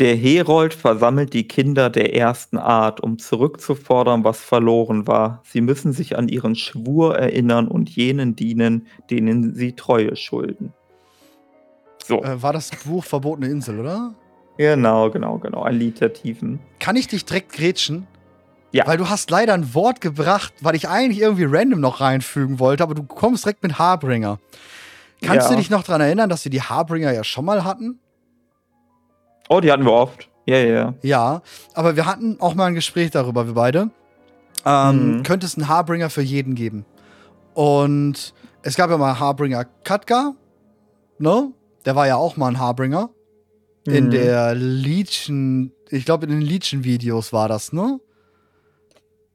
Der Herold versammelt die Kinder der ersten Art, um zurückzufordern, was verloren war. Sie müssen sich an ihren Schwur erinnern und jenen dienen, denen sie Treue schulden. So. Äh, war das Buch Verbotene Insel, oder? Genau, genau, genau. Ein Lied der Tiefen. Kann ich dich direkt grätschen? Ja. Weil du hast leider ein Wort gebracht, weil ich eigentlich irgendwie random noch reinfügen wollte, aber du kommst direkt mit Harbringer. Kannst ja. du dich noch daran erinnern, dass wir die Harbringer ja schon mal hatten? Oh, die hatten wir oft. Ja, ja, ja. Ja, aber wir hatten auch mal ein Gespräch darüber, wir beide. Ähm, mhm. Könnte es einen Harbringer für jeden geben? Und es gab ja mal Harbringer Katka, ne? Der war ja auch mal ein Harbringer. Mhm. In der Legion, ich glaube in den Legion-Videos war das, ne?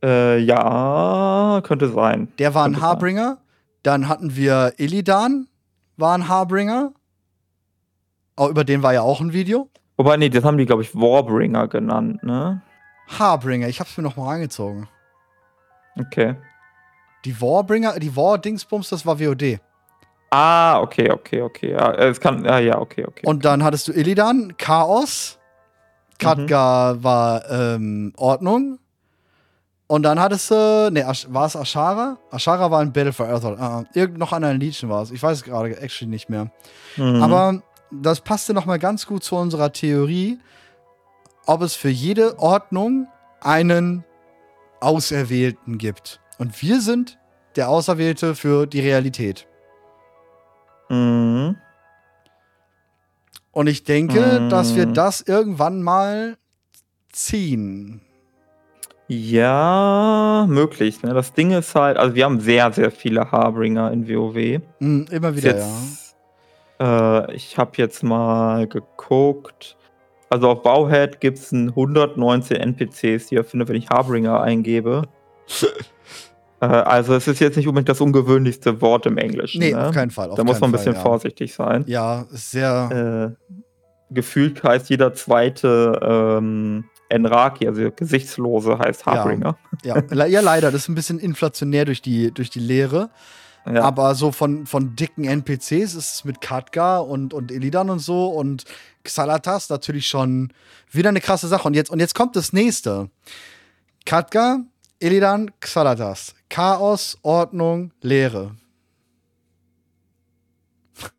Äh, ja, könnte sein. Der war ein Harbringer. Sein. Dann hatten wir Illidan, war ein Harbringer. Auch über den war ja auch ein Video. Wobei, nee, das haben die, glaube ich, Warbringer genannt, ne? Harbringer, ich hab's mir noch mal reingezogen. Okay. Die Warbringer, die War-Dingsbums, das war WOD. Ah, okay, okay, okay. Ja, es kann, ja, ja, okay, okay. Und dann hattest du Illidan, Chaos. Katka mhm. war ähm, Ordnung. Und dann hattest du, ne, war es Ashara? Ashara war ein Battle for Earth. Uh, irgend noch an einer Legion war es. Ich weiß es gerade actually nicht mehr. Mhm. Aber das passte noch mal ganz gut zu unserer Theorie, ob es für jede Ordnung einen Auserwählten gibt. Und wir sind der Auserwählte für die Realität. Mhm. Und ich denke, mhm. dass wir das irgendwann mal ziehen. Ja, möglich. Ne? Das Ding ist halt, also wir haben sehr, sehr viele Harbringer in WoW. Mhm, immer wieder, jetzt, ja. Äh, ich habe jetzt mal geguckt. Also auf Bauhead gibt es 119 NPCs, die ich finde, wenn ich Harbringer eingebe. äh, also es ist jetzt nicht unbedingt das ungewöhnlichste Wort im Englischen. Nee, ne? auf keinen Fall. Auf da muss man ein bisschen Fall, ja. vorsichtig sein. Ja, sehr. Äh, gefühlt heißt jeder zweite ähm, Enraki, also Gesichtslose, heißt Harbringer. Ja, ja. ja, leider. Das ist ein bisschen inflationär durch die, durch die Lehre. Ja. Aber so von, von dicken NPCs ist es mit Katka und, und Illidan und so und Xalatas natürlich schon wieder eine krasse Sache. Und jetzt, und jetzt kommt das nächste. Katka, Illidan, Xalatas. Chaos, Ordnung, Leere.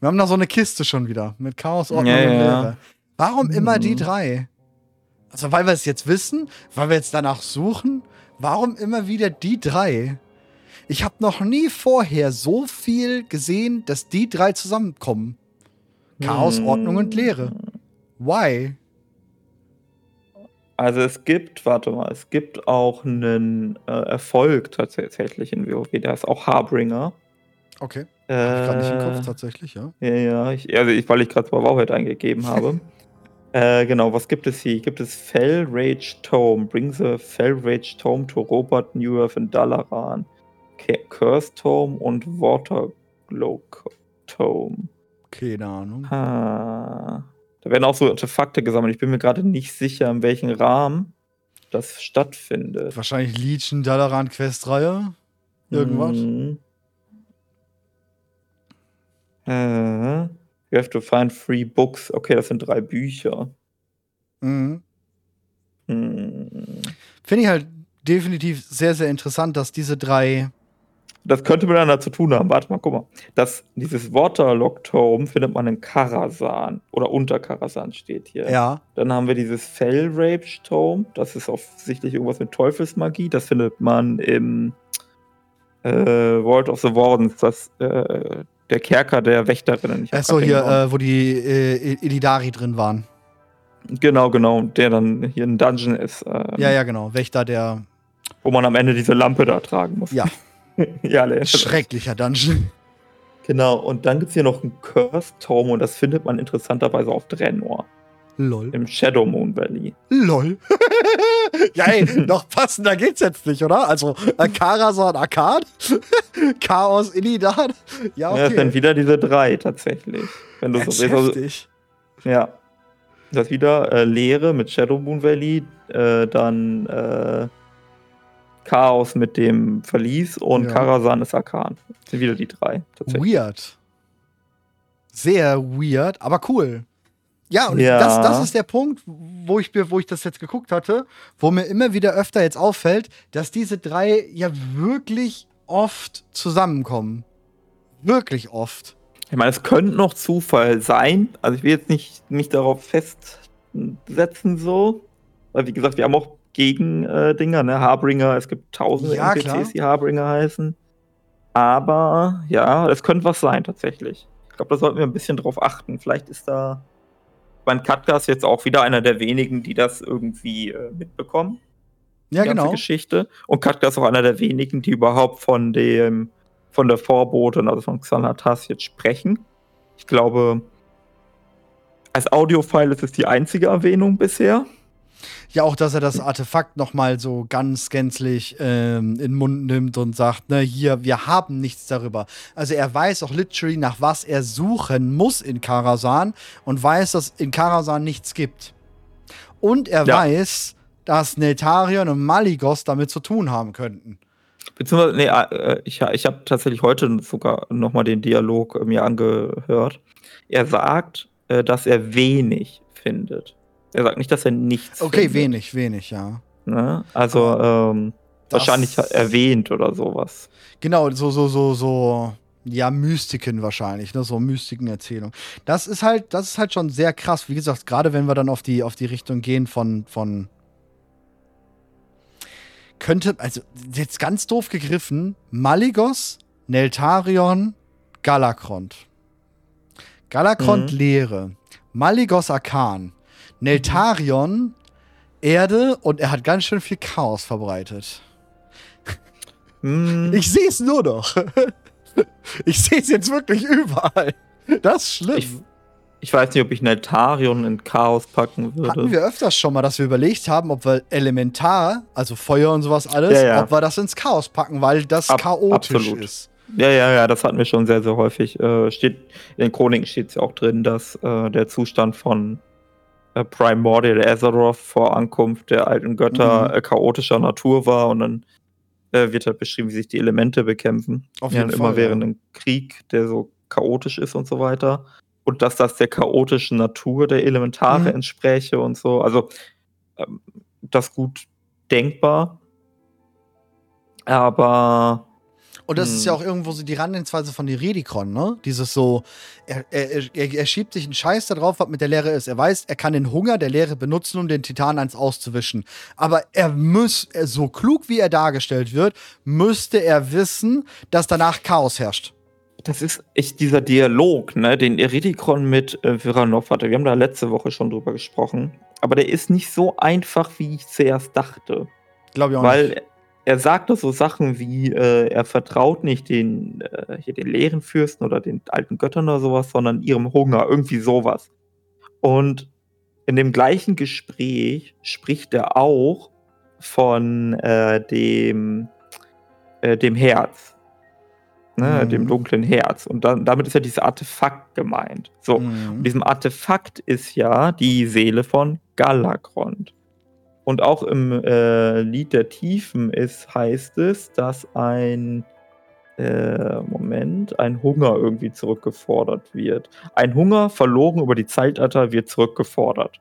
Wir haben da so eine Kiste schon wieder mit Chaos, Ordnung ja, und Leere. Warum immer die mhm. drei? Also, weil wir es jetzt wissen, weil wir jetzt danach suchen, warum immer wieder die drei? Ich habe noch nie vorher so viel gesehen, dass die drei zusammenkommen. Chaos, hm. Ordnung und Leere. Why? Also es gibt, warte mal, es gibt auch einen äh, Erfolg tatsächlich in WoW, der ist auch Harbringer. Okay. Äh, hab ich gerade nicht im Kopf tatsächlich, ja. Ja, ja, ich, also ich, weil ich gerade bei Wowhead eingegeben habe. Äh, genau, was gibt es hier? Gibt es Fell Rage Tome? Bring the Fell Rage Tome to Robert Newerth in Dalaran. Curse Tome und Water Glow Tome. Keine Ahnung. Ah. Da werden auch so Artefakte gesammelt. Ich bin mir gerade nicht sicher, in welchem Rahmen das stattfindet. Wahrscheinlich Legion Dalaran Questreihe. Irgendwas. Mhm. Äh. You have to find three books. Okay, das sind drei Bücher. Mhm. Mhm. Finde ich halt definitiv sehr, sehr interessant, dass diese drei. Das könnte miteinander zu tun haben. Warte mal, guck mal. Das, dieses Waterlock-Tome findet man in Karasan. Oder unter Karasan steht hier. Ja. Dann haben wir dieses Fell-Rage-Tome. Das ist offensichtlich irgendwas mit Teufelsmagie. Das findet man im äh, World of the Wardens. Das äh, der Kerker der Wächterinnen. Achso, hier, äh, wo die äh, Illidari drin waren. Genau, genau. Der dann hier ein Dungeon ist. Ähm, ja, ja, genau. Wächter, der. Wo man am Ende diese Lampe da tragen muss. Ja. ja, Schrecklicher Dungeon. Genau, und dann gibt es hier noch einen Curse Tome und das findet man interessanterweise auf Drenor. Lol. Im Shadow Moon Valley. Lol. ja, ey, noch passender geht's jetzt nicht, oder? Also, Karasan Akkad, Chaos Illidan. Ja, okay. Ja, das sind wieder diese drei tatsächlich. Wenn du so heftig. Ja. Das ist wieder äh, Leere mit Shadow Moon Valley, äh, dann äh, Chaos mit dem Verlies und ja. Karasan ist Arkan. Das sind wieder die drei. Weird. Sehr weird, aber cool. Ja, und Ja. Das, das ist der Punkt, wo ich, wo ich das jetzt geguckt hatte, wo mir immer wieder öfter jetzt auffällt, dass diese drei ja wirklich oft zusammenkommen. Wirklich oft. Ich meine, es könnte noch Zufall sein. Also ich will jetzt nicht mich darauf festsetzen so. Weil wie gesagt, wir haben auch Gegendinger, äh, Dinger, ne? Harbringer, es gibt tausende Ja, NPCs, klar. die Harbringer heißen. Aber ja, es könnte was sein tatsächlich. Ich glaube, da sollten wir ein bisschen drauf achten. Vielleicht ist da. Mein Katka ist jetzt auch wieder einer der wenigen, die das irgendwie äh, mitbekommen. Ja, die ganze genau. Geschichte. Und Katka ist auch einer der wenigen, die überhaupt von dem, von der Vorbotin, also von Xanatas jetzt sprechen. Ich glaube, als Audiofile ist es die einzige Erwähnung bisher. Ja, auch, dass er das Artefakt nochmal so ganz gänzlich ähm, in den Mund nimmt und sagt, ne, hier, wir haben nichts darüber. Also er weiß auch literally, nach was er suchen muss in Karasan und weiß, dass in Karasan nichts gibt. Und er Ja. weiß, dass Neltarion und Maligos damit zu tun haben könnten. Beziehungsweise, nee, äh, ich, ich habe tatsächlich heute sogar nochmal den Dialog äh, mir angehört. Er sagt, äh, dass er wenig findet. Er sagt nicht, dass er nichts Okay, findet. wenig, wenig, ja. Ne? Also, ähm, wahrscheinlich erwähnt oder sowas. Genau, so, so, so, so, ja, Mystiken wahrscheinlich, ne, so Mystiken-Erzählung. Das ist halt, das ist halt schon sehr krass. Wie gesagt, gerade wenn wir dann auf die, auf die Richtung gehen von, von, könnte, also, jetzt ganz doof gegriffen, Maligos, Neltarion, Galakrond. Galakrond Mhm. Leere, Maligos Arkan, Neltarion Erde und er hat ganz schön viel Chaos verbreitet. Hm, Ich sehe es nur noch. Ich sehe es jetzt wirklich überall. Das ist schlimm. Ich, ich weiß nicht, ob ich Neltarion in Chaos packen würde. Hatten wir öfters schon mal, dass wir überlegt haben, ob wir Elementar, also Feuer und sowas alles, Ja, ja. ob wir das ins Chaos packen, weil das Ab- chaotisch absolut. ist. Ja, ja, ja, das hatten wir schon sehr, sehr häufig. Äh, steht, in den Chroniken steht es ja auch drin, dass äh, der Zustand von äh, Primordial Azeroth vor Ankunft der alten Götter Mhm. äh, chaotischer Natur war und dann äh, wird halt beschrieben, wie sich die Elemente bekämpfen. Auf ja, jeden immer Fall, während ja. einem Krieg, der so chaotisch ist und so weiter. Und dass das der chaotischen Natur der Elementare Mhm. entspräche und so. Also, ähm, das gut denkbar. Aber Und das ist ja Hm. auch irgendwo so die Herangehensweise von Iredikon, ne? Dieses so, er, er, er, er schiebt sich einen Scheiß da drauf, was mit der Leere ist. Er weiß, er kann den Hunger der Leere benutzen, um den Titan eins auszuwischen. Aber er muss, so klug wie er dargestellt wird, müsste er wissen, dass danach Chaos herrscht. Das ist echt dieser Dialog, ne, den Eridikron mit äh, Viranov hatte. Wir haben da letzte Woche schon drüber gesprochen. Aber der ist nicht so einfach, wie ich zuerst dachte. Glaube ich auch nicht. Er sagte so Sachen wie, äh, er vertraut nicht den, äh, hier den leeren Fürsten oder den alten Göttern oder sowas, sondern ihrem Hunger, irgendwie sowas. Und in dem gleichen Gespräch spricht er auch von äh, dem, äh, dem Herz. Ne, Mhm. dem dunklen Herz. Und dann, damit ist ja dieses Artefakt gemeint. So, Mhm. in diesem Artefakt ist ja die Seele von Galakrond. Und auch im äh, Lied der Tiefen ist, heißt es, dass ein äh, Moment, ein Hunger irgendwie zurückgefordert wird. Ein Hunger verloren über die Zeitalter wird zurückgefordert.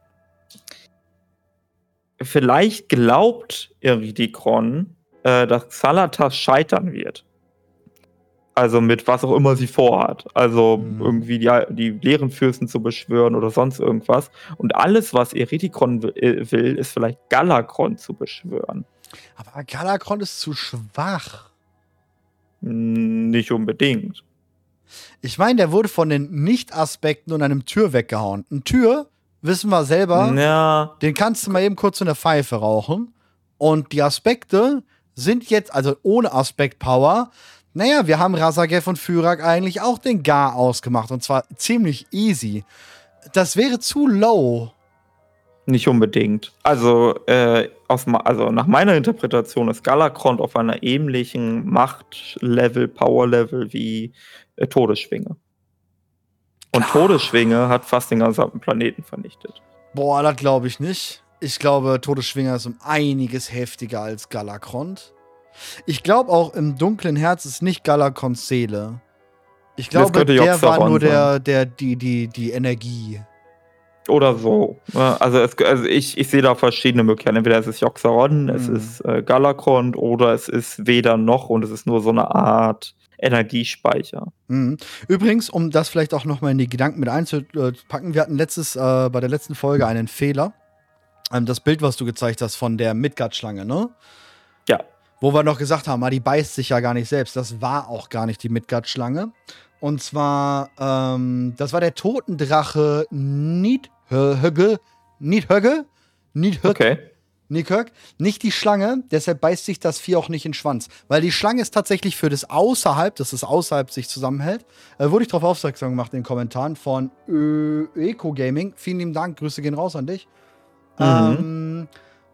Vielleicht glaubt Eridikron, äh, dass Xalatas scheitern wird. Also mit was auch immer sie vorhat. Also Mhm. irgendwie die, die leeren Fürsten zu beschwören oder sonst irgendwas. Und alles, was Eridikron wi- äh, will, ist vielleicht Galakron zu beschwören. Aber Galakrond ist zu schwach. Hm, Nicht unbedingt. Ich meine, der wurde von den Nicht-Aspekten und einem Tür weggehauen. Ein Tür, wissen wir selber, Ja, den kannst du mal eben kurz in der Pfeife rauchen. Und die Aspekte sind jetzt, also ohne Aspekt-Power, naja, wir haben Rasagev und Fyrak eigentlich auch den Gar ausgemacht. Und zwar ziemlich easy. Das wäre zu low. nicht unbedingt. Also, äh, aus, also nach meiner Interpretation ist Galakron auf einer ähnlichen Machtlevel, Powerlevel wie äh, Todesschwinge. Und Todesschwinge hat fast den gesamten Planeten vernichtet. Boah, das glaube ich nicht. Ich glaube, Todesschwinger ist um einiges heftiger als Galakrond. Ich glaube auch, im dunklen Herz ist nicht Galakrons Seele. Ich glaube, der war nur der, der, die, die, die Energie. Oder so. Also, es, also ich, ich sehe da verschiedene Möglichkeiten. Entweder es ist Joxeron, mhm. es ist äh, Galakrond oder es ist weder noch und es ist nur so eine Art Energiespeicher. Mhm. Übrigens, um das vielleicht auch noch mal in die Gedanken mit einzupacken, wir hatten letztes, äh, bei der letzten Folge einen Fehler. Ähm, das Bild, was du gezeigt hast von der Midgard-Schlange, ne? Ja. Wo wir noch gesagt haben, die beißt sich ja gar nicht selbst. Das war auch gar nicht die Midgard-Schlange. Und zwar, ähm, das war der Totendrache Nidhögge. Nidhögge? Nidhögge? Okay. Nikirk, nicht die Schlange, deshalb beißt sich das Vieh auch nicht in den Schwanz. Weil die Schlange ist tatsächlich für das außerhalb, dass es außerhalb sich zusammenhält. Äh, wurde ich darauf aufmerksam gemacht in den Kommentaren von Eco Gaming. Vielen lieben Dank, Grüße gehen raus an dich. Mhm. Ähm,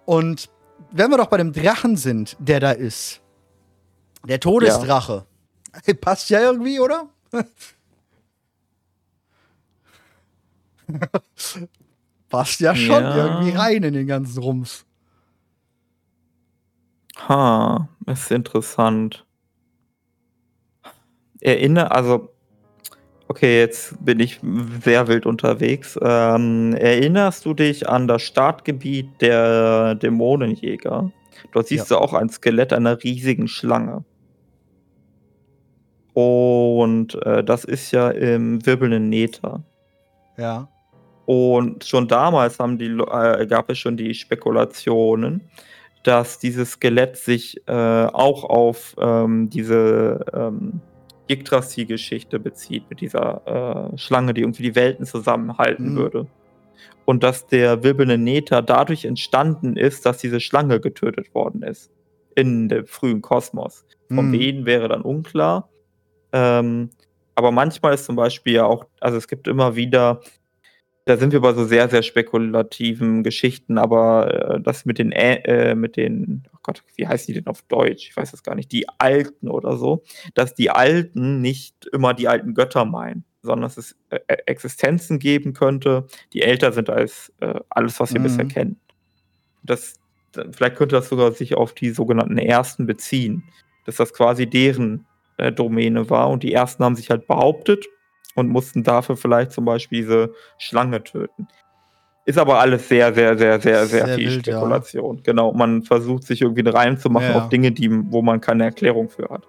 und wenn wir doch bei dem Drachen sind, der da ist, der Todesdrache, ja. passt ja irgendwie, oder? passt ja schon ja. irgendwie rein in den ganzen Rums. Ha, ist interessant. Erinnere, also, okay, jetzt bin ich sehr wild unterwegs. Ähm, erinnerst du dich an das Startgebiet der Dämonenjäger? Dort siehst ja. du auch ein Skelett einer riesigen Schlange. Und äh, das ist ja im wirbelnden Nether. Ja. Und schon damals die, äh, gab es schon die Spekulationen, dass dieses Skelett sich äh, auch auf ähm, diese ähm, Yggdrasil-Geschichte bezieht, mit dieser äh, Schlange, die irgendwie die Welten zusammenhalten mhm. würde. Und dass der wirbelnde Nether dadurch entstanden ist, dass diese Schlange getötet worden ist. In dem frühen Kosmos. Von mhm. wen wäre dann unklar. Ähm, aber manchmal ist zum Beispiel ja auch, also es gibt immer wieder da sind wir bei so sehr, sehr spekulativen Geschichten, aber äh, das mit den, äh, mit den, Gott, wie heißt die denn auf Deutsch? Ich weiß das gar nicht, die Alten oder so, dass die Alten nicht immer die alten Götter meinen, sondern dass es äh, äh Existenzen geben könnte, die älter sind als äh, alles, was wir mhm. bisher kennen. Das, vielleicht könnte das sogar sich auf die sogenannten Ersten beziehen, dass das quasi deren äh, Domäne war und die Ersten haben sich halt behauptet und mussten dafür vielleicht zum Beispiel diese Schlange töten. Ist aber alles sehr, sehr, sehr, sehr, sehr, sehr viel wild, Spekulation. Ja. Genau, man versucht sich irgendwie reinzumachen ja. auf Dinge, die, wo man keine Erklärung für hat.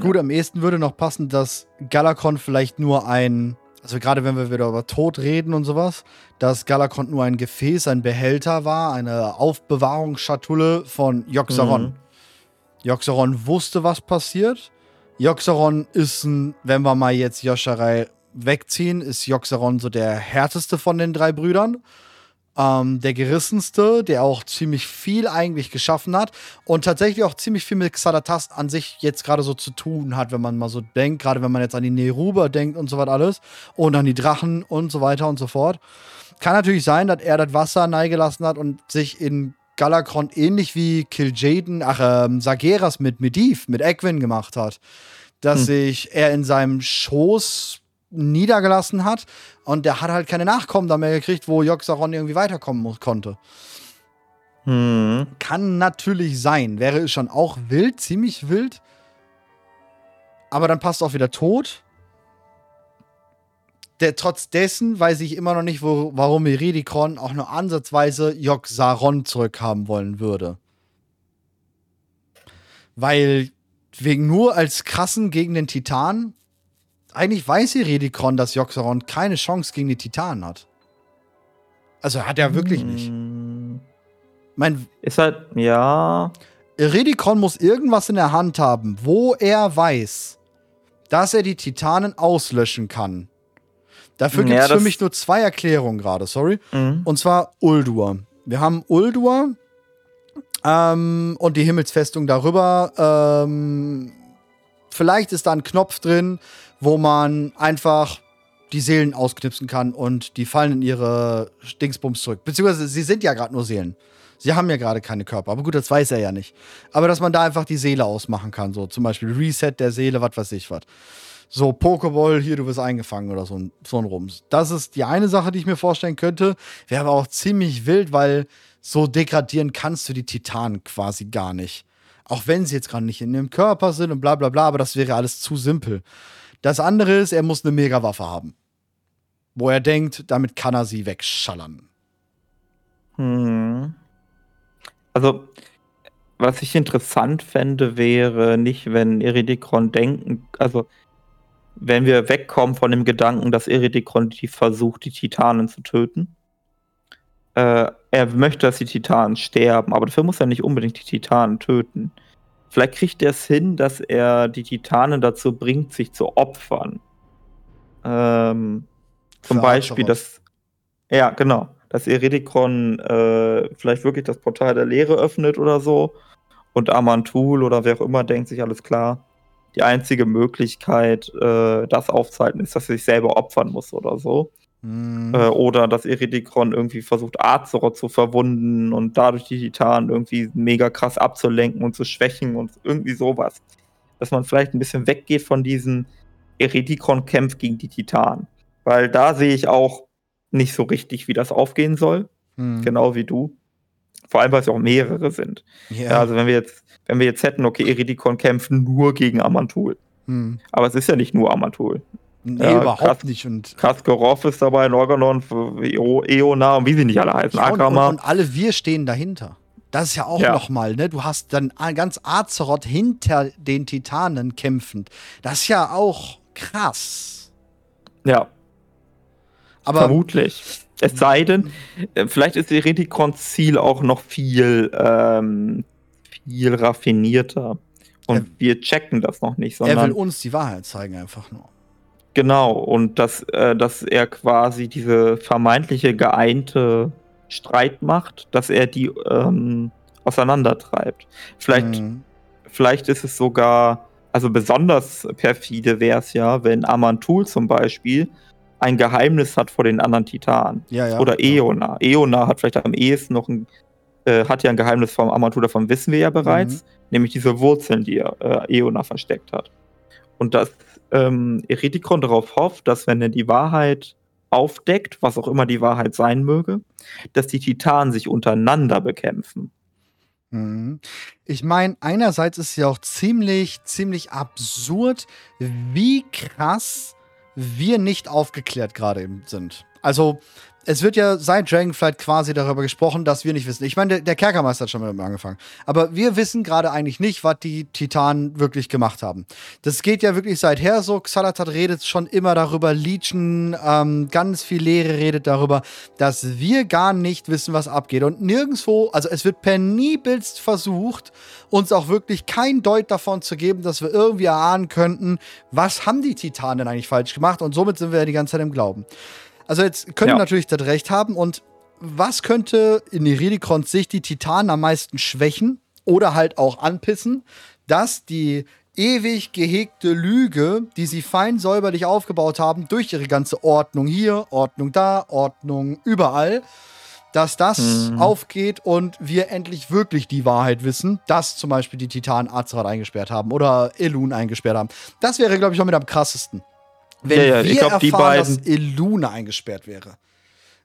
Gut, am ehesten würde noch passen, dass Galakon vielleicht nur ein, also gerade wenn wir wieder über Tod reden und sowas, dass Galakon nur ein Gefäß, ein Behälter war, eine Aufbewahrungsschatulle von Joxaron. Mhm. Joxaron wusste, was passiert Joxeron ist ein, wenn wir mal jetzt Yoshirai wegziehen, ist Joxeron so der härteste von den drei Brüdern. Ähm, der gerissenste, der auch ziemlich viel eigentlich geschaffen hat und tatsächlich auch ziemlich viel mit Xadatas an sich jetzt gerade so zu tun hat, wenn man mal so denkt, gerade wenn man jetzt an die Neruba denkt und so was alles und an die Drachen und so weiter und so fort. Kann natürlich sein, dass er das Wasser neigelassen hat und sich in Galakron ähnlich wie Kil'jaeden, ach, ähm, Sageras mit Medivh, mit Egwin gemacht hat. Dass hm. sich er in seinem Schoß niedergelassen hat und der hat halt keine Nachkommen da mehr gekriegt, wo Joxaron irgendwie weiterkommen konnte. Hm. Kann natürlich sein. Wäre schon auch wild, ziemlich wild. Aber dann passt auch wieder tot der, trotz dessen weiß ich immer noch nicht, wo, warum Iridikron auch nur ansatzweise Yogg-Saron zurückhaben wollen würde. Weil wegen nur als krassen gegen den Titan, eigentlich weiß Iridikron, dass Yogg-Saron keine Chance gegen die Titanen hat. Also hat er wirklich nicht. Hm. Mein, ist halt, ja. Iridikron muss irgendwas in der Hand haben, wo er weiß, dass er die Titanen auslöschen kann. Dafür gibt es ja, für mich nur zwei Erklärungen gerade, sorry. Mhm. Und zwar Uldur. Wir haben Uldur ähm, und die Himmelsfestung darüber. Ähm, vielleicht ist da ein Knopf drin, wo man einfach die Seelen ausknipsen kann und die fallen in ihre Dingsbums zurück. Beziehungsweise sie sind ja gerade nur Seelen. Sie haben ja gerade keine Körper. Aber gut, das weiß er ja nicht. Aber dass man da einfach die Seele ausmachen kann. So zum Beispiel Reset der Seele, was weiß ich was so Pokéball, hier, du wirst eingefangen oder so, so ein Rums. Das ist die eine Sache, die ich mir vorstellen könnte. Wäre aber auch ziemlich wild, weil so degradieren kannst du die Titanen quasi gar nicht. Auch wenn sie jetzt gerade nicht in ihrem Körper sind und bla bla bla, aber das wäre alles zu simpel. Das andere ist, er muss eine Megawaffe haben. wo er denkt, damit kann er sie wegschallern. Hm. Also, was ich interessant fände, wäre nicht, wenn Iridikron denken, also wenn wir wegkommen von dem Gedanken, dass Iridikron die versucht, die Titanen zu töten. Äh, er möchte, dass die Titanen sterben, aber dafür muss er nicht unbedingt die Titanen töten. Vielleicht kriegt er es hin, dass er die Titanen dazu bringt, sich zu opfern. Ähm, zum Beispiel, dass. Ja, genau. Dass Eredikron äh, vielleicht wirklich das Portal der Lehre öffnet oder so. Und Amantul oder wer auch immer denkt sich alles klar. Die einzige Möglichkeit, äh, das aufzuhalten, ist, dass er sich selber opfern muss oder so. Mhm. Äh, oder dass Eridikron irgendwie versucht, Azeroth zu verwunden und dadurch die Titanen irgendwie mega krass abzulenken und zu schwächen und irgendwie sowas. Dass man vielleicht ein bisschen weggeht von diesem Eridikron-Kampf gegen die Titanen. Weil da sehe ich auch nicht so richtig, wie das aufgehen soll. Mhm. Genau wie du. Vor allem, weil es auch mehrere sind. Yeah. Ja, also wenn wir jetzt, wenn wir jetzt hätten, okay, Eridikon kämpfen nur gegen Amantul. Mhm. Aber es ist ja nicht nur Amantul. Nee, ja, überhaupt Kas nicht. Und Kaskorov ist dabei, Norganon, Eona und wie sie nicht alle heißen. Und, und, und, alle wir stehen dahinter. Das ist ja auch ja. nochmal, ne? Du hast dann ganz Azeroth hinter den Titanen kämpfend. Das ist ja auch krass. Ja. Aber Vermutlich. Es sei denn, äh, vielleicht ist Eretikons Ziel auch noch viel, ähm, viel raffinierter. Und er, wir checken das noch nicht, sondern. Er will uns die Wahrheit zeigen, einfach nur. Genau, und dass, äh, dass er quasi diese vermeintliche geeinte Streitmacht, dass er die ähm, auseinandertreibt. Vielleicht, mhm. vielleicht ist es sogar, also besonders perfide wäre es ja, wenn Amantul zum Beispiel ein Geheimnis hat vor den anderen Titanen. Ja, ja, Oder Eona. Eona hat vielleicht am ehesten noch ein, äh, hat ja ein Geheimnis vom Amantul, davon wissen wir ja bereits, mhm. nämlich diese Wurzeln, die er, äh, Eona versteckt hat. Und das ähm, Eretikon darauf hofft, dass wenn er die Wahrheit aufdeckt, was auch immer die Wahrheit sein möge, dass die Titanen sich untereinander bekämpfen. Mhm. Ich meine, einerseits ist es ja auch ziemlich, ziemlich absurd, wie krass wir nicht aufgeklärt gerade sind. Also, es wird ja seit Dragonflight quasi darüber gesprochen, dass wir nicht wissen. Ich meine, der, der Kerkermeister hat schon mit angefangen. Aber wir wissen gerade eigentlich nicht, was die Titanen wirklich gemacht haben. Das geht ja wirklich seither so. Xalatat redet schon immer darüber. Legion, ähm, ganz viel Lehre redet darüber, dass wir gar nicht wissen, was abgeht. Und nirgendwo, also es wird penibelst versucht, uns auch wirklich kein Deut davon zu geben, dass wir irgendwie erahnen könnten, was haben die Titanen denn eigentlich falsch gemacht. Und somit sind wir ja die ganze Zeit im Glauben. Also jetzt können ja. natürlich das Recht haben und was könnte in Iridikons Sicht die Titanen am meisten schwächen oder halt auch anpissen, dass die ewig gehegte Lüge, die sie fein säuberlich aufgebaut haben, durch ihre ganze Ordnung hier, Ordnung da, Ordnung überall, dass das mhm. aufgeht und wir endlich wirklich die Wahrheit wissen, dass zum Beispiel die Titanen Azeroth eingesperrt haben oder Elun eingesperrt haben. Das wäre, glaube ich, auch mit am krassesten. Wenn ja, ja, wir ich glaub, erfahren, die beiden, dass Eluna eingesperrt wäre.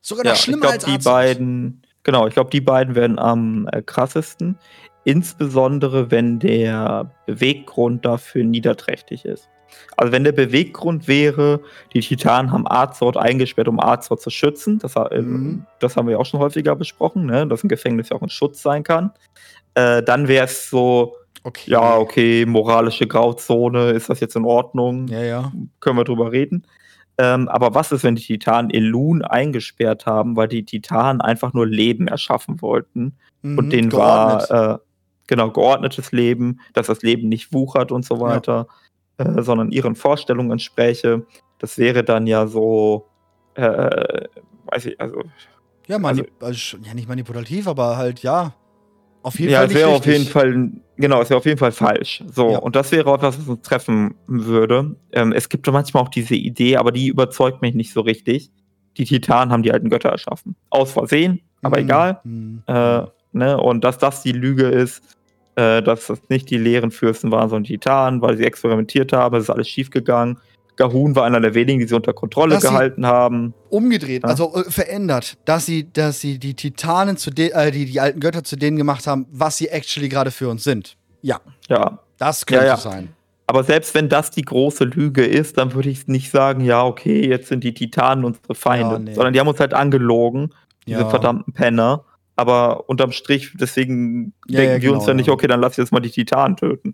Sogar noch ja, schlimmer ich glaub, als die beiden, Genau, ich glaube, die beiden werden am äh, krassesten. Insbesondere, wenn der Beweggrund dafür niederträchtig ist. Also wenn der Beweggrund wäre, die Titanen haben Azeroth eingesperrt, um Azeroth zu schützen, das, äh, mhm. das haben wir ja auch schon häufiger besprochen, ne? dass ein Gefängnis ja auch ein Schutz sein kann, äh, dann wäre es so, Okay. Ja, okay, moralische Grauzone, ist das jetzt in Ordnung? Ja, ja. Können wir drüber reden. Ähm, aber was ist, wenn die Titanen Elun eingesperrt haben, weil die Titanen einfach nur Leben erschaffen wollten? Mhm, und denen geordnet. war, äh, genau, geordnetes Leben, dass das Leben nicht wuchert und so weiter, ja. äh, sondern ihren Vorstellungen entspräche. Das wäre dann ja so, äh, weiß ich, also. Ja, also, also, ja, nicht manipulativ, aber halt, ja, auf jeden ja, Fall. Ja, es wäre auf jeden Fall, genau, es wäre auf jeden Fall falsch. So, ja. und das wäre etwas, was uns treffen würde. Ähm, es gibt manchmal auch diese Idee, aber die überzeugt mich nicht so richtig. Die Titanen haben die alten Götter erschaffen. Aus Versehen, aber mhm. egal. Mhm. Äh, ne? Und dass das die Lüge ist, äh, dass das nicht die leeren Fürsten waren, sondern die Titanen, weil sie experimentiert haben, es ist alles schiefgegangen. Gahun war einer der wenigen, die sie unter Kontrolle dass gehalten haben. Umgedreht, ja. also äh, verändert, dass sie, dass sie die Titanen zu de, äh, die, die alten Götter zu denen gemacht haben, was sie actually gerade für uns sind. Ja. Ja. Das könnte ja, ja. sein. Aber selbst wenn das die große Lüge ist, dann würde ich nicht sagen, ja, okay, jetzt sind die Titanen unsere Feinde. Ja, nee. Sondern die haben uns halt angelogen, diese verdammten Penner. Aber unterm Strich, deswegen denken wir uns genau, dann nicht, ja. okay, dann lass jetzt mal die Titanen töten.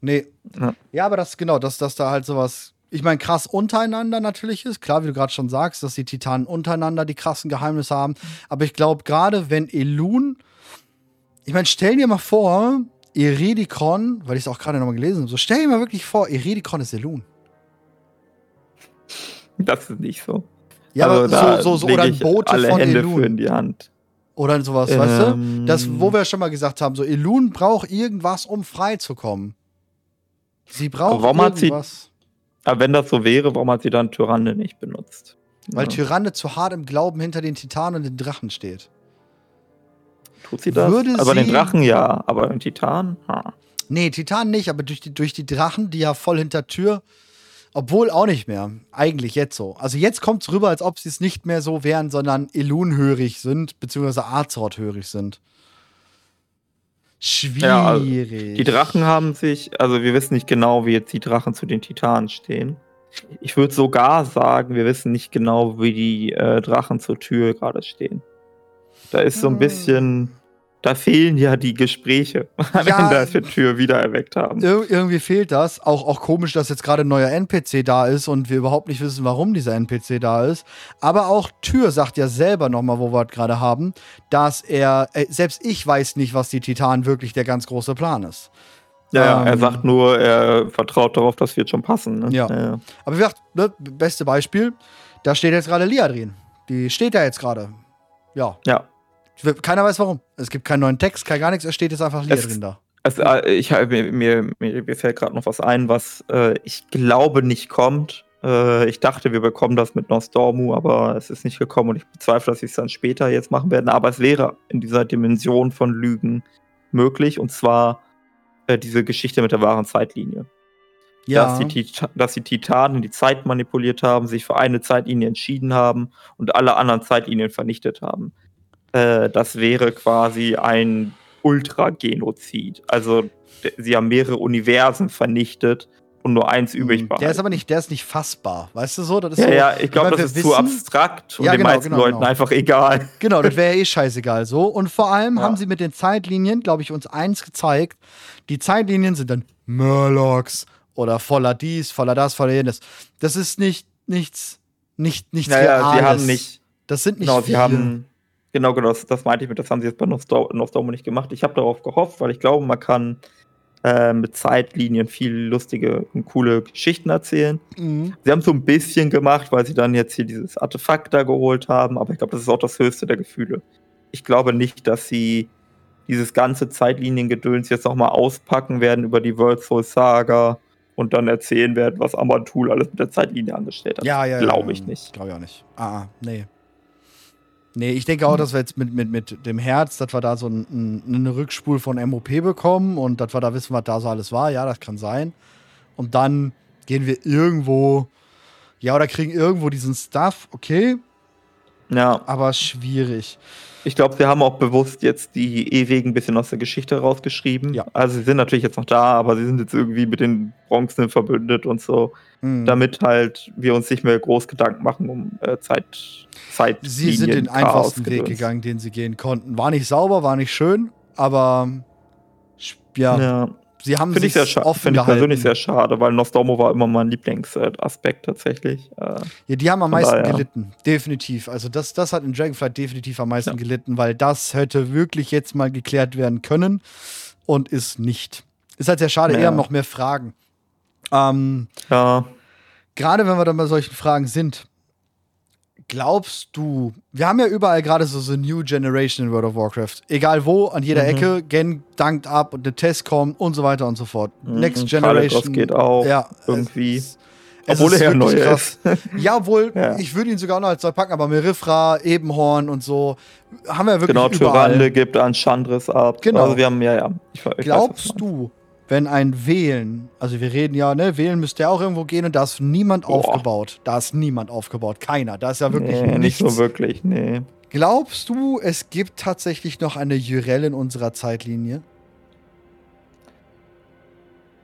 Nee. Ja. Ja, aber das, genau, dass, dass da halt sowas, ich meine, krass untereinander natürlich ist. Klar, wie du gerade schon sagst, dass die Titanen untereinander die krassen Geheimnisse haben. Aber ich glaube, gerade wenn Elun, ich meine, stell dir mal vor, Iridikon, weil ich es auch gerade nochmal gelesen habe, so stell dir mal wirklich vor, Iridikon ist Elun. Das ist nicht so. Ja, also aber so, so, so oder ein Bote alle von Hände Elun. für in die Hand. Oder sowas, weißt du? Ähm, Das, wo wir schon mal gesagt haben, so Elun braucht irgendwas, um frei zu kommen. Sie braucht warum hat sie- irgendwas. Aber wenn das so wäre, warum hat sie dann Tyrande nicht benutzt? Weil Ja. Tyrande zu hart im Glauben hinter den Titanen und den Drachen steht. Tut sie das? würde aber den sie- Drachen ja, aber den Titan? Ha. Nee, Titan nicht, aber durch die, durch die Drachen, die ja voll hinter Tür, obwohl auch nicht mehr. Eigentlich jetzt so. Also jetzt kommt es rüber, als ob sie es nicht mehr so wären, sondern Elun-hörig sind, beziehungsweise Azeroth-hörig sind. Schwierig. Ja, also Die Drachen haben sich, also wir wissen nicht genau, wie jetzt die Drachen zu den Titanen stehen. Ich würde sogar sagen, wir wissen nicht genau, wie die äh, Drachen zur Tür gerade stehen. Da ist so ein Hm. bisschen, da fehlen ja die Gespräche, wenn Ja. das die Tür wieder erweckt haben. Ir irgendwie fehlt das. Auch, auch komisch, dass jetzt gerade ein neuer NPC da ist und wir überhaupt nicht wissen, warum dieser NPC da ist. Aber auch Tür sagt ja selber nochmal, wo wir es gerade haben, dass er, äh, selbst ich weiß nicht, was die Titanen wirklich der ganz große Plan ist. Ja, ja, er ähm, sagt nur, er vertraut darauf, dass wir schon passen. Ne? Ja. ja. Aber wie gesagt, ne, beste Beispiel, da steht jetzt gerade Liadrin. Die steht da jetzt gerade. Ja. ja. Keiner weiß warum. Es gibt keinen neuen Text, kein gar nichts, es steht jetzt einfach Es- Liadrin da. Also, äh, ich, hab- mir, mir, mir fällt gerade noch was ein, was äh, ich glaube nicht kommt. Äh, ich dachte, wir bekommen das mit Nostormu, aber es ist nicht gekommen und ich bezweifle, dass sie es dann später jetzt machen werden. Aber es wäre in dieser Dimension von Lügen möglich und zwar äh, diese Geschichte mit der wahren Zeitlinie. Dass, die Tita dass die Titanen die Zeit manipuliert haben, sich für eine Zeitlinie entschieden haben und alle anderen Zeitlinien vernichtet haben. Äh, das wäre quasi ein Ultra-Genozid. Also sie haben mehrere Universen vernichtet und nur eins übrig Hm, Der ist aber nicht, der ist nicht fassbar. Weißt du so? Das ist Ja, so, ja, ich glaube, das ist zu wissen- abstrakt und Ja, den genau, meisten genau, Leuten genau. einfach egal. Genau, das wäre ja eh scheißegal so. Und vor allem Ja. haben sie mit den Zeitlinien, glaube ich, uns eins gezeigt. Die Zeitlinien sind dann Murlocs oder voller dies, voller das, voller jenes. Das ist nicht nichts, nicht, nichts Naja, sie Reales. haben nicht, Das sind nicht genau, sie wir. haben, genau, genau, das, das meinte ich mit, das haben sie jetzt bei Nostormu nicht gemacht. Ich habe darauf gehofft, weil ich glaube, man kann äh, mit Zeitlinien viel lustige und coole Geschichten erzählen. Mhm. Sie haben so ein bisschen gemacht, weil sie dann jetzt hier dieses Artefakt da geholt haben, aber ich glaube, das ist auch das höchste der Gefühle. Ich glaube nicht, dass sie dieses ganze Zeitliniengedöns jetzt nochmal auspacken werden über die World Soul Saga und dann erzählen werden, was Amantul alles mit der Zeitlinie angestellt hat. Ja, ja, ja. Glaube ich nicht. Glaube ich auch nicht. Ah, ah, nee. Nee, ich denke auch, dass wir jetzt mit, mit, mit dem Herz, dass wir da so ein, ein, eine Rückspul von MOP bekommen und dass wir da wissen, was da so alles war. Ja, das kann sein. Und dann gehen wir irgendwo, ja, oder kriegen irgendwo diesen Stuff, okay, Ja, aber schwierig. Ich glaube, sie haben auch bewusst jetzt die Ewigen ein bisschen aus der Geschichte rausgeschrieben. Ja. Also sie sind natürlich jetzt noch da, aber sie sind jetzt irgendwie mit den Bronzen verbündet und so. Hm. damit halt wir uns nicht mehr groß Gedanken machen um äh, Zeit, Zeit. Sie sind den einfachsten Weg gegangen, den sie gehen konnten. War nicht sauber, war nicht schön, aber ja, Ja, sie haben finde ich sehr schade. Finde ich persönlich sehr schade, weil Nostormo war immer mein Lieblingsaspekt tatsächlich. Äh, Ja, die haben am meisten daher. gelitten. Definitiv. Also das, das hat in Dragonflight definitiv am meisten Ja. gelitten, weil das hätte wirklich jetzt mal geklärt werden können und ist nicht. Ist halt sehr schade, Ja. eher noch mehr Fragen. Ähm, ja, Gerade wenn wir dann bei solchen Fragen sind, glaubst du, wir haben ja überall gerade so so New Generation in World of Warcraft. Egal wo, an jeder Mhm. Ecke, Gen dankt ab und der Test kommt und so weiter und so fort. Mhm. Next Generation. geht auch ja, irgendwie. Es, es obwohl er ja neu krass. ist. Ja, wohl, Ja. ich würde ihn sogar noch als zwei packen, aber Merifra, Ebenhorn und so haben wir wirklich genau, überall. Tyrande gibt an Chandris ab. Genau. Also wir haben, ja, ja. Ich, ich weiß, Glaubst du du, wenn ein Wählen, also wir reden ja, ne, Wählen müsste ja auch irgendwo gehen und da ist niemand Boah. aufgebaut. Da ist niemand aufgebaut. Keiner. Da ist ja wirklich nee, nichts. nicht so wirklich, nee. Glaubst du, es gibt tatsächlich noch eine Jurel in unserer Zeitlinie?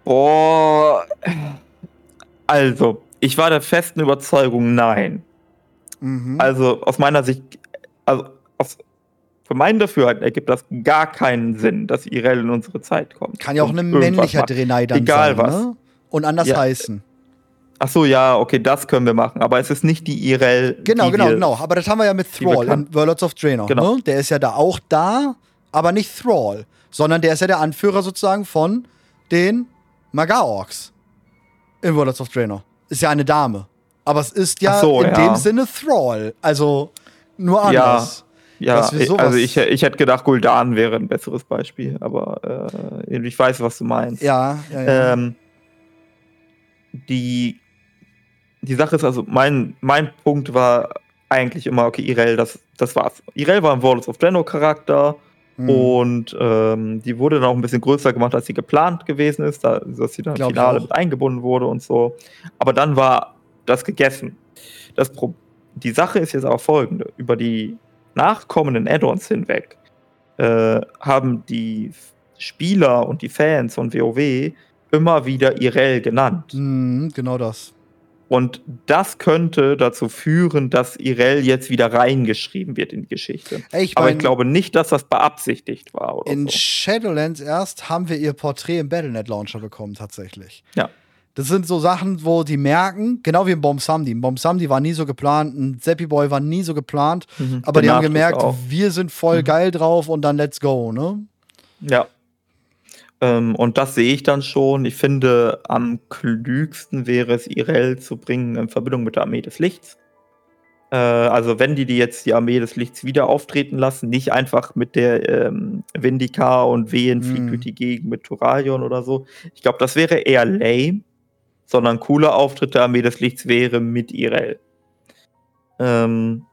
Boah. Also, ich war der festen Überzeugung, nein. Mhm. Also aus meiner Sicht, also aus, für meinen Dafürhalten ergibt das gar keinen Sinn, dass Irel in unsere Zeit kommt. Kann ja auch ein männlicher. Drenai dann Egal sein, was. ne? Und anders Ja. heißen. Ach so, ja, okay, das können wir machen. Aber es ist nicht die Irel. Genau, die genau, wir, genau. Aber das haben wir ja mit Thrall in. Warlords of Draenor. Genau. Ne? Der ist ja da auch da, aber nicht Thrall, sondern der ist ja der Anführer sozusagen von den Maga-Orks in Warlords of Draenor. Ist ja eine Dame. Aber es ist ja so, in ja. dem Sinne Thrall. Also nur anders. Ja, wir sowas- also ich, ich hätte gedacht, Guldan wäre ein besseres Beispiel, aber äh, ich weiß, was du meinst. Ja, ja, ja. Ähm, die, die Sache ist also, mein, mein Punkt war eigentlich immer, okay, Irel, das, das war's. Irel war ein Worlds of Draenor Charakter Hm. und ähm, die wurde dann auch ein bisschen größer gemacht, als sie geplant gewesen ist, da, dass sie dann im Finale mit eingebunden wurde und so. Aber dann war das gegessen. Das Pro die Sache ist jetzt aber folgende. Über die nachkommenden Add-ons hinweg äh, haben die Spieler und die Fans von WoW immer wieder Irel genannt. Hm, genau das. Und das könnte dazu führen, dass Irel jetzt wieder reingeschrieben wird in die Geschichte. Ey, ich Aber mein, ich glaube nicht, dass das beabsichtigt war. Oder in so. Shadowlands erst haben wir ihr Porträt im Battlenet Launcher bekommen, tatsächlich. Ja. Das sind so Sachen, wo die merken, genau wie im Bomb Samdi. Ein Bomb Samdi war nie so geplant, ein Seppi Boy war nie so geplant, Mhm. aber die haben gemerkt, auch. wir sind voll Mhm. geil drauf und dann let's go, ne? Ja. Ähm, und das sehe ich dann schon. Ich finde, am klügsten wäre es, Irel zu bringen in Verbindung mit der Armee des Lichts. Äh, also, wenn die, die jetzt die Armee des Lichts wieder auftreten lassen, nicht einfach mit der ähm, Vindika und Wehen fliegt Mhm. durch die Gegend mit Turalion oder so. Ich glaube, das wäre eher lame, sondern cooler Auftritt der Armee des Lichts wäre mit Irel. Ähm,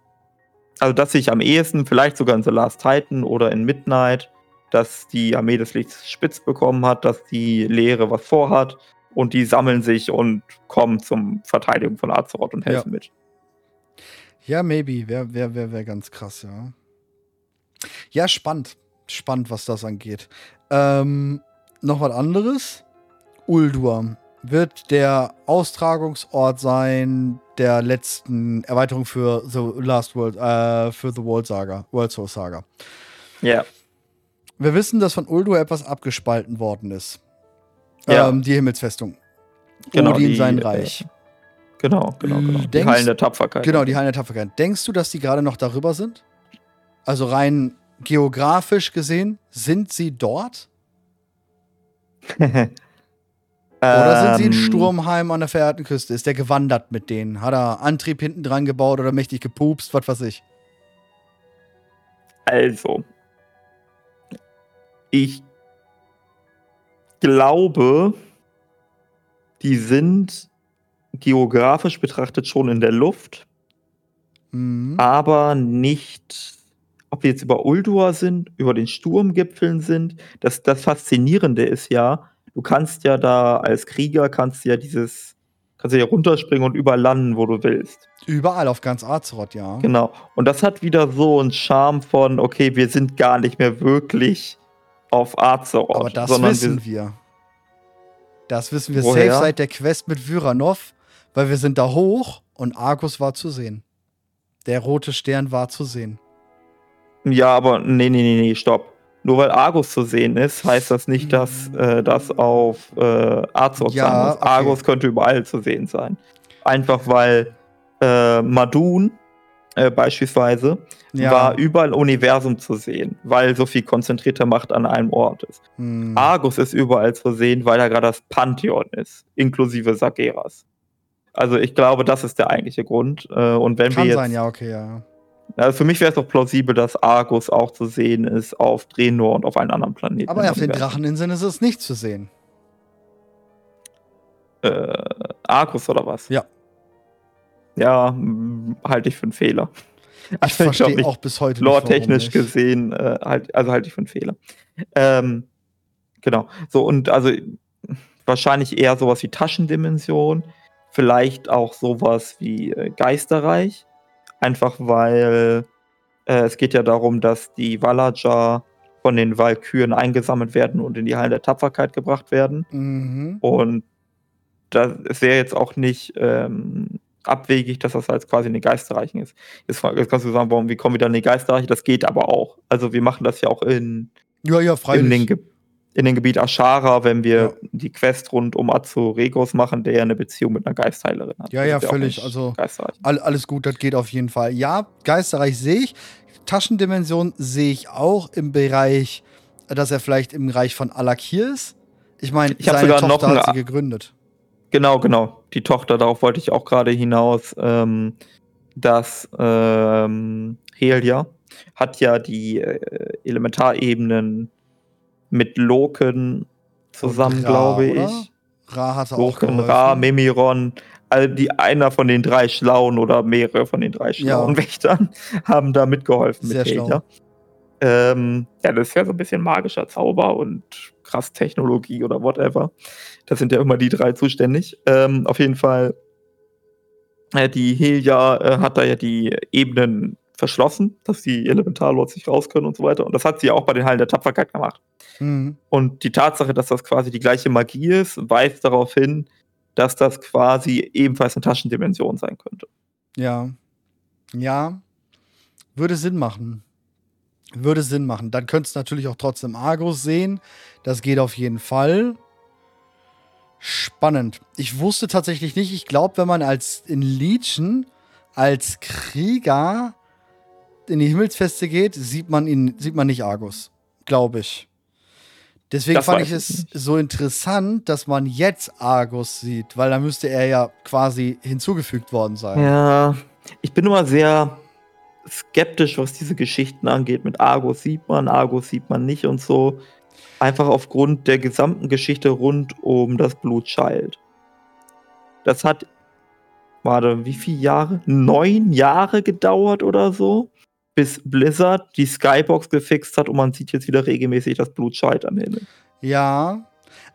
also, das sehe ich am ehesten, vielleicht sogar in The Last Titan oder in Midnight dass die Armee des Lichts spitz bekommen hat, dass die Lehre was vorhat und die sammeln sich und kommen zum Verteidigung von Azeroth und helfen mit. Ja, maybe. Wäre wär, wär, wär ganz krass, ja. Ja, spannend. Spannend, was das angeht. Ähm, noch was anderes. Uldur wird der Austragungsort sein der letzten Erweiterung für The Last World, äh, für The World Saga, World Soul Saga. Ja. Wir wissen, dass von Uldur etwas abgespalten worden ist. Ja. Ähm, die Himmelsfestung. Genau, Odin die, sein äh, Reich. Genau, genau, genau. Die Denkst- Hallen der Tapferkeit. Genau, die Hallen der Tapferkeit. Denkst du, dass die gerade noch darüber sind? Also rein geografisch gesehen, sind sie dort? Oder sind sie in Ähm, Sturmheim an der verehrten Küste? Ist der gewandert mit denen? Hat er Antrieb hinten dran gebaut oder mächtig gepupst? Was weiß ich. Also, ich glaube, die sind geografisch betrachtet schon in der Luft, Mhm. aber nicht, ob wir jetzt über Uldur sind, über den Sturmgipfeln sind. Das, das Faszinierende ist ja, du kannst ja da als Krieger, kannst ja dieses, kannst du ja runterspringen und überall landen, wo du willst. Überall auf ganz Azeroth, ja. Genau. Und das hat wieder so einen Charme von, okay, wir sind gar nicht mehr wirklich auf Azeroth. Aber das sondern wissen wir. Das wissen wir Woher? safe seit der Quest mit Vyranov, weil wir sind da hoch und Argus war zu sehen. Der rote Stern war zu sehen. Ja, aber nee, nee, nee, nee, stopp. Nur weil Argus zu sehen ist, heißt das nicht, dass äh, das auf äh, Azeroth Ja, sein muss. okay. Argus könnte überall zu sehen sein. Einfach weil äh, Madun äh, beispielsweise Ja. war überall im Universum zu sehen, weil so viel konzentrierte Macht an einem Ort ist. Hm. Argus ist überall zu sehen, weil da gerade das Pantheon ist, inklusive Sageras. Also ich glaube, das ist der eigentliche Grund. Äh, Und wenn Kann wir jetzt, sein, ja, okay, ja. Also für mich wäre es doch plausibel, dass Argus auch zu sehen ist auf Draenor und auf einem anderen Planeten. Aber auf den. Dracheninseln ist es nicht zu sehen. Äh, Argus oder was? Ja. Ja, mh, halte ich für einen Fehler. Ich verstehe auch bis heute nicht. warum nicht. gesehen, äh, halt, also halte ich für einen Fehler. Ähm, genau. So, und also wahrscheinlich eher sowas wie Taschendimension, vielleicht auch sowas wie äh, Geisterreich. Einfach weil äh, es geht ja darum, dass die Valaja von den Walküren eingesammelt werden und in die Hallen der Tapferkeit gebracht werden. Mhm. Und da es wäre jetzt auch nicht ähm, abwegig, dass das als quasi eine Geisterreichen ist. Jetzt, jetzt kannst du sagen, warum, wie kommen wir dann in die Geisterreiche? Das geht aber auch. Also wir machen das ja auch in, Ja, ja, in, den, freilich. Ge in den Gebiet Ashara, wenn wir Ja. die Quest rund um Azuregos machen, der ja eine Beziehung mit einer Geistheilerin hat. Ja, ja, völlig. Also-. All, alles gut, das geht auf jeden Fall. Ja, Geisterreich sehe ich. Taschendimension sehe ich auch im Bereich, dass er vielleicht im Bereich von Alakir ist. Ich meine, Ich seine sogar noch Tochter hat eine- sie gegründet. Genau, genau. Die Tochter, darauf wollte ich auch gerade hinaus, ähm, dass ähm, Helia hat ja die äh, Elementarebenen mit Loken zusammen, Ra, glaube oder? ich. Ra hatte auch Loken, geholfen. Ra, Memiron, also die einer von den drei Schlauen oder mehrere von den drei schlauen Ja. Wächtern haben da mitgeholfen Sehr mit. Helia. Ähm, ja, das ist ja so ein bisschen magischer Zauber und krass Technologie oder whatever. Das sind ja immer die drei zuständig. Ähm, auf jeden Fall, äh, die Helia äh, hat da ja die Ebenen verschlossen, dass die Elementarlords nicht raus können und so weiter. Und das hat sie ja auch bei den Hallen der Tapferkeit gemacht. Mhm. Und die Tatsache, dass das quasi die gleiche Magie ist, weist darauf hin, dass das quasi ebenfalls eine Taschendimension sein könnte. Ja. Ja. Würde Sinn machen. Würde Sinn machen. Dann könntest du natürlich auch trotzdem Argus sehen. Das geht auf jeden Fall. Spannend. Ich wusste tatsächlich nicht, ich glaube, wenn man als in Legion als Krieger in die Himmelsfeste geht, sieht man ihn, sieht man nicht Argus. Glaube ich. Deswegen Das fand ich es nicht. so interessant, dass man jetzt Argus sieht, weil da müsste er ja quasi hinzugefügt worden sein. Ja, ich bin immer sehr skeptisch, was diese Geschichten angeht. Mit Argus sieht man, Argus sieht man nicht und so. Einfach aufgrund der gesamten Geschichte rund um das Blutchild. Das hat, warte, wie viele Jahre? Neun Jahre gedauert oder so, bis Blizzard die Skybox gefixt hat und man sieht jetzt wieder regelmäßig das Blutchild am Himmel. Ja,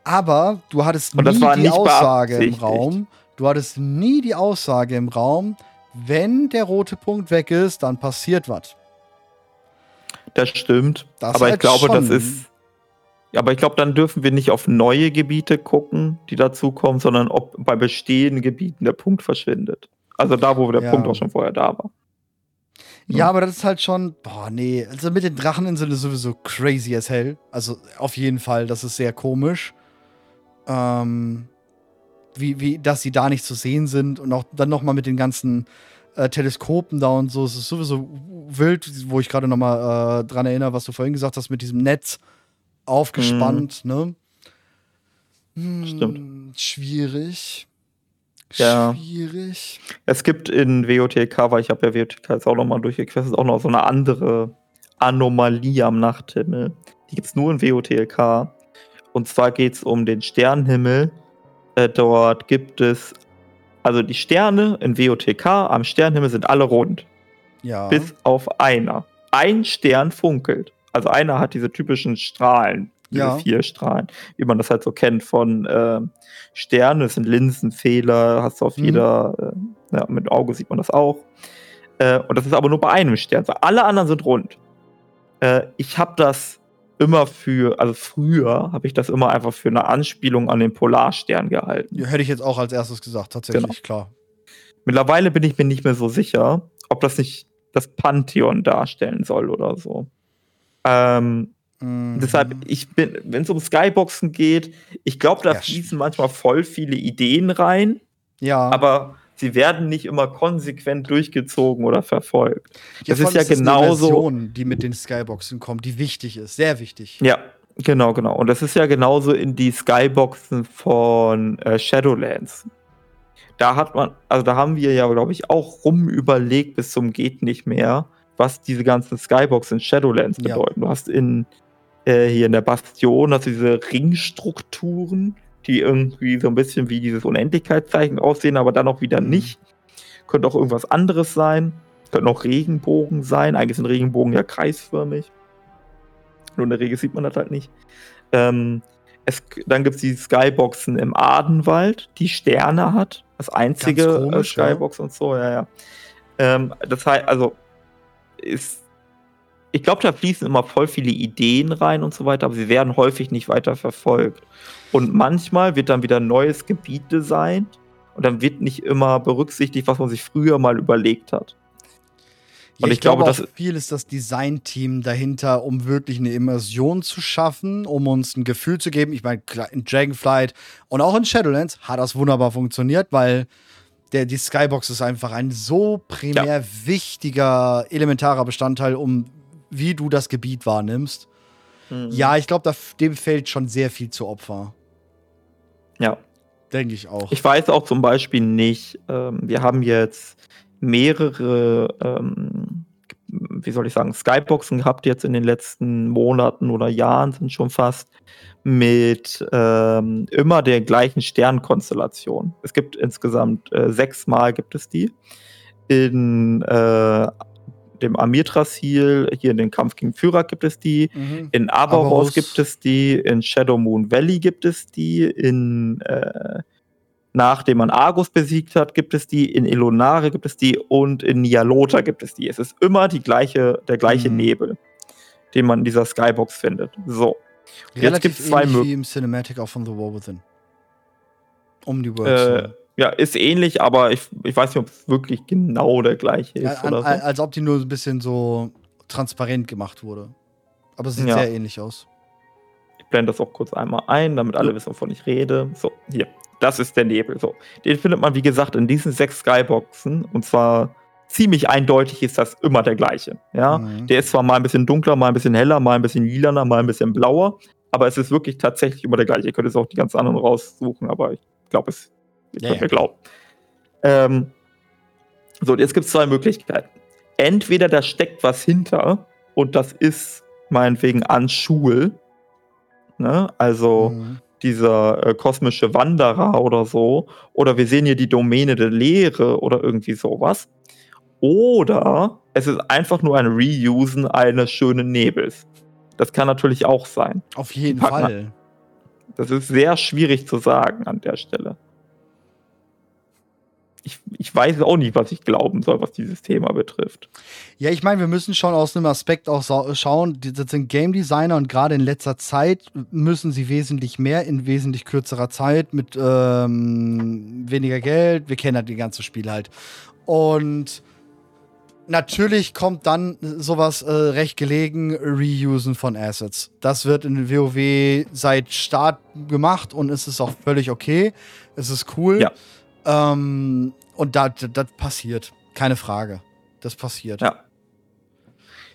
aber du hattest das nie war die Aussage im. Raum. Du hattest nie die Aussage im Raum, wenn der rote Punkt weg ist, dann passiert was. Das stimmt. Das aber ich halt glaube, das schon. ist. Ja, aber ich glaube, dann dürfen wir nicht auf neue Gebiete gucken, die dazukommen, sondern ob bei bestehenden Gebieten der Punkt verschwindet. Also da, wo der Ja. Punkt auch schon vorher da war. Ja, aber das ist halt schon, boah, nee. Also mit den Dracheninseln ist sowieso crazy as hell. Also auf jeden Fall, das ist sehr komisch. Ähm, wie, wie, dass sie da nicht zu sehen sind und auch dann nochmal mit den ganzen äh, Teleskopen da und so. Es ist sowieso wild, wo ich gerade nochmal äh, dran erinnere, was du vorhin gesagt hast, mit diesem Netz aufgespannt, ne? Hm, Stimmt. Schwierig. Ja. Schwierig. Es gibt in WOTK, weil ich habe ja WOTK jetzt auch nochmal durchgequestet, auch noch so eine andere Anomalie am Nachthimmel. Die gibt es nur in WOTLK. Und zwar geht es um den Sternenhimmel. Äh, dort gibt es, also die Sterne in WOTK am Sternenhimmel sind alle rund. Ja. bis auf einer. Ein Stern funkelt. Also einer hat diese typischen Strahlen, Ja. vier Strahlen, wie man das halt so kennt von äh, Sternen. Das sind Linsenfehler, hast du auf Mhm. jeder, äh, ja, mit Auge sieht man das auch. Äh, und das ist aber nur bei einem Stern. So, alle anderen sind rund. Äh, ich habe das immer für, also früher habe ich das immer einfach für eine Anspielung an den Polarstern gehalten. Ja, hätte ich jetzt auch als erstes gesagt, tatsächlich, Genau. klar. Mittlerweile bin ich mir nicht mehr so sicher, ob das nicht das Pantheon darstellen soll oder so. Ähm, Mhm. Deshalb, ich bin, wenn es um Skyboxen geht, ich glaube, da Ja, fließen manchmal voll viele Ideen rein, Ja, aber sie werden nicht immer konsequent durchgezogen oder verfolgt. das vor ist ja eine genauso- Version, die mit den Skyboxen kommt, die wichtig ist, sehr wichtig. Ja, genau, genau. Und das ist ja genauso in die Skyboxen von äh, Shadowlands. Da hat man, also da haben wir ja, glaube ich, auch rumüberlegt bis zum geht nicht mehr, was diese ganzen Skyboxen in Shadowlands Ja. bedeuten. Du hast in äh, hier in der Bastion du diese Ringstrukturen, die irgendwie so ein bisschen wie dieses Unendlichkeitszeichen aussehen, aber dann auch wieder Mhm. nicht. Könnte auch irgendwas anderes sein. Könnten auch Regenbogen sein. Eigentlich sind Regenbogen ja kreisförmig. Nur in der Regel sieht man das halt nicht. Ähm, es, dann gibt es die Skyboxen im Adenwald, die Sterne hat. Das einzige äh, komisch, ja. Skybox und so, ja, ja. Ähm, das heißt, also ist ich glaube, da fließen immer voll viele Ideen rein und so weiter, aber sie werden häufig nicht weiter verfolgt. Und manchmal wird dann wieder ein neues Gebiet designt und dann wird nicht immer berücksichtigt, was man sich früher mal überlegt hat. Ja, ich, ich, glaube, glaube viel ist das Designteam dahinter, um wirklich eine Immersion zu schaffen, um uns ein Gefühl zu geben. Ich meine, in Dragonflight und auch in Shadowlands hat das wunderbar funktioniert, weil der, die Skybox ist einfach ein so primär ja. wichtiger, elementarer Bestandteil, um wie du das Gebiet wahrnimmst. Mhm. Ja, ich glaube, dem fällt schon sehr viel zu Opfer. Ja. Denke ich auch. Ich weiß auch zum Beispiel nicht, ähm, wir haben jetzt mehrere, ähm, wie soll ich sagen, Skyboxen gehabt jetzt in den letzten Monaten oder Jahren sind schon fast mit ähm, immer der gleichen Sternkonstellation. Es gibt insgesamt äh, sechsmal gibt es die. In äh, dem Amir-Trasil, hier in den Kampf gegen Führer gibt es die, mhm. in Aberhorst gibt es die, in Shadow Moon Valley gibt es die, in äh, nachdem man Argus besiegt hat, gibt es die, in Elonare gibt es die und in Nialota gibt es die. Es ist immer die gleiche, der gleiche mhm. Nebel, den man in dieser Skybox findet. So. Jetzt gibt es zwei Möglichkeiten. im Cinematic auch von The War Within. Um die Worlds. Äh, ja, ist ähnlich, aber ich, ich weiß nicht, ob es wirklich genau der gleiche ist. Ja, an, oder so. Als ob die nur ein bisschen so transparent gemacht wurde. Aber es sieht ja. sehr ähnlich aus. Ich blende das auch kurz einmal ein, damit alle wissen, wovon ich rede. So, hier. Das ist der Nebel. So. Den findet man, wie gesagt, in diesen sechs Skyboxen. Und zwar ziemlich eindeutig ist das immer der gleiche. Ja? Mhm. Der ist zwar mal ein bisschen dunkler, mal ein bisschen heller, mal ein bisschen lilaner, mal ein bisschen blauer. Aber es ist wirklich tatsächlich immer der gleiche. Ihr könnt jetzt auch die ganz anderen raussuchen, aber ich glaube, es ich ja, mir glauben. Ähm, so, jetzt gibt es zwei Möglichkeiten. Entweder da steckt was hinter und das ist meinetwegen an Schul, ne? also mhm. dieser äh, kosmische Wanderer oder so, oder wir sehen hier die Domäne der Lehre oder irgendwie sowas. Oder es ist einfach nur ein Reusen eines schönen Nebels. Das kann natürlich auch sein. Auf jeden Fall. Das ist sehr schwierig zu sagen an der Stelle ich, ich weiß auch nicht, was ich glauben soll, was dieses Thema betrifft. Ja, ich meine, wir müssen schon aus einem Aspekt auch schauen, das sind Game Designer und gerade in letzter Zeit müssen sie wesentlich mehr in wesentlich kürzerer Zeit mit ähm, weniger Geld. Wir kennen halt die ganze Spiel halt. Und natürlich kommt dann sowas äh, recht gelegen, Reusen von Assets. Das wird in WoW seit Start gemacht und es ist auch völlig okay. Es ist cool. Ja. Ähm, und das passiert. Keine Frage. Das passiert. Ja.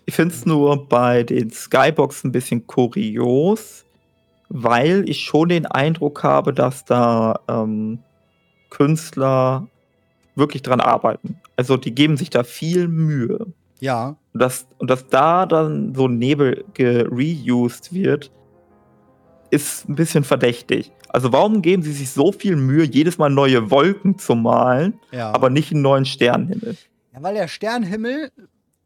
Ich finde es nur bei den Skyboxen ein bisschen kurios, weil ich schon den Eindruck habe, dass da ähm, Künstler wirklich dran arbeiten. Also die geben sich da viel Mühe. Ja. Und dass, und dass da dann so Nebel gereused wird, ist ein bisschen verdächtig. Also warum geben sie sich so viel Mühe, jedes Mal neue Wolken zu malen, ja. aber nicht einen neuen Sternenhimmel? Ja, weil der Sternenhimmel,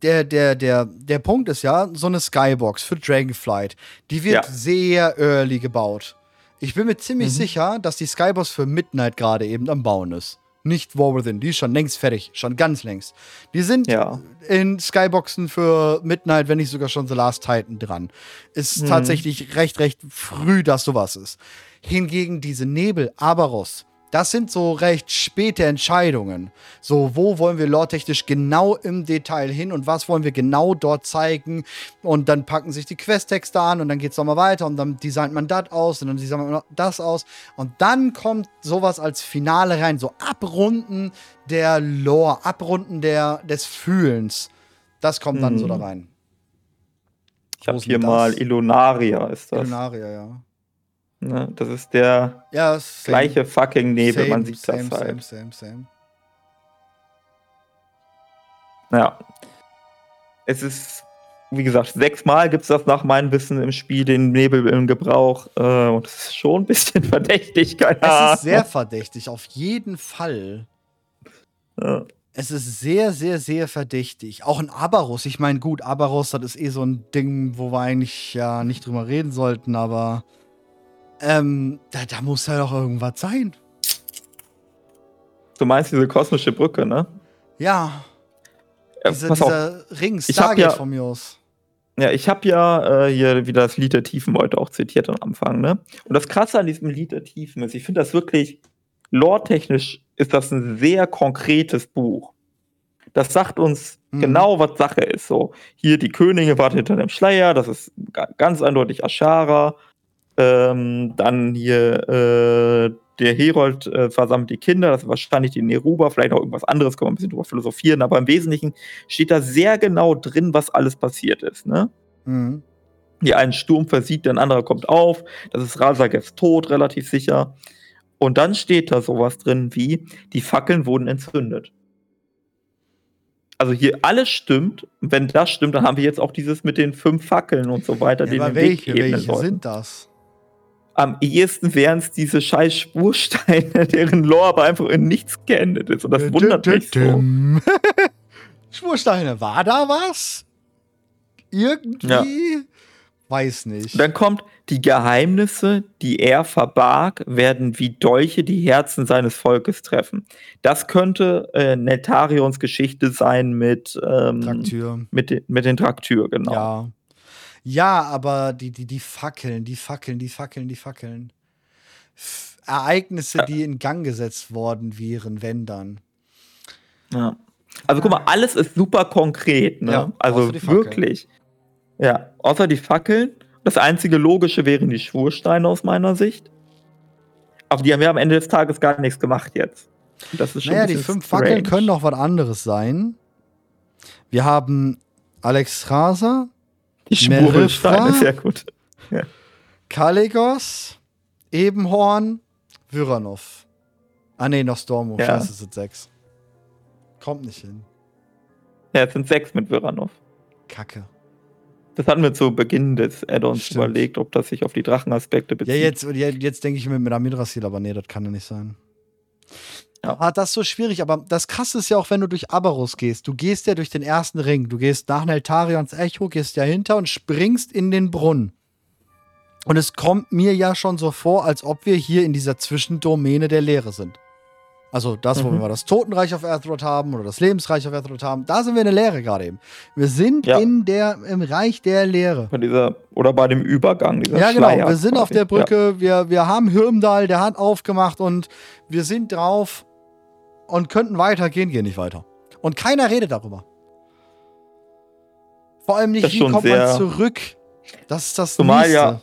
der, der, der, der Punkt ist ja, so eine Skybox für Dragonflight, die wird ja. sehr early gebaut. Ich bin mir ziemlich mhm. sicher, dass die Skybox für Midnight gerade eben am Bauen ist nicht War Within. Die ist schon längst fertig. Schon ganz längst. Die sind ja. in Skyboxen für Midnight, wenn nicht sogar schon The Last Titan dran. Ist hm. tatsächlich recht, recht früh, dass sowas ist. Hingegen diese Nebel, Abaros, das sind so recht späte Entscheidungen. So, wo wollen wir lore-technisch genau im Detail hin und was wollen wir genau dort zeigen? Und dann packen sich die Questtexte an und dann geht es nochmal weiter und dann designt man das aus und dann designt man das aus. Und dann kommt sowas als Finale rein, so Abrunden der Lore, Abrunden der, des Fühlens. Das kommt dann mhm. so da rein. Ich habe hier mal Ilunaria, ist das. Ilunaria, ja. Ne? Das ist der ja, gleiche fucking Nebel, same, man sieht same, das halt. Same, same, same. Ja. Es ist, wie gesagt, sechsmal gibt es das nach meinem Wissen im Spiel, den Nebel im Gebrauch. Äh, und es ist schon ein bisschen verdächtig, keine Ahnung. Es ist sehr verdächtig, auf jeden Fall. Ja. Es ist sehr, sehr, sehr verdächtig. Auch ein Abaros. Ich meine, gut, Abaros, das ist eh so ein Ding, wo wir eigentlich ja nicht drüber reden sollten, aber ähm, da, da muss ja doch irgendwas sein. Du meinst diese kosmische Brücke, ne? Ja. Diese, pass dieser auf. Ring, Stargate ja, von mir aus. Ja, ich habe ja äh, hier wieder das Lied der Tiefen heute auch zitiert am Anfang, ne? Und das Krasse an diesem Lied der Tiefen ist, ich finde das wirklich, lore-technisch ist das ein sehr konkretes Buch. Das sagt uns mhm. genau, was Sache ist. So, hier die Könige warten hinter dem Schleier, das ist ganz eindeutig Ashara. Ähm, dann hier äh, der Herold äh, versammelt die Kinder, das ist wahrscheinlich die Neruba, vielleicht auch irgendwas anderes, kann man ein bisschen drüber philosophieren, aber im Wesentlichen steht da sehr genau drin, was alles passiert ist. Ne? Mhm. Hier ein Sturm versiegt, ein anderer kommt auf, das ist Rasagevs Tod, relativ sicher. Und dann steht da sowas drin wie, die Fackeln wurden entzündet. Also hier alles stimmt. Wenn das stimmt, dann haben wir jetzt auch dieses mit den fünf Fackeln und so weiter. Ja, aber welche, welche sind das? Am ehesten wären es diese scheiß Spursteine, deren Lore aber einfach in nichts geendet ist. Und das wundert mich so. Spursteine, war da was? Irgendwie? Ja. Weiß nicht. Dann kommt, die Geheimnisse, die er verbarg, werden wie Dolche die Herzen seines Volkes treffen. Das könnte äh, Netarions Geschichte sein mit, ähm, Traktür. Mit, mit den Traktür, genau. Ja. Ja, aber die, die, die Fackeln, die Fackeln, die Fackeln, die Fackeln. F Ereignisse, ja. die in Gang gesetzt worden wären, wenn dann. Ja. Also guck mal, alles ist super konkret, ne? Ja, also wirklich. Ja, außer die Fackeln. Das einzige Logische wären die Schwursteine aus meiner Sicht. Aber die haben ja am Ende des Tages gar nichts gemacht jetzt. Das ist schon naja, die fünf strange. Fackeln können noch was anderes sein. Wir haben Alex Raser, die Spurensteine, sehr gut. Ja. Kaligos, Ebenhorn, Vyranov. Ah, nee, noch Stormo. Ja. Scheiße, es sind sechs. Kommt nicht hin. Ja, es sind sechs mit Vyranov. Kacke. Das hatten wir zu Beginn des Add-ons überlegt, ob das sich auf die Drachenaspekte bezieht. Ja, jetzt, jetzt denke ich mir mit Amidrasil, aber nee, das kann ja nicht sein. Ja. Ah, das ist so schwierig, aber das krasse ist ja auch, wenn du durch Abarus gehst. Du gehst ja durch den ersten Ring. Du gehst nach Neltarions Echo, gehst ja hinter und springst in den Brunnen. Und es kommt mir ja schon so vor, als ob wir hier in dieser Zwischendomäne der Lehre sind. Also das, wo mhm. wir das Totenreich auf Earthrod haben oder das Lebensreich auf Earthrod haben, da sind wir in der Lehre gerade eben. Wir sind ja. in der, im Reich der Lehre. Bei dieser, oder bei dem Übergang dieser Ja, genau. wir sind quasi. auf der Brücke, ja. wir, wir haben Hirmdal, der hat aufgemacht und wir sind drauf und könnten weitergehen, gehen nicht weiter. Und keiner redet darüber. Vor allem nicht, wie kommt man zurück. Das ist das Zumal nächste. ja,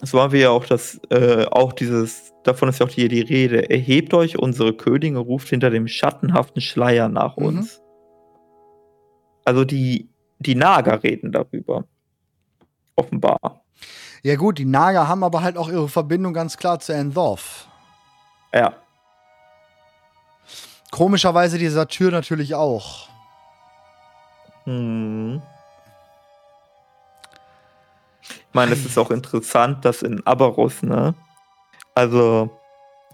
das waren wir ja auch, das, äh, auch dieses, davon ist ja auch hier die Rede. Erhebt euch, unsere Könige, ruft hinter dem schattenhaften Schleier nach mhm. uns. Also die, die Nager reden darüber. Offenbar. Ja gut, die Nager haben aber halt auch ihre Verbindung ganz klar zu Endorf. Ja. Komischerweise dieser Tür natürlich auch. Hm. Ich meine, es ist auch interessant, dass in Abarus, ne? Also,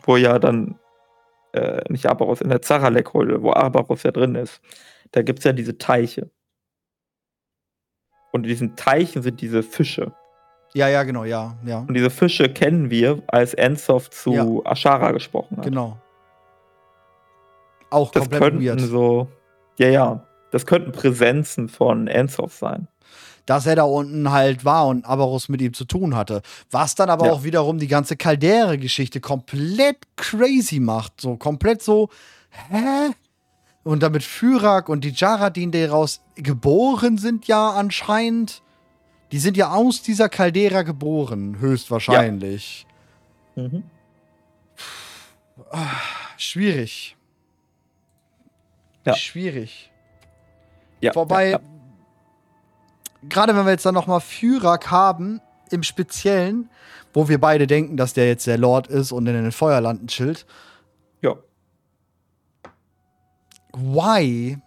wo ja dann, äh, nicht Abarus, in der Zaralek-Höhle, wo Abarus ja drin ist, da gibt es ja diese Teiche. Und in diesen Teichen sind diese Fische. Ja, ja, genau, ja, ja. Und diese Fische kennen wir, als Ensof zu ja. Ashara gesprochen hat. Genau. Auch das komplett könnten weird. so, ja, ja, das könnten Präsenzen von Ensof sein. Dass er da unten halt war und Abarus mit ihm zu tun hatte. Was dann aber ja. auch wiederum die ganze Caldere-Geschichte komplett crazy macht. So komplett so, hä? Und damit Fyrak und die Jaradin, die daraus geboren sind, ja anscheinend. Die sind ja aus dieser Caldera geboren, höchstwahrscheinlich. Ja. Mhm. schwierig. Ja. Schwierig. Ja, Wobei, ja, gerade wenn wir jetzt dann nochmal Fyrak haben, im Speziellen, wo wir beide denken, dass der jetzt der Lord ist und in den Feuerlanden chillt. Ja. Why?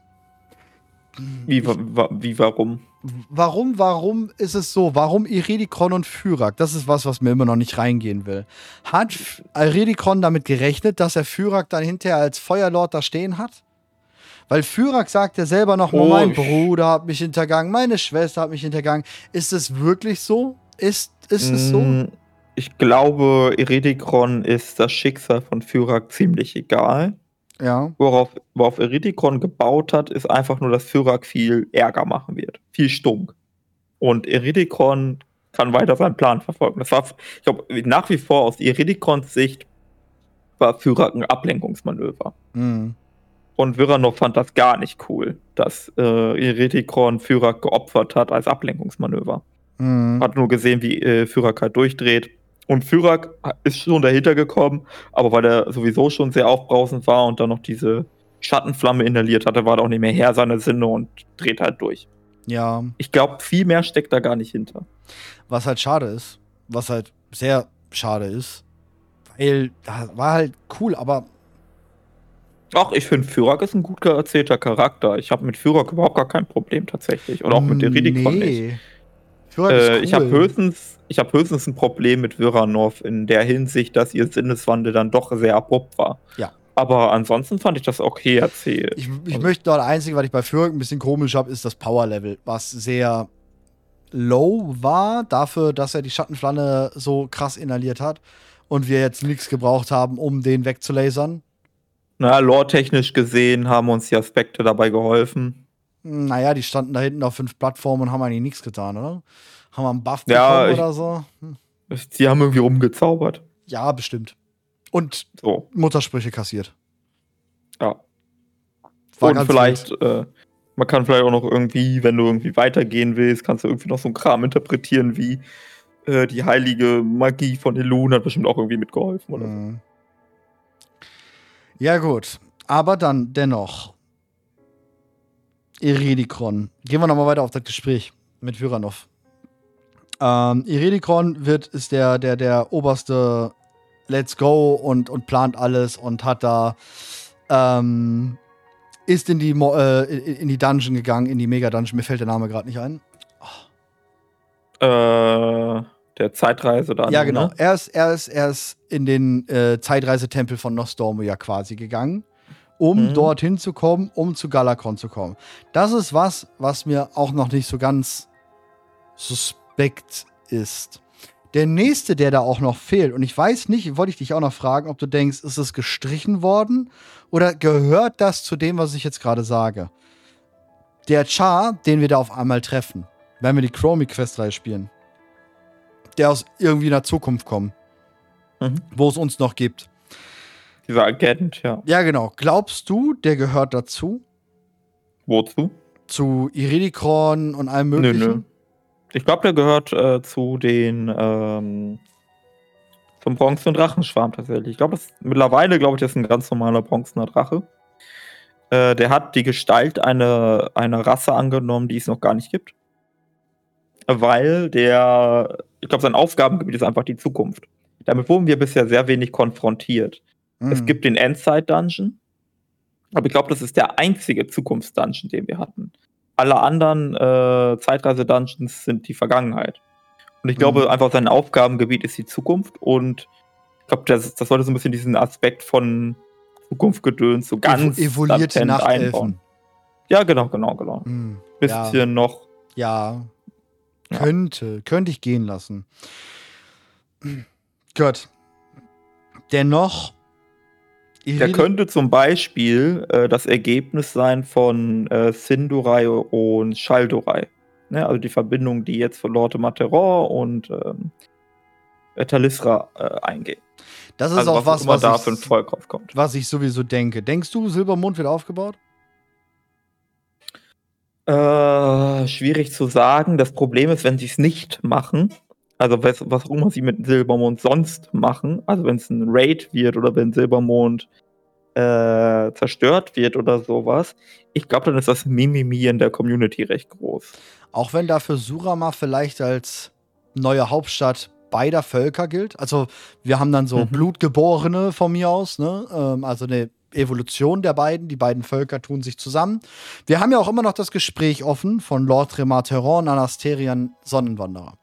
Wie, ich, wie warum? Warum, warum ist es so? Warum Iridikron und Fyrak? Das ist was, was mir immer noch nicht reingehen will. Hat Iridikron damit gerechnet, dass er Fyrak dann hinterher als Feuerlord da stehen hat? Weil Fyrak sagt ja selber noch, oh, mein Bruder hat mich hintergangen, meine Schwester hat mich hintergangen. Ist es wirklich so? Ist, ist es so? Mm, ich glaube, Eridikron ist das Schicksal von Fyrak ziemlich egal. Ja. Worauf, worauf Eridikron gebaut hat, ist einfach nur, dass Fyrak viel Ärger machen wird. Viel Stunk. Und Iridikon kann weiter seinen Plan verfolgen. Das war, ich glaube, nach wie vor aus Iridikons Sicht war Fyrak ein Ablenkungsmanöver. Mhm. Und Viranov fand das gar nicht cool, dass äh, Iridikon Fyrak geopfert hat als Ablenkungsmanöver. Mhm. Hat nur gesehen, wie äh, Fyrak halt durchdreht. Und Fyrak ist schon dahinter gekommen, aber weil er sowieso schon sehr aufbrausend war und dann noch diese Schattenflamme inhaliert hatte, war er auch nicht mehr Herr seiner Sinne und dreht halt durch. Ja. Ich glaube, viel mehr steckt da gar nicht hinter. Was halt schade ist, was halt sehr schade ist, weil das war halt cool, aber. Ach, ich finde, Fyrak ist ein gut erzählter Charakter. Ich habe mit Fyrak überhaupt gar kein Problem tatsächlich. Oder auch mit der Ridikon nee. nicht. Äh, cool. Ich habe höchstens, hab höchstens ein Problem mit Viranov in der Hinsicht, dass ihr Sinneswandel dann doch sehr abrupt war. Ja. Aber ansonsten fand ich das okay erzählt. Ich, ich also, möchte noch, das Einzige, was ich bei Fyrak ein bisschen komisch habe, ist das Power-Level, was sehr low war, dafür, dass er die Schattenflamme so krass inhaliert hat und wir jetzt nichts gebraucht haben, um den wegzulasern. Na, lore-technisch gesehen haben uns die Aspekte dabei geholfen. Naja, die standen da hinten auf fünf Plattformen und haben eigentlich nichts getan, oder? Haben wir einen Buff ja, ich, oder so? Hm. Sie haben irgendwie rumgezaubert. Ja, bestimmt. Und so. Muttersprüche kassiert. Ja. War und vielleicht, äh, man kann vielleicht auch noch irgendwie, wenn du irgendwie weitergehen willst, kannst du irgendwie noch so einen Kram interpretieren, wie äh, die heilige Magie von Elun hat bestimmt auch irgendwie mitgeholfen, oder? Mhm. Ja, gut. Aber dann dennoch. Iridikron. Gehen wir nochmal weiter auf das Gespräch mit Vyranov. Ähm, Iridikron wird, ist der, der, der oberste let's go und, und plant alles und hat da ähm, ist in die, äh, in die Dungeon gegangen, in die Mega-Dungeon. Mir fällt der Name gerade nicht ein. Oh. Äh, der Zeitreise da. Ja, genau. Ne? Er, ist, er, ist, er ist in den äh, Zeitreisetempel von Nostormo ja quasi gegangen, um mhm. dorthin zu kommen, um zu Galakon zu kommen. Das ist was, was mir auch noch nicht so ganz suspekt ist. Der nächste, der da auch noch fehlt, und ich weiß nicht, wollte ich dich auch noch fragen, ob du denkst, ist es gestrichen worden oder gehört das zu dem, was ich jetzt gerade sage? Der Char, den wir da auf einmal treffen, wenn wir die Chromie Quest 3 spielen, der aus irgendwie einer Zukunft kommt, mhm. wo es uns noch gibt. Dieser Agent, ja. Ja, genau. Glaubst du, der gehört dazu? Wozu? Zu Iridikron und allem möglichen? Nö, nö. Ich glaube, der gehört äh, zu den ähm, zum Bronze- und Drachenschwarm tatsächlich. Ich glaube, mittlerweile, glaube ich, das ist ein ganz normaler bronzener Drache. Äh, der hat die Gestalt einer eine Rasse angenommen, die es noch gar nicht gibt. Weil der, ich glaube, sein Aufgabengebiet ist einfach die Zukunft. Damit wurden wir bisher sehr wenig konfrontiert. Mhm. Es gibt den Endzeit-Dungeon, aber ich glaube, das ist der einzige Zukunftsdungeon, den wir hatten alle anderen äh, Zeitreise-Dungeons sind die Vergangenheit. Und ich glaube, mhm. einfach sein Aufgabengebiet ist die Zukunft und ich glaube, das, das sollte so ein bisschen diesen Aspekt von Zukunftgedöns so ganz evoluierte Nachtelfen. Ja, genau, genau, genau. Mhm. Bisschen ja. noch. Ja. Ja. Könnte, könnte ich gehen lassen. Gut. Dennoch der könnte zum Beispiel äh, das Ergebnis sein von äh, Sindurai und Shaldurai. Ne? Also die Verbindung, die jetzt von Lorde Materon und ähm, Talisra äh, eingeht. Das ist also auch was, was, da für ein Volk aufkommt. Was ich sowieso denke. Denkst du, Silbermond wird aufgebaut? Äh, schwierig zu sagen. Das Problem ist, wenn sie es nicht machen, also was, was auch immer sie mit Silbermond sonst machen, also wenn es ein Raid wird oder wenn Silbermond äh, zerstört wird oder sowas, ich glaube, dann ist das Mimimi in der Community recht groß. Auch wenn dafür Surama vielleicht als neue Hauptstadt beider Völker gilt. Also wir haben dann so mhm. Blutgeborene von mir aus, ne? Ähm, also eine Evolution der beiden. Die beiden Völker tun sich zusammen. Wir haben ja auch immer noch das Gespräch offen von Lord Remateron, Anasterian, Sonnenwanderer.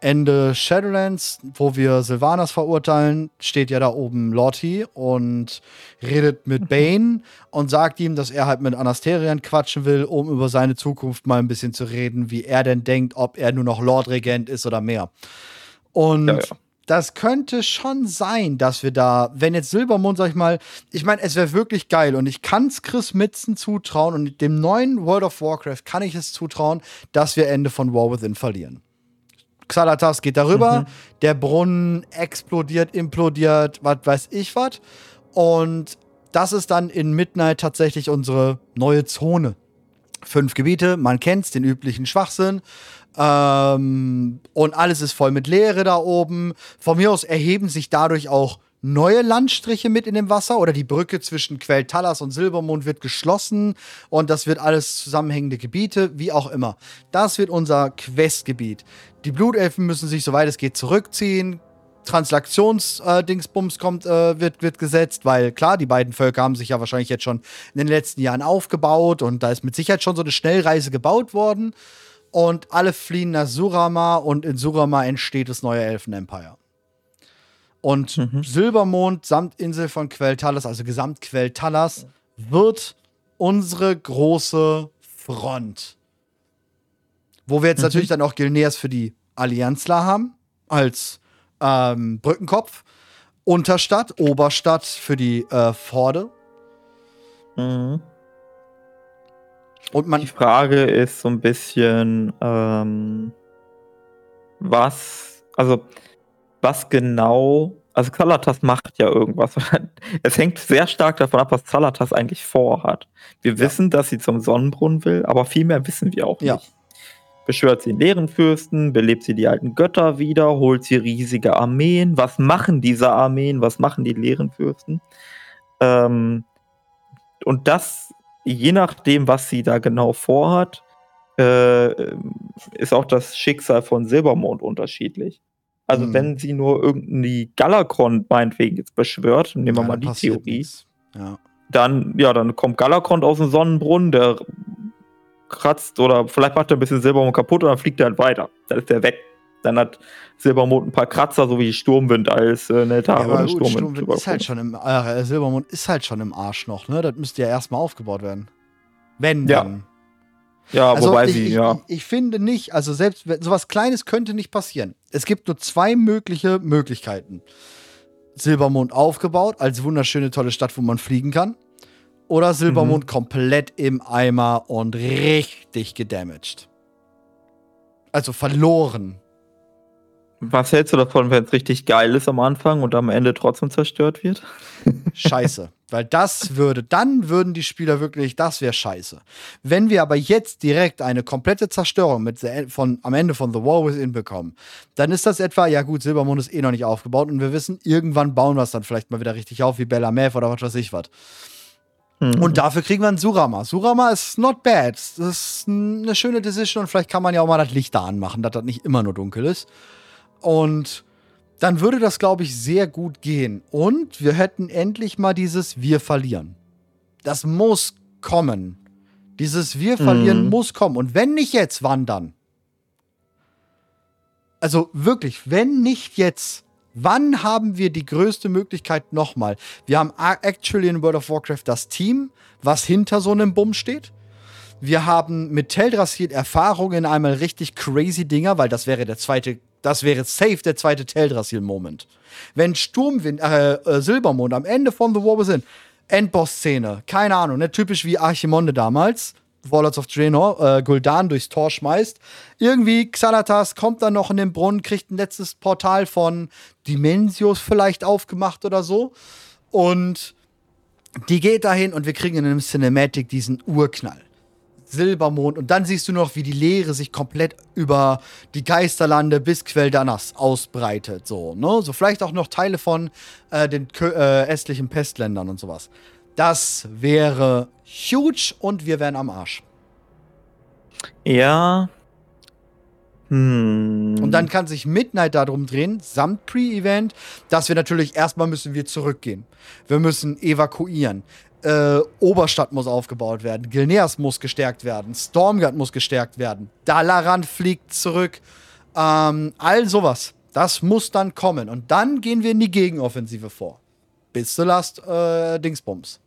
Ende Shadowlands, wo wir Sylvanas verurteilen, steht ja da oben Lottie und redet mit Bane und sagt ihm, dass er halt mit Anasterian quatschen will, um über seine Zukunft mal ein bisschen zu reden, wie er denn denkt, ob er nur noch Lordregent ist oder mehr. Und ja, ja. Das könnte schon sein, dass wir da, wenn jetzt Silbermond, sag ich mal, ich meine, es wäre wirklich geil und ich kann es Chris Mitzen zutrauen und dem neuen World of Warcraft kann ich es zutrauen, dass wir Ende von War Within verlieren. Xalatas geht darüber, mhm. der Brunnen explodiert, implodiert, was weiß ich was. Und das ist dann in Midnight tatsächlich unsere neue Zone. Fünf Gebiete, man kennt's, den üblichen Schwachsinn. Ähm, und alles ist voll mit Leere da oben. Von mir aus erheben sich dadurch auch neue Landstriche mit in dem Wasser oder die Brücke zwischen Quell Talas und Silbermond wird geschlossen und das wird alles zusammenhängende Gebiete, wie auch immer. Das wird unser Questgebiet. Die Blutelfen müssen sich, soweit es geht, zurückziehen. Translationsdingsbums äh, kommt, äh, wird, wird gesetzt, weil klar, die beiden Völker haben sich ja wahrscheinlich jetzt schon in den letzten Jahren aufgebaut und da ist mit Sicherheit schon so eine Schnellreise gebaut worden und alle fliehen nach Surama und in Surama entsteht das neue Elfen-Empire. Und mhm. Silbermond samt Insel von Quelltalas, also Gesamt Quelltalas, wird unsere große Front. Wo wir jetzt mhm. natürlich dann auch Gilneas für die Allianzler haben, als ähm, Brückenkopf. Unterstadt, Oberstadt für die äh, Forde. Mhm. Und man die Frage ist so ein bisschen, ähm, was, also was genau, also Zalatas macht ja irgendwas. es hängt sehr stark davon ab, was Zalatas eigentlich vorhat. Wir ja. wissen, dass sie zum Sonnenbrunnen will, aber viel mehr wissen wir auch ja. nicht. Beschwört sie den Leerenfürsten, belebt sie die alten Götter wieder, holt sie riesige Armeen. Was machen diese Armeen? Was machen die Leerenfürsten? Ähm, und das je nachdem, was sie da genau vorhat, äh, ist auch das Schicksal von Silbermond unterschiedlich. Also hm. wenn sie nur irgendwie Galakron meinetwegen jetzt beschwört, nehmen wir ja, mal die Theorie, ja. dann ja, dann kommt Galakron aus dem Sonnenbrunnen, der kratzt oder vielleicht macht er ein bisschen Silbermond kaputt und dann fliegt er halt weiter. Dann ist er weg. Dann hat Silbermond ein paar Kratzer, so wie Sturmwind als äh, Neltare ja, Sturmwind. Sturmwind ist halt schon im, äh, Silbermond ist halt schon im Arsch noch, ne? Das müsste ja erstmal aufgebaut werden. Wenn ja. dann. Ja, also wobei ich, sie, ich, ja. Ich, ich, finde nicht, also selbst sowas Kleines könnte nicht passieren. Es gibt nur zwei mögliche Möglichkeiten. Silbermond aufgebaut, als wunderschöne, tolle Stadt, wo man fliegen kann. Oder Silbermond mhm. komplett im Eimer und richtig gedamaged. Also verloren. Was hältst du davon, wenn es richtig geil ist am Anfang und am Ende trotzdem zerstört wird? Scheiße. Weil das würde, dann würden die Spieler wirklich, das wäre scheiße. Wenn wir aber jetzt direkt eine komplette Zerstörung mit von, am Ende von The War Within bekommen, dann ist das etwa, ja gut, Silbermond ist eh noch nicht aufgebaut und wir wissen, irgendwann bauen wir es dann vielleicht mal wieder richtig auf, wie Bella Mav oder was weiß ich was. Mhm. Und dafür kriegen wir einen Surama. Surama ist not bad. Das ist eine schöne Decision und vielleicht kann man ja auch mal das Licht da anmachen, dass das nicht immer nur dunkel ist. Und dann würde das, glaube ich, sehr gut gehen. Und wir hätten endlich mal dieses Wir verlieren. Das muss kommen. Dieses Wir verlieren mhm. muss kommen. Und wenn nicht jetzt, wann dann? Also wirklich, wenn nicht jetzt, wann haben wir die größte Möglichkeit nochmal? Wir haben actually in World of Warcraft das Team, was hinter so einem Bumm steht. Wir haben mit Teldrassil Erfahrung in einmal richtig crazy Dinger, weil das wäre der zweite das wäre safe der zweite Teldrassil-Moment. Wenn Sturmwind, äh, äh, Silbermond am Ende von The War Within, Endboss-Szene, keine Ahnung, ne, typisch wie Archimonde damals, Warlords of Draenor, äh, Gul'dan durchs Tor schmeißt. Irgendwie Xanatas kommt dann noch in den Brunnen, kriegt ein letztes Portal von Dimensios vielleicht aufgemacht oder so. Und die geht dahin und wir kriegen in einem Cinematic diesen Urknall. Silbermond und dann siehst du noch, wie die Leere sich komplett über die Geisterlande bis Queldanas ausbreitet. So, ne? So vielleicht auch noch Teile von äh, den äh, östlichen Pestländern und sowas. Das wäre huge und wir wären am Arsch. Ja. Hm. Und dann kann sich Midnight darum drehen, samt Pre-Event, dass wir natürlich erstmal müssen wir zurückgehen. Wir müssen evakuieren äh, Oberstadt muss aufgebaut werden, Gilneas muss gestärkt werden, Stormguard muss gestärkt werden, Dalaran fliegt zurück, ähm, all sowas. Das muss dann kommen. Und dann gehen wir in die Gegenoffensive vor. Bis zur Last äh, Dingsbums.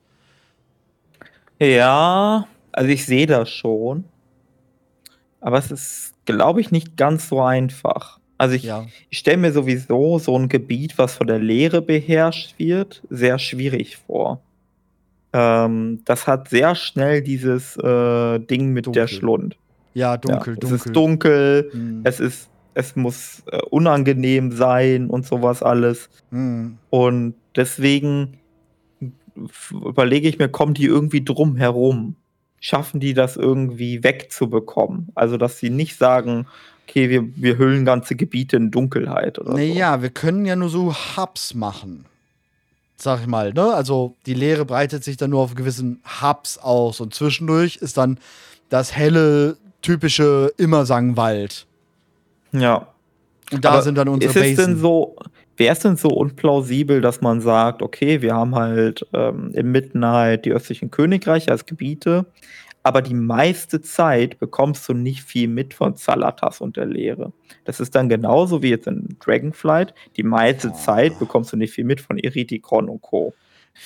Ja, also ich sehe das schon. Aber es ist, glaube ich, nicht ganz so einfach. Also ich, Ja. ich stelle mir sowieso so ein Gebiet, was von der Leere beherrscht wird, sehr schwierig vor. Ähm, das hat sehr schnell dieses äh, Ding mit der Dunkel. Schlund. Ja, dunkel, ja, dunkel. Es ist dunkel, Hm. es ist, es muss äh, unangenehm sein und sowas alles. Hm. Und deswegen überlege ich mir, kommen die irgendwie drum herum? Schaffen die das irgendwie wegzubekommen? Also, dass sie nicht sagen, okay, wir, wir hüllen ganze Gebiete in Dunkelheit oder so. Naja, wir können ja nur so Hubs machen. Sag ich mal, ne? Also die Leere breitet sich dann nur auf gewissen Hubs aus und zwischendurch ist dann das helle, typische Immersangwald. Ja. Und da Aber sind dann unsere ist es denn so, wäre es denn so unplausibel, dass man sagt, okay, wir haben halt ähm, im Midnight die östlichen Königreiche als Gebiete, aber die meiste Zeit bekommst du nicht viel mit von Zalatas und der Leere. Das ist dann genauso wie jetzt in Dragonflight. Die meiste Ja. Zeit bekommst du nicht viel mit von Iritikon und Co.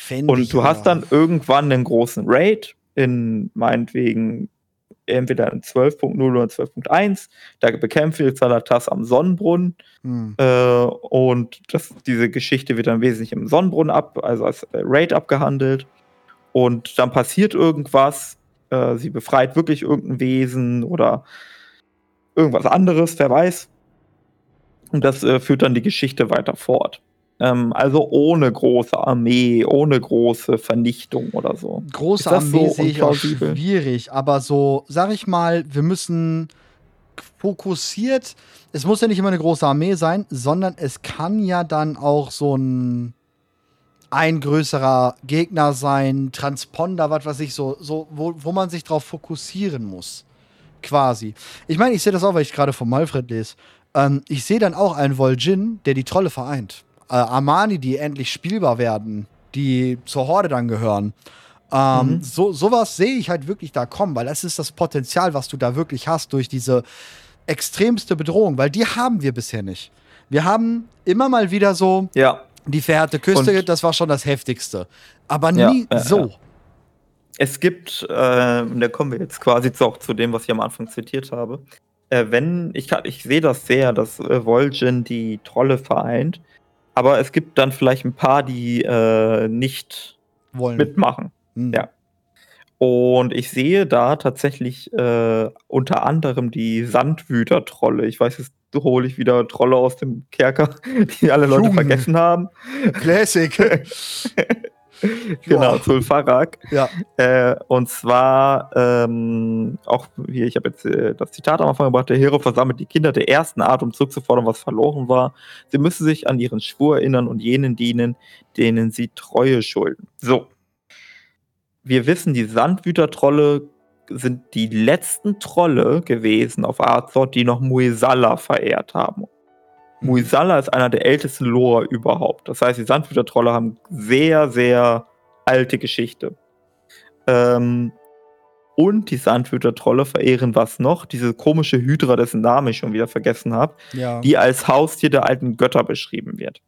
Ich Und du hast dann irgendwann einen großen Raid in meinetwegen entweder in 12.0 oder 12.1. Da bekämpft ihr Zalatas am Sonnenbrunnen. Hm. Äh, und das, diese Geschichte wird dann wesentlich im Sonnenbrunnen ab, also als Raid abgehandelt. Und dann passiert irgendwas. Äh, sie befreit wirklich irgendein Wesen oder irgendwas anderes, wer weiß. Und das äh, führt dann die Geschichte weiter fort. Ähm, also ohne große Armee, ohne große Vernichtung oder so. Große Armee so sehe ich auch schwierig, aber so, sag ich mal, wir müssen fokussiert, es muss ja nicht immer eine große Armee sein, sondern es kann ja dann auch so ein ein größerer Gegner sein, Transponder, was weiß ich, so, so wo, wo man sich drauf fokussieren muss. Quasi. Ich meine, ich sehe das auch, weil ich gerade von Malfred lese. Ähm, ich sehe dann auch einen Vol'jin, der die Trolle vereint. Äh, Armani, die endlich spielbar werden, die zur Horde dann gehören. Ähm, Mhm. so, sowas sehe ich halt wirklich da kommen, weil das ist das Potenzial, was du da wirklich hast durch diese extremste Bedrohung, weil die haben wir bisher nicht. Wir haben immer mal wieder so Ja, die verhärte Küste, Und- das war schon das heftigste. Aber nie ja, so. ja. Es gibt, äh, und da kommen wir jetzt quasi zu, auch zu dem, was ich am Anfang zitiert habe. Äh, wenn, ich, ich sehe das sehr, dass äh, Vol'jin die Trolle vereint, aber es gibt dann vielleicht ein paar, die äh, nicht Wollen. mitmachen. Hm. ja. Und ich sehe da tatsächlich äh, unter anderem die Sandwüter-Trolle. Ich weiß, jetzt hole ich wieder Trolle aus dem Kerker, die alle Leute Junge. vergessen haben. Classic. Genau. Zulfarak. ja. Äh, und zwar ähm, auch hier, ich habe jetzt äh, das Zitat am Anfang gebracht, der Hero versammelt die Kinder der ersten Art, um zurückzufordern, was verloren war. Sie müssen sich an ihren Schwur erinnern und jenen dienen, denen sie Treue schulden. So. Wir wissen, die Sandwüter-Trolle sind die letzten Trolle gewesen auf Azor, die noch Muisala verehrt haben. Muisala ist einer der ältesten Lore überhaupt. Das heißt, die Sandwüter-Trolle haben sehr, sehr alte Geschichte. Ähm, und die Sandwüter-Trolle verehren was noch? Diese komische Hydra, dessen Namen ich schon wieder vergessen habe, ja. die als Haustier der alten Götter beschrieben wird.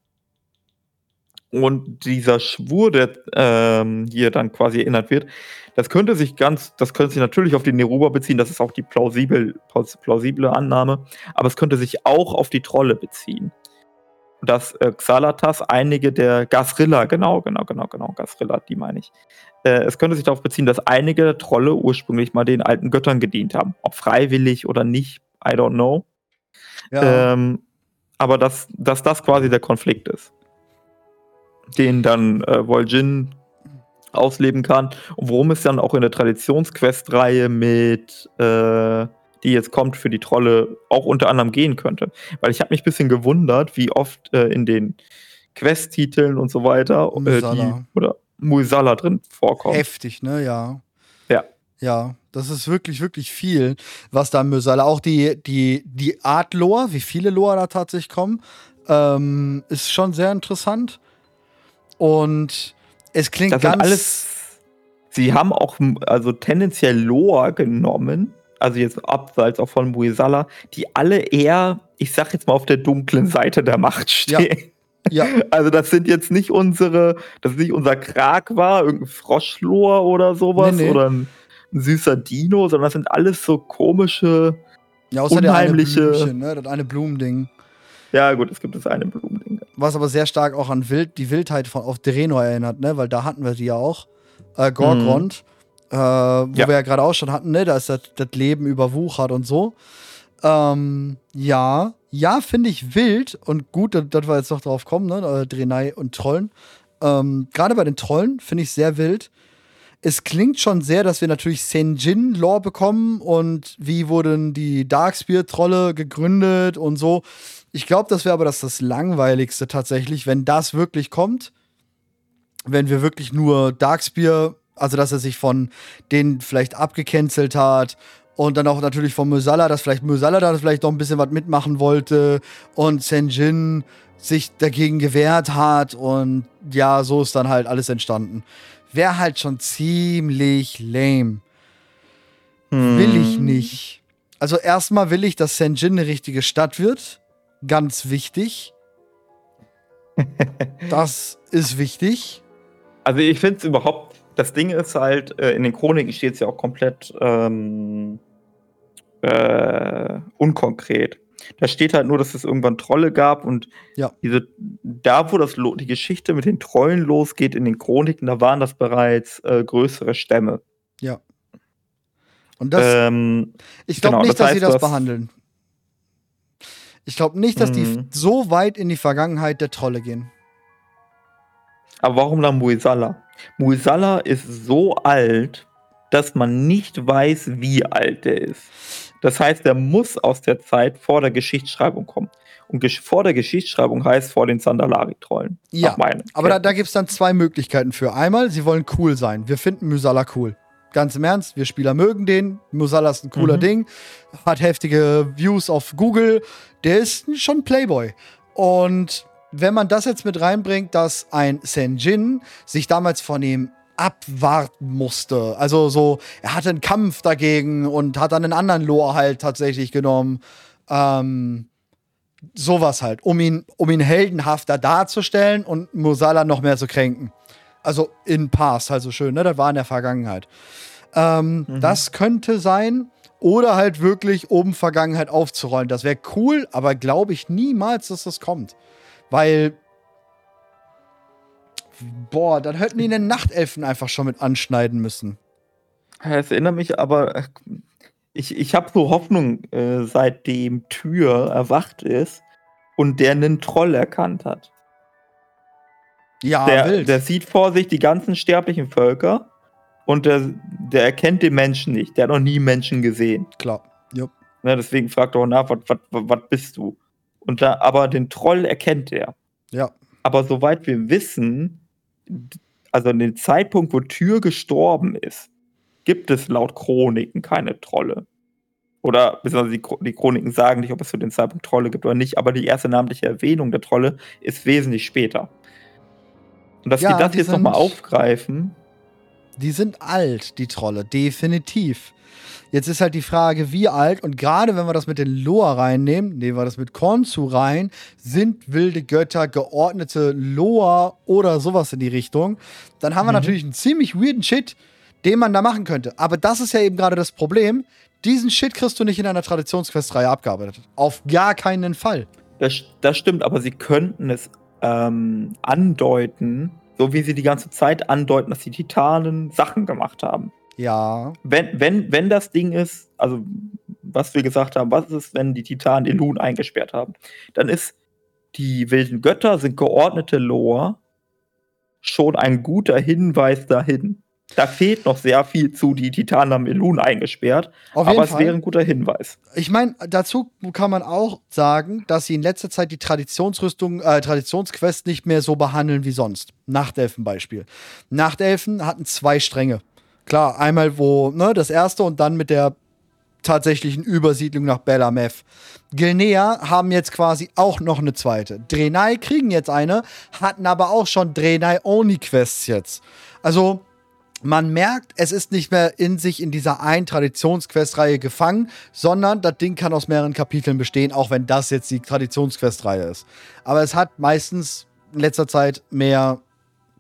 Und dieser Schwur, der ähm, hier dann quasi erinnert wird, das könnte sich ganz, das könnte sich natürlich auf die Neruba beziehen, das ist auch die plausibel, plaus- plausible Annahme, aber es könnte sich auch auf die Trolle beziehen. Dass äh, Xalatas einige der Gasrilla, genau, genau, genau, genau, Gasrilla, die meine ich. Äh, es könnte sich darauf beziehen, dass einige der Trolle ursprünglich mal den alten Göttern gedient haben. Ob freiwillig oder nicht, I don't know. ja. Ähm, aber dass, dass das quasi der Konflikt ist, den dann äh, Vol'jin ausleben kann und worum es dann auch in der Traditionsquest-Reihe mit, äh, die jetzt kommt für die Trolle, auch unter anderem gehen könnte. Weil ich habe mich ein bisschen gewundert, wie oft äh, in den Quest-Titeln und so weiter äh, die, oder Muisala drin vorkommt. Heftig, ne? Ja. Ja. Ja, das ist wirklich, wirklich viel, was da Mösal. Auch die, die, die Art Lore, wie viele Lore da tatsächlich kommen, ähm, ist schon sehr interessant. Und es klingt Das ganz. alles. Sie haben auch also tendenziell Lore genommen, also jetzt abseits auch von Muisala, die alle eher, ich sag jetzt mal, auf der dunklen Seite der Macht Ja. stehen. Ja, Also das sind jetzt nicht unsere, das ist nicht unser Krag war, irgendein Froschlor oder sowas Nee, nee. oder ein, ein süßer Dino, sondern das sind alles so komische, ja außer der eine Unheimliche- Blümchen, ne? Das eine Blumending. Ja, gut, es gibt das eine Blumending. Was aber sehr stark auch an Wild, die Wildheit von auf Drenor erinnert, ne? Weil da hatten wir die ja auch. Äh, Gorgrond, mhm. äh, wo ja. wir ja gerade auch schon hatten, ne? Da ist das, das Leben überwuchert und so. Ähm, ja, ja, finde ich wild und gut, dass wir jetzt noch drauf kommen, ne? Äh, Drenai und Trollen. Ähm, gerade bei den Trollen finde ich sehr wild. Es klingt schon sehr, dass wir natürlich Senjin-Lore bekommen und wie wurden die Darkspear-Trolle gegründet und so. Ich glaube, das wäre aber das, das Langweiligste tatsächlich, wenn das wirklich kommt. Wenn wir wirklich nur Darkspear, also dass er sich von denen vielleicht abgecancelt hat und dann auch natürlich von Musala, dass vielleicht Musala da vielleicht noch ein bisschen was mitmachen wollte und Senjin sich dagegen gewehrt hat und ja, so ist dann halt alles entstanden. Wäre halt schon ziemlich lame. Hm. Will ich nicht. Also erstmal will ich, dass Senjin eine richtige Stadt wird. Ganz wichtig. das ist wichtig. Also ich finde es überhaupt, das Ding ist halt, äh, in den Chroniken steht es ja auch komplett ähm, äh, unkonkret. Da steht halt nur, dass es irgendwann Trolle gab und ja. diese, da, wo das, die Geschichte mit den Trollen losgeht in den Chroniken, da waren das bereits äh, größere Stämme. Ja. Und das, ähm, ich glaube genau, nicht, das dass heißt, sie das behandeln. Ich glaube nicht, dass die mhm. so weit in die Vergangenheit der Trolle gehen. Aber warum dann Muisala? Muisala ist so alt, dass man nicht weiß, wie alt er ist. Das heißt, er muss aus der Zeit vor der Geschichtsschreibung kommen. Und vor der Geschichtsschreibung heißt vor den Sandalari-Trollen. Ja, aber da, da gibt es dann zwei Möglichkeiten für. Einmal, sie wollen cool sein. Wir finden Musala cool. Ganz im Ernst, wir Spieler mögen den. Musala ist ein cooler mhm. Ding. Hat heftige Views auf Google. Der ist schon Playboy. Und wenn man das jetzt mit reinbringt, dass ein Senjin sich damals von ihm abwarten musste. Also so, er hatte einen Kampf dagegen und hat dann einen anderen Lore halt tatsächlich genommen. Ähm, sowas halt, um ihn, um ihn heldenhafter darzustellen und Musala noch mehr zu kränken. Also in Past, halt so schön, ne? Das war in der Vergangenheit. Ähm, mhm. Das könnte sein. Oder halt wirklich oben Vergangenheit aufzurollen. Das wäre cool, aber glaube ich niemals, dass das kommt. Weil Boah, dann hätten die den Nachtelfen einfach schon mit anschneiden müssen. Es erinnert mich aber, ich, ich habe so Hoffnung, äh, seitdem Tür erwacht ist und der einen Troll erkannt hat. Ja, der, wild. der sieht vor sich die ganzen sterblichen Völker und der, der erkennt den Menschen nicht. Der hat noch nie Menschen gesehen. Klar, ja. Ne, deswegen fragt er auch nach, was bist du? Und da, aber den Troll erkennt er. Ja. Aber soweit wir wissen, also an dem Zeitpunkt, wo Tür gestorben ist, gibt es laut Chroniken keine Trolle. Oder beziehungsweise die, Chroniken sagen nicht, ob es zu dem Zeitpunkt Trolle gibt oder nicht, aber die erste namentliche Erwähnung der Trolle ist wesentlich später. Und dass ja, die das jetzt nochmal aufgreifen. Die sind alt, die Trolle, definitiv. Jetzt ist halt die Frage, wie alt, und gerade wenn wir das mit den Loa reinnehmen, nehmen wir das mit Konzu rein, sind wilde Götter geordnete Loa oder sowas in die Richtung, dann haben wir mhm. natürlich einen ziemlich weirden Shit, den man da machen könnte. Aber das ist ja eben gerade das Problem. Diesen Shit kriegst du nicht in einer Traditionsquestreihe abgearbeitet. Auf gar keinen Fall. Das, das stimmt, aber sie könnten es ähm, andeuten, so wie sie die ganze Zeit andeuten, dass die Titanen Sachen gemacht haben. Ja. Wenn, wenn, wenn das Ding ist, also was wir gesagt haben, was ist, wenn die Titanen Elun eingesperrt haben, dann ist die wilden Götter sind geordnete Lore schon ein guter Hinweis dahin. Da fehlt noch sehr viel zu, die Titanen haben Elun eingesperrt. Auf aber es Fall. wäre ein guter Hinweis. Ich meine, dazu kann man auch sagen, dass sie in letzter Zeit die Traditionsrüstung, äh, Traditionsquest nicht mehr so behandeln wie sonst. Nachtelfen Beispiel. Nachtelfen hatten zwei Stränge. Klar, einmal wo, ne, das erste und dann mit der tatsächlichen Übersiedlung nach Bellameth. Gilnea haben jetzt quasi auch noch eine zweite. Drenai kriegen jetzt eine, hatten aber auch schon Drenai-Only-Quests jetzt. Also, man merkt, es ist nicht mehr in sich in dieser einen Traditionsquestreihe gefangen, sondern das Ding kann aus mehreren Kapiteln bestehen, auch wenn das jetzt die Traditionsquestreihe ist. Aber es hat meistens in letzter Zeit mehr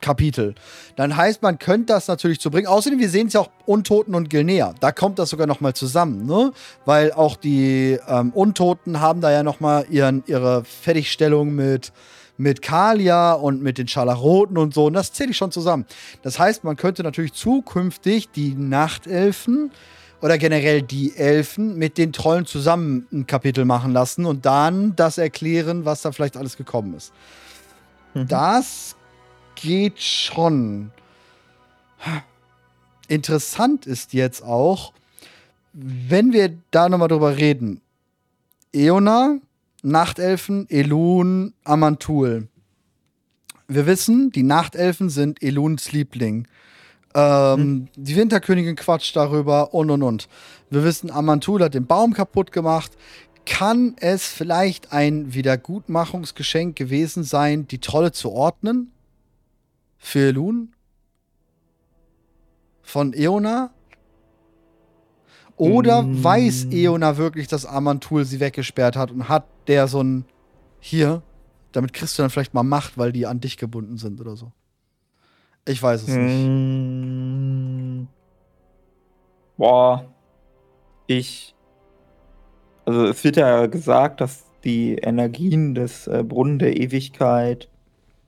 Kapitel. Dann heißt, man könnte das natürlich zu bringen. Außerdem, wir sehen es ja auch Untoten und Gilnea. Da kommt das sogar noch mal zusammen, ne? Weil auch die ähm, Untoten haben da ja noch mal ihren, ihre Fertigstellung mit mit Kalia und mit den Scharlaroten und so. Und das zähle ich schon zusammen. Das heißt, man könnte natürlich zukünftig die Nachtelfen oder generell die Elfen mit den Trollen zusammen ein Kapitel machen lassen und dann das erklären, was da vielleicht alles gekommen ist. Mhm. Das geht schon. Interessant ist jetzt auch, wenn wir da nochmal drüber reden. Eona, Nachtelfen, Elun, Amantul. Wir wissen, die Nachtelfen sind Eluns Liebling. Ähm, hm. Die Winterkönigin quatscht darüber und und und. Wir wissen, Amantul hat den Baum kaputt gemacht. Kann es vielleicht ein Wiedergutmachungsgeschenk gewesen sein, die Trolle zu ordnen? Für Elun? Von Eona? Oder mm. weiß Eona wirklich, dass Amantul sie weggesperrt hat und hat der so ein hier, damit kriegst du dann vielleicht mal Macht, weil die an dich gebunden sind oder so. Ich weiß es mm. nicht. Boah. Ich. Also es wird ja gesagt, dass die Energien des äh, Brunnen der Ewigkeit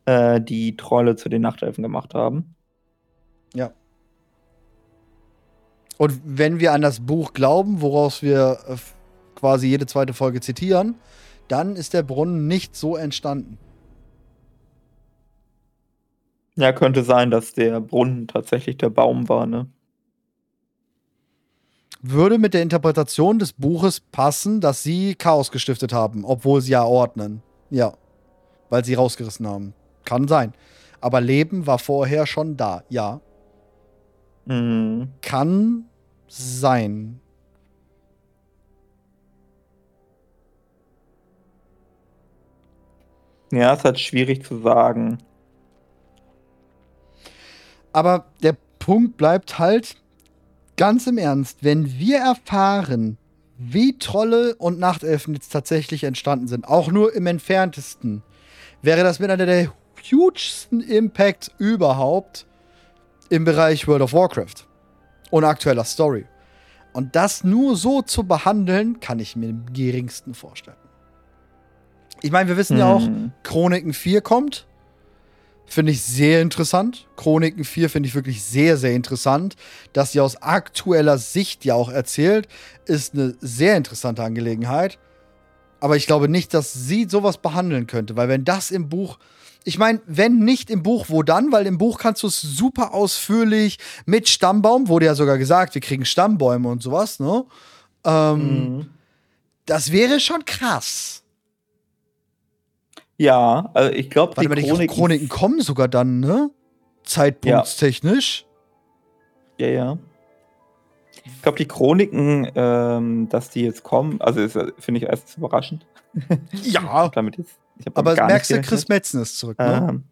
äh, die Trolle zu den Nachtelfen gemacht haben. Und wenn wir an das Buch glauben, woraus wir äh, quasi jede zweite Folge zitieren, dann ist der Brunnen nicht so entstanden. Ja, könnte sein, dass der Brunnen tatsächlich der Baum war, ne? Würde mit der Interpretation des Buches passen, dass sie Chaos gestiftet haben, obwohl sie ja ordnen. Ja. Weil sie rausgerissen haben. Kann sein. Aber Leben war vorher schon da, ja. Mhm. Kann sein. Ja, es ist halt schwierig zu sagen. Aber der Punkt bleibt halt ganz im Ernst, wenn wir erfahren, wie Trolle und Nachtelfen jetzt tatsächlich entstanden sind, auch nur im entferntesten, wäre das mit einer der hugesten Impacts überhaupt im Bereich World of Warcraft und aktueller Story. Und das nur so zu behandeln, kann ich mir im geringsten vorstellen. Ich meine, wir wissen hm. ja auch, hm. Chroniken 4 kommt. Finde ich sehr interessant. Chroniken 4 finde ich wirklich sehr, sehr interessant. Dass sie aus aktueller Sicht ja auch erzählt, ist eine sehr interessante Angelegenheit. Aber ich glaube nicht, dass sie sowas behandeln könnte, weil wenn das im Buch ich meine, wenn nicht im Buch, wo dann? Weil im Buch kannst du es super ausführlich mit Stammbaum, wurde ja sogar gesagt, wir kriegen Stammbäume und sowas, ne? Ähm, mhm. Das wäre schon krass. Ja, also ich glaube, die, Chroniken, die Chroniken kommen sogar dann, ne? Zeitpunktstechnisch. Ja, ja. Ich glaube, die Chroniken, ähm, dass die jetzt kommen, also finde ich erst überraschend. Ja. damit jetzt aber merkst du, Chris Metzen ist zurück, ne? Ähm,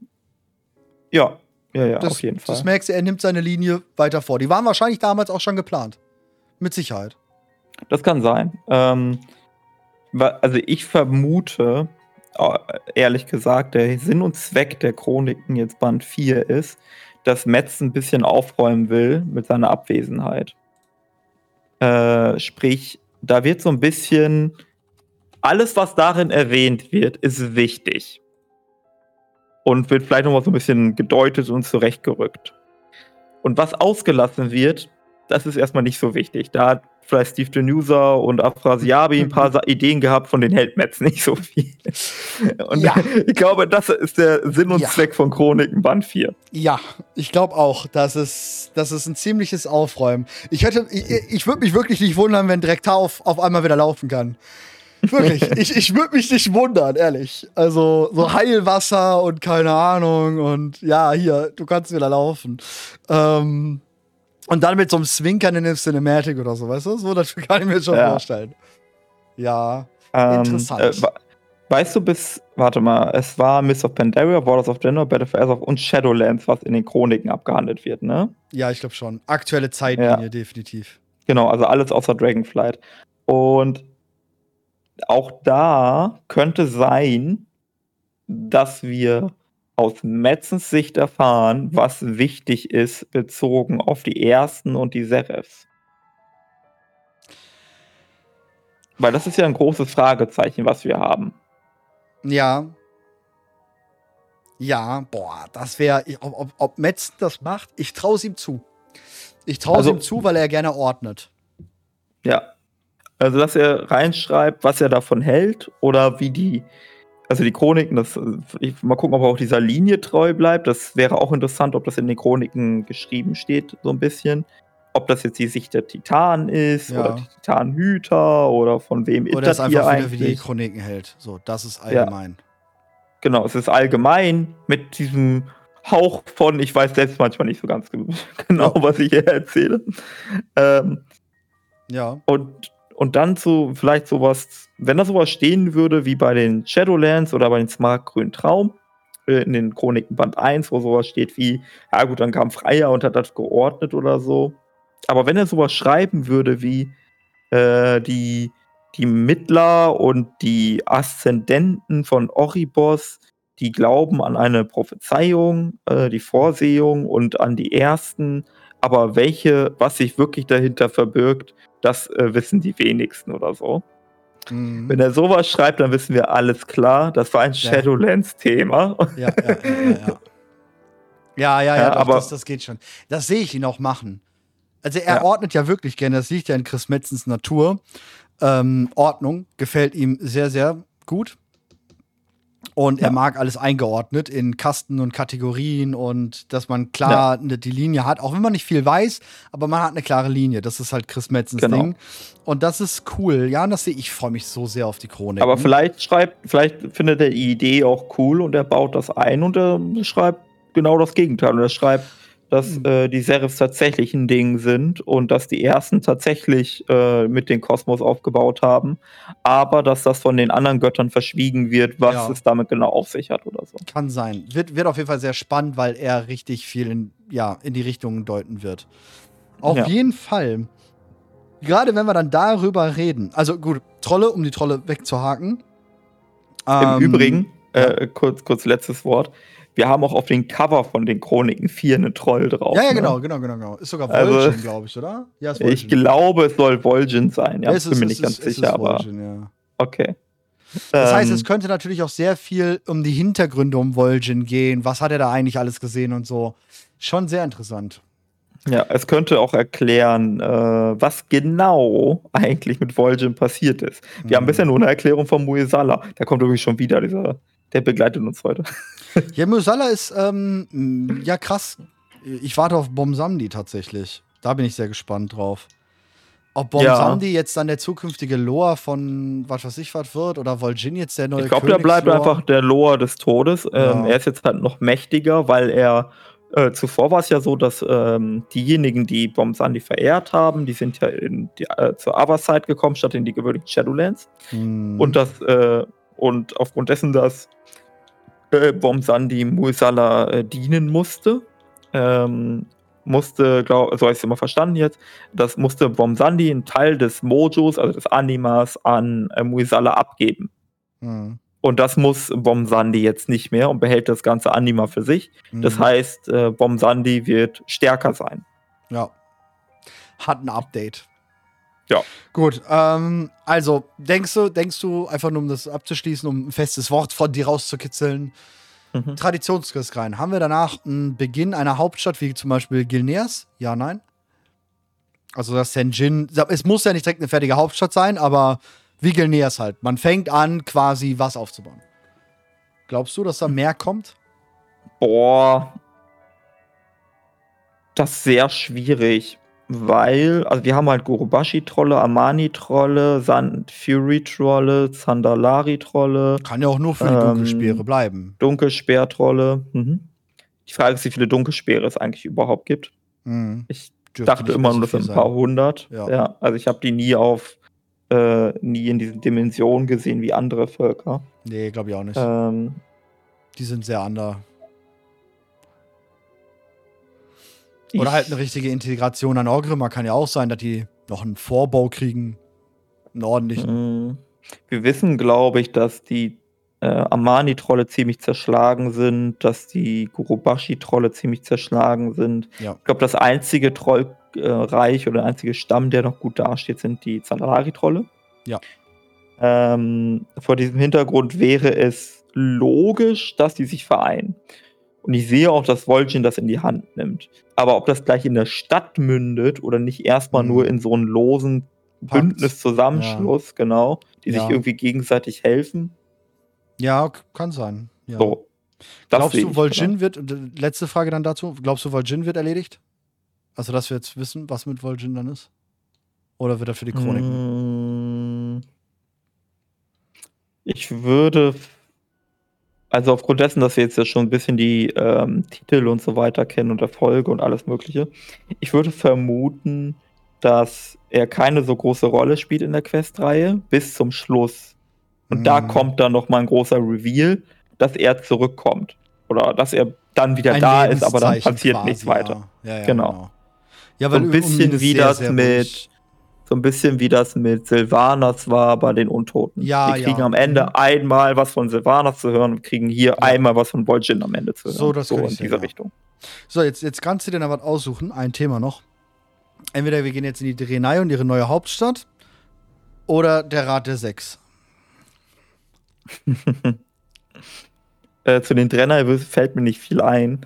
ja, ja, ja, das, auf jeden Fall. Das merkst du, er nimmt seine Linie weiter vor. Die waren wahrscheinlich damals auch schon geplant. Mit Sicherheit. Das kann sein. Ähm, also ich vermute, äh, ehrlich gesagt, der Sinn und Zweck der Chroniken jetzt Band 4 ist, dass Metz ein bisschen aufräumen will mit seiner Abwesenheit. Äh, sprich, da wird so ein bisschen alles, was darin erwähnt wird, ist wichtig. Und wird vielleicht nochmal so ein bisschen gedeutet und zurechtgerückt. Und was ausgelassen wird, das ist erstmal nicht so wichtig. Da vielleicht Steve Denuser und Afrasiabi ein paar Ideen gehabt, von den hält Metz nicht so viel. Und ja. ich glaube, das ist der Sinn und ja. Zweck von Chroniken Band 4. Ja, ich glaube auch, das ist, das ist ein ziemliches Aufräumen. Ich, hätte, ich, ich würde mich wirklich nicht wundern, wenn direkt auf, auf einmal wieder laufen kann. Wirklich, ich, ich würde mich nicht wundern, ehrlich. Also so Heilwasser und keine Ahnung und ja, hier, du kannst wieder laufen. Ähm, und dann mit so einem Zwinkern in dem Cinematic oder so, weißt du? So, das kann ich mir schon ja. vorstellen. Ja, ähm, interessant. Äh, weißt du bis, warte mal, es war Miss of Pandaria, Borders of General, Battle for Azeroth und Shadowlands, was in den Chroniken abgehandelt wird, ne? Ja, ich glaube schon. Aktuelle Zeitlinie, ja. definitiv. Genau, also alles außer Dragonflight. Und auch da könnte sein, dass wir aus Metzens Sicht erfahren, was wichtig ist, bezogen auf die ersten und die Serifs? Weil das ist ja ein großes Fragezeichen, was wir haben. Ja. Ja, boah, das wäre, ob, ob, ob Metzen das macht, ich traue es ihm zu. Ich traue es Also- ihm zu, weil er gerne ordnet. Ja. Also, dass er reinschreibt, was er davon hält oder wie die, also die Chroniken, das, ich, mal gucken, ob er auch dieser Linie treu bleibt. Das wäre auch interessant, ob das in den Chroniken geschrieben steht, so ein bisschen. Ob das jetzt die Sicht der Titanen ist Ja. oder die Titanenhüter oder von wem Oder es das hier einfach wieder wie die eigentlich. Chroniken hält. So, das ist allgemein. Genau, es ist allgemein mit diesem Hauch von, ich weiß selbst manchmal nicht so ganz ge- genau, Ja. was ich hier erzähle. Ähm, Ja. Und, und dann so, vielleicht sowas, wenn da sowas stehen würde wie bei den Shadowlands oder bei den Smartgrünen Traum, äh, in den Chroniken Band 1, wo sowas steht wie, ja gut, dann kam Freier und hat das geordnet oder so. Aber wenn er sowas schreiben würde wie äh, die, die Mittler und die Aszendenten von Oribos, die glauben an eine Prophezeiung, äh, die Vorsehung und an die Ersten, aber welche, was sich wirklich dahinter verbirgt, das äh, wissen die wenigsten oder so. Mhm. Wenn er sowas schreibt, dann wissen wir alles klar. Das war ein Shadowlands-Thema. Ja, ja, ja, ja, ja. Ja, ja, ja, Ja, doch, aber- das, das geht schon. Das sehe ich ihn auch machen. Also er ordnet ja wirklich gerne, das liegt ja in Chris Metzens Natur. Ähm, Ordnung gefällt ihm sehr, sehr gut. Und er Ja. mag alles eingeordnet in Kasten und Kategorien und dass man klar ne, die Linie hat, auch wenn man nicht viel weiß, aber man hat eine klare Linie. Das ist halt Chris Metzens Genau. Ding. Und das ist cool. Ja, und das sehe ich. Ich freue mich so sehr auf die Chronik. Aber vielleicht schreibt, vielleicht findet er die Idee auch cool und er baut das ein und er schreibt genau das Gegenteil. Und er schreibt, dass Hm. äh, die Serifs tatsächlich ein Ding sind und dass die ersten tatsächlich äh, mit den Kosmos aufgebaut haben, aber dass das von den anderen Göttern verschwiegen wird, was Ja. es damit genau auf sich hat oder so. Kann sein. Wird, wird auf jeden Fall sehr spannend, weil er richtig viel in, ja, in die Richtung deuten wird. Auf Ja. jeden Fall. Gerade wenn wir dann darüber reden. Also gut, Trolle, um die Trolle wegzuhaken. Im Ähm, Übrigen, äh, kurz, kurz letztes Wort. Wir haben auch auf den Cover von den Chroniken 4 einen Troll drauf. Ja, ja, ne? genau, genau, genau, genau. Ist sogar Also- Vol'jin, glaube ich, oder? Ja, ist Ich glaube, es soll Vol'jin sein. Ja, es bin ist- mir nicht ganz ist- sicher, aber Vol'jin, ja. okay. Das heißt, Ähm, es könnte natürlich auch sehr viel um die Hintergründe um Vol'jin gehen. Was hat er da eigentlich alles gesehen und so. Schon sehr interessant. Ja, es könnte auch erklären, äh, was genau eigentlich mit Vol'jin passiert ist. Wir haben Mhm. bisher nur eine Erklärung von Muesala. Der kommt übrigens schon wieder, dieser, der begleitet uns heute. Ja, Musala ist, ähm, ja krass. Ich warte auf Bomsamdi tatsächlich. Da bin ich sehr gespannt drauf. Ob Bomsamdi jetzt dann der zukünftige Loa von was weiß ich was wird oder Vol'jin jetzt der neue Ich glaube, der bleibt einfach der Loa des Todes. Ähm, Ja. Er ist jetzt halt noch mächtiger, weil er äh, zuvor war es ja so, dass ähm, diejenigen, die Bomsandi verehrt haben, die sind ja in die, äh, zur Otherside gekommen, statt in die gewöhnlichen Shadowlands. Hm. Und das, äh, und aufgrund dessen, dass äh, Bomsandi Muisala äh, dienen musste, ähm, musste, glaub, so habe ich es immer verstanden jetzt, das musste Bomsandi einen Teil des Mojos, also des Animas, an äh, Muisala abgeben. Hm. Und das muss Bomsandi jetzt nicht mehr und behält das ganze Anima für sich. Das Hm. heißt, äh, Bomsandi wird stärker sein. Ja. Hat ein Update. Ja. Gut, ähm, also denkst du, denkst du, einfach nur um das abzuschließen, um ein festes Wort von dir rauszukitzeln, Mhm. Traditionskrieg rein. Haben wir danach einen Beginn einer Hauptstadt, wie zum Beispiel Gilneas? Ja, nein? Also das Senjin, es muss ja nicht direkt eine fertige Hauptstadt sein, aber wie Gilneas halt. Man fängt an, quasi was aufzubauen. Glaubst du, dass da mehr kommt? Boah. Das ist sehr schwierig, weil, also wir haben halt Gurubashi-Trolle, Amani-Trolle, Sand Fury-Trolle, Zandalari-Trolle, Kann ja auch nur für die Ähm, Dunkelspeere bleiben. Dunkelspeer-Trolle. Mhm. Die Frage ist, wie viele Dunkelspeere es eigentlich überhaupt gibt. Mhm. Ich Dürfte dachte immer nur, das sind ein sein. paar hundert. Ja. Ja. also ich habe die nie auf, äh, nie in diesen Dimensionen gesehen wie andere Völker. Nee, glaube ich auch nicht. Ähm, Die sind sehr ander. Oder halt eine richtige Integration an Orgrimmar kann ja auch sein, dass die noch einen Vorbau kriegen. Einen ordentlichen. Mm, Wir wissen, glaube ich, dass die äh, Amani-Trolle ziemlich zerschlagen sind, dass die Gurubashi-Trolle ziemlich zerschlagen sind. Ja. Ich glaube, das einzige Trollreich oder der einzige Stamm, der noch gut dasteht, sind die Zandalari-Trolle. Ja. Ähm, vor diesem Hintergrund wäre es logisch, dass die sich vereinen. Und ich sehe auch, dass Vol'jin das in die Hand nimmt. Aber ob das gleich in der Stadt mündet oder nicht erstmal Mhm. nur in so einen losen. Bündniszusammenschluss, genau, die Ja. sich irgendwie gegenseitig helfen. Ja, kann sein. Ja. So. Das Glaubst du, Vol'jin genau. wird, letzte Frage dann dazu, glaubst du, Vol'jin wird erledigt? Also, dass wir jetzt wissen, was mit Vol'jin dann ist? Oder wird er für die Chroniken? Mm. Ich würde, also aufgrund dessen, dass wir jetzt ja schon ein bisschen die ähm, Titel und so weiter kennen und Erfolge und alles Mögliche, ich würde vermuten, dass er keine so große Rolle spielt in der Questreihe bis zum Schluss. Und da Mm. kommt dann noch mal ein großer Reveal, dass er zurückkommt. Oder dass er dann wieder Ein da ist, aber dann passiert quasi, nichts weiter. Ja, ja, ja, Genau. Ja, So ein weil bisschen wie das mit-. So ein bisschen wie das mit Sylvanas war bei den Untoten. Ja, Wir kriegen ja. am Ende Mhm. einmal was von Sylvanas zu hören und kriegen hier einmal was von Vol'jin am Ende zu hören. So, das so in dieser ja. Richtung. So, jetzt, jetzt kannst du dir noch was aussuchen. Ein Thema noch. Entweder wir gehen jetzt in die Drenai und ihre neue Hauptstadt oder der Rat der Sechs. Äh, zu den Trenner fällt mir nicht viel ein.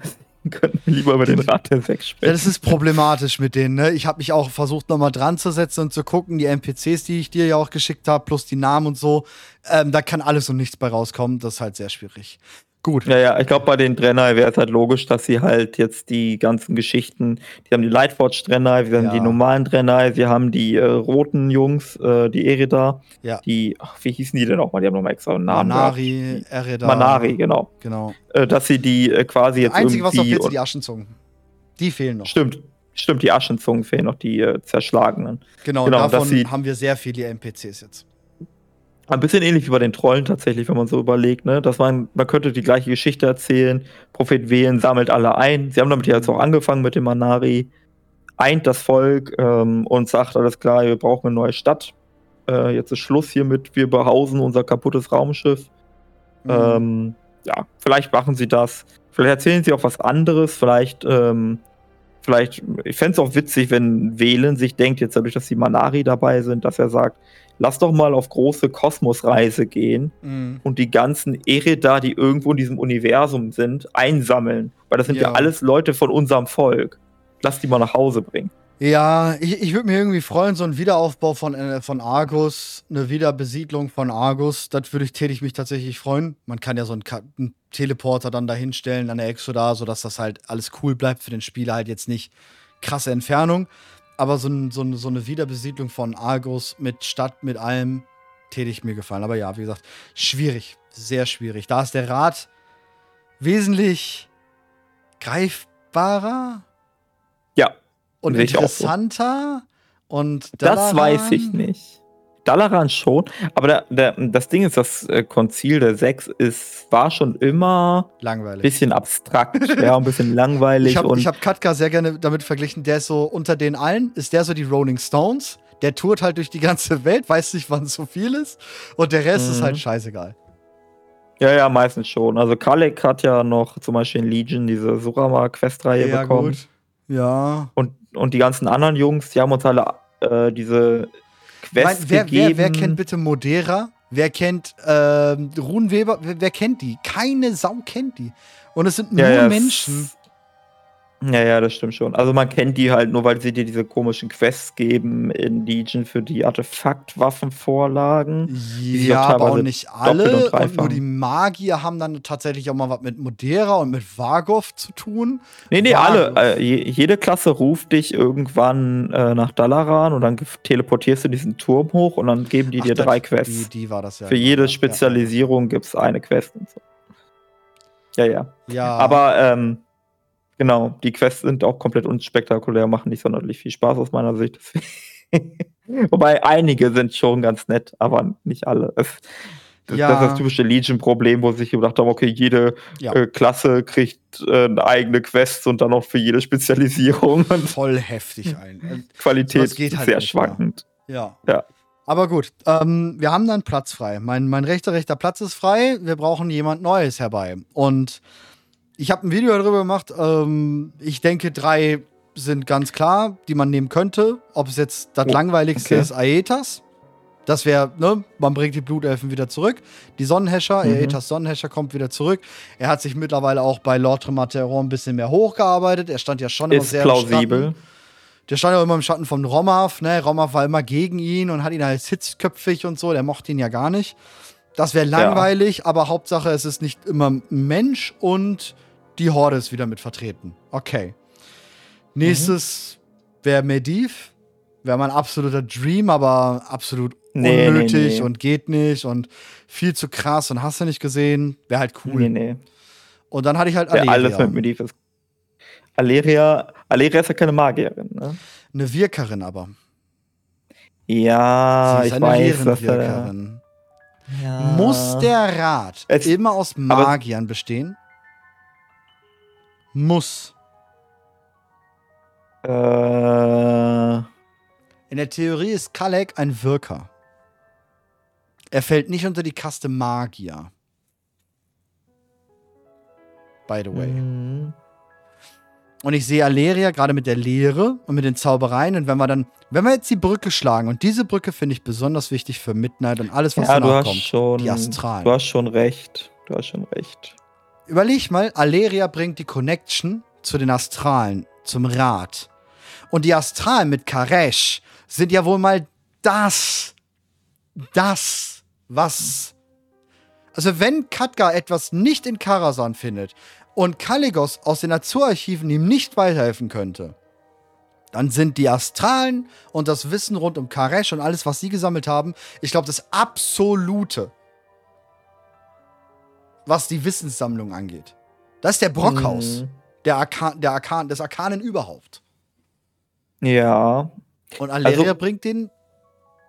Könnten wir lieber über den Rat der Sechs sprechen. das ist problematisch mit denen. Ne? Ich habe mich auch versucht, nochmal dran zu setzen und zu gucken, die NPCs, die ich dir ja auch geschickt habe, plus die Namen und so. Ähm, da kann alles und nichts bei rauskommen. Das ist halt sehr schwierig. Gut. Ja, ja, ich glaube, bei den Drenai wäre es halt logisch, dass sie halt jetzt die ganzen Geschichten, die haben die Lightforge Drenai, wir haben Ja. die normalen Drenai, sie haben die äh, roten Jungs, äh, die Erida, Ja. die, ach, wie hießen die denn auch mal? Die haben nochmal extra einen Namen. Manari, gehabt. Ereda. Manari, genau. Genau. Äh, dass sie die äh, quasi jetzt Einzige, was noch fehlt, sind die Aschenzungen. Die fehlen noch. Stimmt, stimmt, die Aschenzungen fehlen noch, die äh, zerschlagenen. Genau, Genau, davon sie- haben wir sehr viele NPCs jetzt. Ein bisschen ähnlich wie bei den Trollen tatsächlich, wenn man so überlegt, ne? Dass man, man könnte die gleiche Geschichte erzählen. Prophet Wählen sammelt alle ein. Sie haben damit ja jetzt auch angefangen mit dem Manari, eint das Volk ähm, und sagt, alles klar, wir brauchen eine neue Stadt. Äh, jetzt ist Schluss hiermit, wir behausen unser kaputtes Raumschiff. Mhm. Ähm, ja, vielleicht machen sie das. Vielleicht erzählen sie auch was anderes. Vielleicht, ähm, vielleicht, ich fände es auch witzig, wenn Wählen sich denkt, jetzt dadurch, dass die Manari dabei sind, dass er sagt, lass doch mal auf große Kosmosreise gehen Mhm. und die ganzen Ereda, die irgendwo in diesem Universum sind, einsammeln. Weil das sind ja, Ja. alles Leute von unserem Volk. Lass die mal nach Hause bringen. Ja, ich, ich würde mir irgendwie freuen, so ein Wiederaufbau von, äh, von Argus, eine Wiederbesiedlung von Argus, das würde ich tätig mich tatsächlich freuen. Man kann ja so einen, Ka- einen Teleporter dann dahinstellen an der Exoda, sodass das halt alles cool bleibt für den Spieler, halt jetzt nicht krasse Entfernung. Aber so, ein, so, eine, so eine Wiederbesiedlung von Argus mit Stadt, mit allem, tätig mir gefallen. Aber ja, wie gesagt, schwierig, sehr schwierig. Da ist der Rat wesentlich greifbarer Ja, und ich so. interessanter. Und das Dalaran- weiß ich nicht. Dalaran schon, aber der, der, das Ding ist, das äh, Konzil der Sechs ist, war schon immer ein Langweilig. bisschen abstrakt, ja, ein bisschen langweilig Ich habe hab Katka sehr gerne damit verglichen. Der ist so unter den allen, ist der so die Rolling Stones. Der tourt halt durch die ganze Welt, weiß nicht, wann so viel ist. Und der Rest ist Mhm. halt scheißegal. ja, ja, meistens schon. Also Kalek hat ja noch zum Beispiel in Legion diese Surama-Questreihe bekommen. Ja. Und, und die ganzen anderen Jungs, die haben uns alle äh, diese Quest wer, wer, gegeben. wer kennt bitte Modera? Wer kennt ähm, Runenweber? Wer, wer kennt die? Keine Sau kennt die. Und es sind nur Ja, Menschen. Ja, ja, das stimmt schon. Also man kennt die halt nur, weil sie dir diese komischen Quests geben in Legion für die Artefaktwaffenvorlagen. Ja, auch aber auch nicht und alle. Und, dreifach- nur die Magier haben dann tatsächlich auch mal was mit Modera und mit Vargov zu tun. Nee, nee, Varus. alle. Äh, je, jede Klasse ruft dich irgendwann äh, nach Dalaran und dann teleportierst du diesen Turm hoch und dann geben die Ach, dir das- drei Quests. Die, die war das ja. Für jede ja, Spezialisierung gibt es eine Quest und so. Ja, ja. Ja, ja. Aber ähm, genau, die Quests sind auch komplett unspektakulär, machen nicht sonderlich viel Spaß aus meiner Sicht. Wobei einige sind schon ganz nett, aber nicht alle. Es, das, Ja. das ist das typische Legion-Problem, wo sich gedacht haben, okay, jede Ja. äh, Klasse kriegt äh, eine eigene Quest und dann noch für jede Spezialisierung. Voll heftig ein. Qualität Sowas geht ist halt sehr schwankend. Ja. Ja. Aber gut, ähm, wir haben dann Platz frei. Mein, mein rechter, rechter Platz ist frei. Wir brauchen jemand Neues herbei. Und ich habe ein Video darüber gemacht. Ähm, ich denke, drei sind ganz klar, die man nehmen könnte. Ob es jetzt das Oh, langweiligste okay. ist, Aetas. Das wäre, ne, man bringt die Blutelfen wieder zurück. Die Sonnenhäscher, Mhm. Aetas Sonnenhäscher kommt wieder zurück. Er hat sich mittlerweile auch bei Lord Tremateron ein bisschen mehr hochgearbeitet. Er stand ja schon immer Ist sehr im Schatten. plausibel. Der stand ja immer im Schatten von Romav, ne? Romav war immer gegen ihn und hat ihn als hitzköpfig und so, der mochte ihn ja gar nicht. Das wäre langweilig, aber Hauptsache, es ist nicht immer ein Mensch und die Horde ist wieder mit vertreten. Okay. Nächstes wäre Mediv. Wäre mein absoluter Dream, aber absolut Nee, nee, unnötig nee. und geht nicht und viel zu krass und hast du nicht gesehen. Wäre halt cool. Nee, nee. Und dann hatte ich halt Aleria. alles mit Mediv ist. Aleria, Aleria ist ja keine Magierin, ne? Eine Wirkerin aber. Ja, Sie ist ich eine weiß, dass er. Ja. Muss der Rat Es- immer aus Magiern bestehen? Muss. Äh, In der Theorie ist Kalek ein Wirker. Er fällt nicht unter die Kaste Magier. By the way. mhm. Und ich sehe Aleria gerade mit der Lehre und mit den Zaubereien. Und wenn wir dann, wenn wir jetzt die Brücke schlagen, und diese Brücke finde ich besonders wichtig für Midnight und alles, was ja, du danach hast kommt. schon. die Astralen. Du hast schon recht. Du hast schon recht. Überleg mal, Aleria bringt die Connection zu den Astralen, zum Rat. Und die Astralen mit Karesh sind ja wohl mal das, das, was. Also, wenn Katka etwas nicht in Karasan findet und Kaligos aus den Azurarchiven ihm nicht weiterhelfen könnte, dann sind die Astralen und das Wissen rund um Karesh und alles, was sie gesammelt haben, ich glaube, das absolute was die Wissenssammlung angeht. Das ist der Brockhaus Mhm. der Arkan, der Arkan, des Arkanen überhaupt. Ja. Und Aleria Also- bringt den,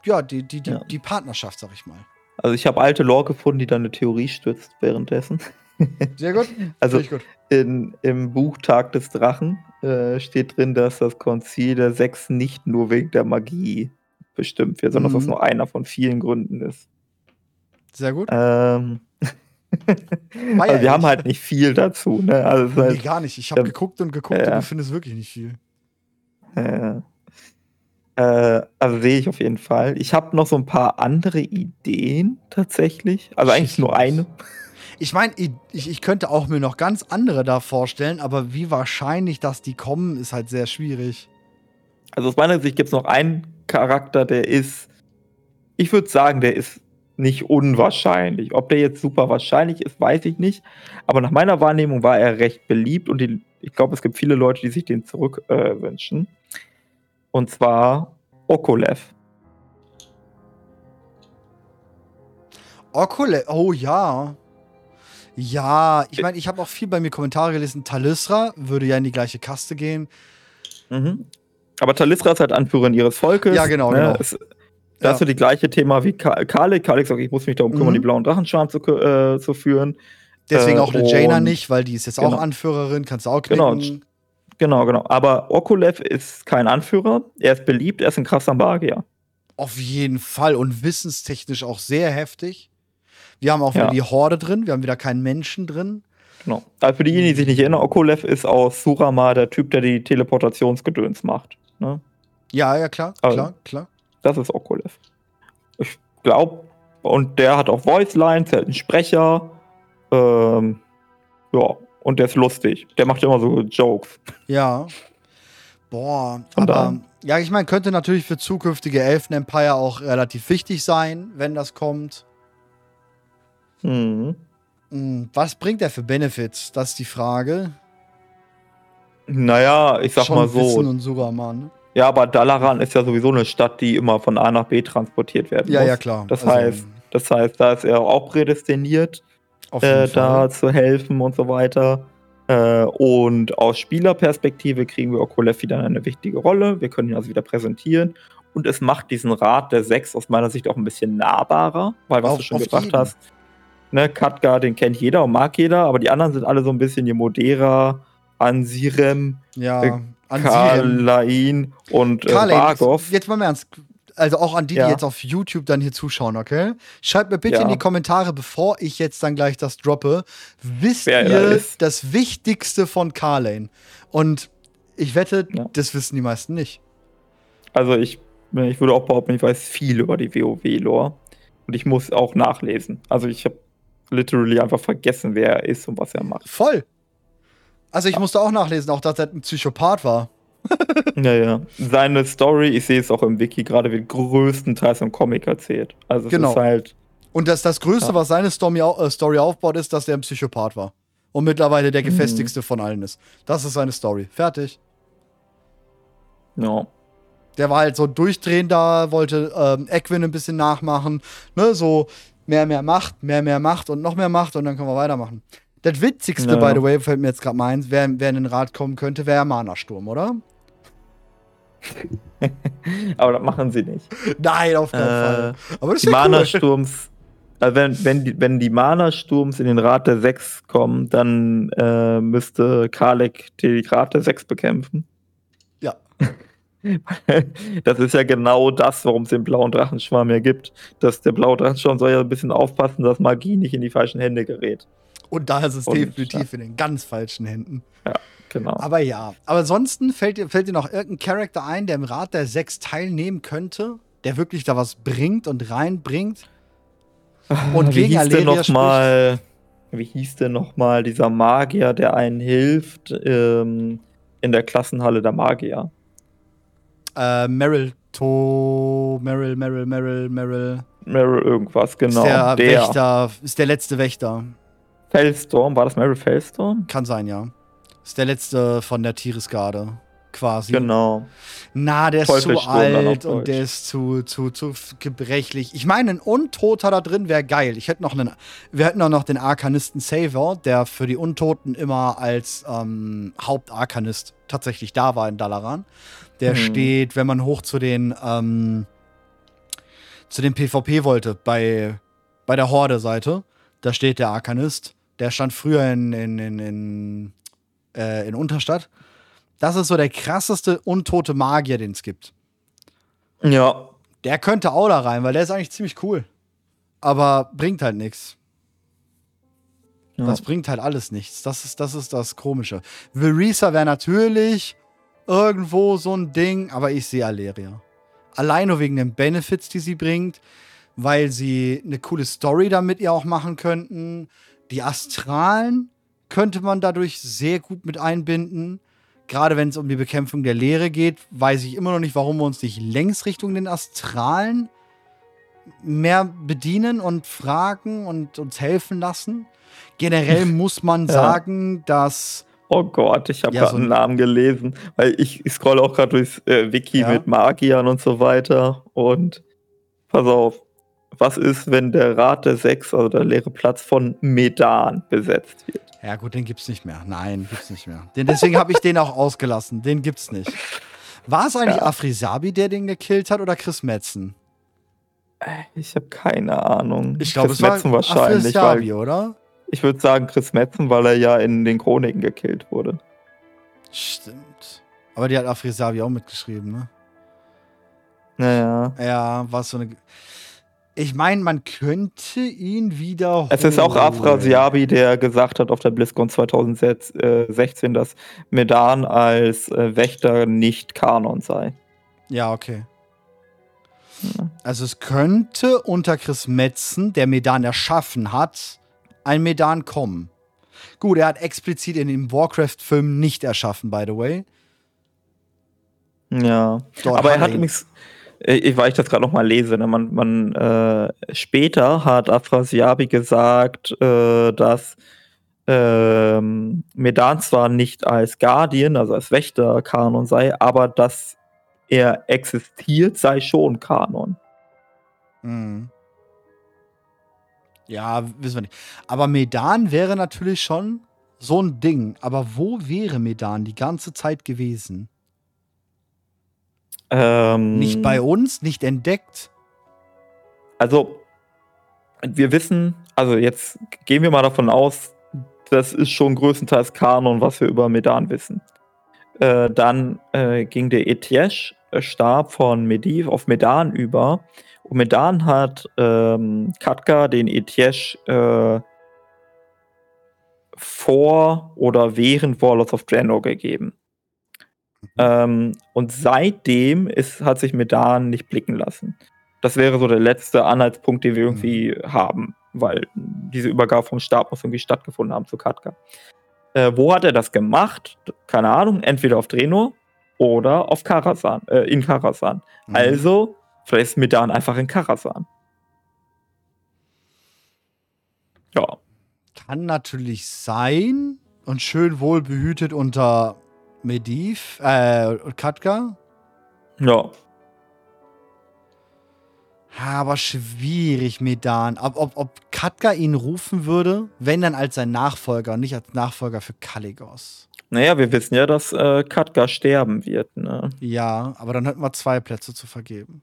ja, die, die, die, Ja. die Partnerschaft, sag ich mal. Also ich habe alte Lore gefunden, die dann eine Theorie stützt währenddessen. Sehr gut. Also gut. in, im Buch Tag des Drachen äh, steht drin, dass das Konzil der Sechs nicht nur wegen der Magie bestimmt wird, sondern dass das Mhm. nur einer von vielen Gründen ist. Sehr gut. Ähm, also wir haben halt nicht viel dazu. Ne? Also Nee, halt, gar nicht. Ich habe ähm, geguckt und geguckt ja. und ich finde es wirklich nicht viel. äh, äh, also sehe ich auf jeden Fall. Ich habe noch so ein paar andere Ideen tatsächlich. Also eigentlich nur eine. Ich meine, ich, ich könnte auch mir noch ganz andere da vorstellen, aber wie wahrscheinlich, dass die kommen, ist halt sehr schwierig. Also aus meiner Sicht gibt es noch einen Charakter, der ist, ich würde sagen, der ist nicht unwahrscheinlich. Ob der jetzt super wahrscheinlich ist, weiß ich nicht. Aber nach meiner Wahrnehmung war er recht beliebt und die, ich glaube, es gibt viele Leute, die sich den zurück äh. Und zwar Okolev. Okule, oh ja. Ja, ich meine, ich habe auch viel bei mir Kommentare gelesen. Talisra würde ja in die gleiche Kaste gehen. Mhm. Aber Talisra ist halt Anführerin ihres Volkes. Ja, genau, ne? genau. Es, Ja. das ist so die gleiche Thema wie Ka Kalik. Kalik sagt, ich muss mich darum kümmern, Mhm. die blauen Drachenschwarm zu, äh, zu führen. Deswegen Äh, auch eine Jaina nicht, weil die ist jetzt genau. auch Anführerin, kannst du auch Genau, knicken. Genau, genau. Aber Okulev ist kein Anführer. Er ist beliebt, er ist ein krasser Magier. Auf jeden Fall und wissenstechnisch auch sehr heftig. Wir haben auch Ja. wieder die Horde drin, wir haben wieder keinen Menschen drin. Genau. Also für diejenigen, die sich nicht erinnern, Okulev ist aus Surama der Typ, der die Teleportationsgedöns macht. Ne? Ja, ja, klar, Also- klar, klar. Das ist Okulev. Ich glaube, und der hat auch Voice Lines, der hat einen Sprecher. Ähm, ja, und der ist lustig. Der macht immer so Jokes. Ja. Boah, Von aber ja, ich meine, könnte natürlich für zukünftige Elfen Empire auch relativ wichtig sein, wenn das kommt. Mhm. Hm, Was bringt er für Benefits? Das ist die Frage. Naja, ich sag Schon mal so. Wissen und Suraman. ne? Ja, aber Dalaran ist ja sowieso eine Stadt, die immer von A nach B transportiert werden Ja, muss. ja, klar. Das Also, heißt, das heißt, da ist er auch prädestiniert, äh, da zu helfen und so weiter. Äh, und aus Spielerperspektive kriegen wir Okolev wieder eine wichtige Rolle. Wir können ihn also wieder präsentieren. Und es macht diesen Rat der Sechs aus meiner Sicht auch ein bisschen nahbarer, weil was Auf- du schon gesagt jeden. hast, ne, Katka, den kennt jeder und mag jeder, aber die anderen sind alle so ein bisschen Yemodera, Ansirem, Ja, äh, an. Kalain und äh, Bargov. jetzt mal im Ernst. also auch an die, Ja. die jetzt auf YouTube dann hier zuschauen, okay? Schreibt mir bitte Ja. in die Kommentare, bevor ich jetzt dann gleich das droppe, wisst Wer ihr das Wichtigste von Carlane? Und ich wette, Ja. das wissen die meisten nicht. Also ich, ich würde auch behaupten, ich weiß viel über die WoW-Lore. Und ich muss auch nachlesen. Also ich habe literally einfach vergessen, wer er ist und was er macht. Voll. Also ich musste auch nachlesen, auch dass er ein Psychopath war. Ja, ja. Seine Story, ich sehe es auch im Wiki gerade, wird größtenteils im Comic erzählt. Also es Genau. ist halt, Und das, das Größte, Ja. was seine Story, äh, Story aufbaut, ist, dass er ein Psychopath war. Und mittlerweile der Mhm. gefestigste von allen ist. Das ist seine Story. Fertig. ja. Der war halt so durchdrehender, wollte ähm, Equin ein bisschen nachmachen. Ne, so mehr, mehr Macht, mehr, mehr Macht und noch mehr Macht und dann können wir weitermachen. Das Witzigste, Ja. by the way, fällt mir jetzt gerade mal ein, wer, wer in den Rat kommen könnte, wäre Mana-Sturm, oder? Aber das machen sie nicht. Nein, auf keinen Äh, Fall. Aber das Die ist ja cool. Mana-Sturms, also wenn, wenn, die, wenn die Mana-Sturms in den Rat der Sechs kommen, dann äh, müsste Kalek die Rat der Sechs bekämpfen. Ja. Das ist ja genau das, warum es den blauen Drachenschwarm ja gibt. Dass der blaue Drachenschwarm soll ja ein bisschen aufpassen, dass Magie nicht in die falschen Hände gerät. Und da ist es Und- definitiv in den ganz falschen Händen. Genau. Aber ja. Aber ansonsten fällt dir, fällt dir noch irgendein Charakter ein, der im Rat der Sechs teilnehmen könnte, der wirklich da was bringt und reinbringt? Und wie gegen hieß denn Aleria noch mal, Wie hieß denn nochmal dieser Magier, der einen hilft ähm, in der Klassenhalle der Magier? Äh, Meryl To. Meryl, Meryl, Meryl, Meryl. Meryl irgendwas, genau. Ist der, der Wächter, ist der letzte Wächter. Felstorm, war das Meryl Felstorm? Kann sein, ja. Ist der letzte von der Tieresgarde. Quasi. Genau. Na, der ist zu alt und der ist zu, zu, zu gebrechlich. Ich meine, ein Untoter da drin wäre geil. Ich hätte noch einen, wir hätten auch noch den Arkanisten Savor, der für die Untoten immer als ähm, Hauptarkanist tatsächlich da war in Dalaran. Der Mhm. steht, wenn man hoch zu den, ähm, zu den PvP wollte, bei, bei der Horde-Seite, da steht der Arkanist. Der stand früher in, in, in, in, äh, in Unterstadt. Das ist so der krasseste untote Magier, den es gibt. Ja. Der könnte auch da rein, weil der ist eigentlich ziemlich cool. Aber bringt halt nichts. ja. Das bringt halt alles nichts. Das ist das, ist das Komische. Verisa wäre natürlich irgendwo so ein Ding, aber ich sehe Aleria. Allein nur wegen den Benefits, die sie bringt, weil sie eine coole Story damit ihr auch machen könnten. Die Astralen könnte man dadurch sehr gut mit einbinden. Gerade wenn es um die Bekämpfung der Leere geht, weiß ich immer noch nicht, warum wir uns nicht längs Richtung den Astralen mehr bedienen und fragen und uns helfen lassen. Generell muss man Ja. sagen, dass Oh Gott, ich habe Ja, gerade so einen ein- Namen gelesen, weil ich, ich scroll auch gerade durchs äh, Wiki Ja. mit Magiern und so weiter. Und pass auf, was ist, wenn der Rat der Sechs, also der leere Platz von Medan besetzt wird? Ja, gut, den gibt's nicht mehr. Nein, gibt's nicht mehr. Den, deswegen habe ich den auch ausgelassen. Den gibt's nicht. War es eigentlich Afrisabi, der den gekillt hat, oder Chris Metzen? Ich habe keine Ahnung. Ich glaube, Chris es war Metzen wahrscheinlich, weil Afrisabi, oder? ich würde sagen Chris Metzen, weil er ja in den Chroniken gekillt wurde. Stimmt. Aber die hat Afrisabi auch mitgeschrieben, ne? Naja. Ja, war so eine. Ich meine, man könnte ihn wieder. Es ist auch. Afrasiabi, der gesagt hat auf der BlizzCon 2016, dass Medan als äh, Wächter nicht Kanon sei. Ja, okay. Ja. Also es könnte unter Chris Metzen, der Medan erschaffen hat, ein Medan kommen. Gut, er hat explizit in dem Warcraft-Film nicht erschaffen, by the way. Ja. Dort Aber er hat übrigens, äh, weil ich das gerade nochmal lese, ne, man, man äh, später hat Afrasiabi gesagt, äh, dass ähm, Medan zwar nicht als Guardian, also als Wächter Kanon sei, aber dass er existiert, sei schon Kanon. Mhm. Ja, wissen wir nicht. Aber Medan wäre natürlich schon so ein Ding. Aber wo wäre Medan die ganze Zeit gewesen? Ähm, Nicht bei uns, nicht entdeckt. Also, wir wissen, also jetzt gehen wir mal davon aus, das ist schon größtenteils Kanon, was wir über Medan wissen. Äh, dann äh, ging der Etiesh Stab von Mediv auf Medan über. Und Medan hat ähm, Katka den Etiesh äh, vor oder während Warlords of Draenor gegeben. Ähm, und seitdem ist, hat sich Medan nicht blicken lassen. Das wäre so der letzte Anhaltspunkt, den wir irgendwie mhm. haben, weil diese Übergabe vom Stab muss irgendwie stattgefunden haben zu Katka. Äh, wo hat er das gemacht? Keine Ahnung, entweder auf Draenor oder auf Karasan, äh, in Karasan. Mhm. Also, vielleicht ist Medan einfach in Karasan. Ja. Kann natürlich sein und schön wohl behütet unter Mediv, äh, Katka. Ja. Aber schwierig, Medan. Ob, ob, ob Katka ihn rufen würde, wenn dann als sein Nachfolger, nicht als Nachfolger für Kaligos. Naja, wir wissen ja, dass äh, Katka sterben wird. Ne? Ja, aber dann hätten wir zwei Plätze zu vergeben.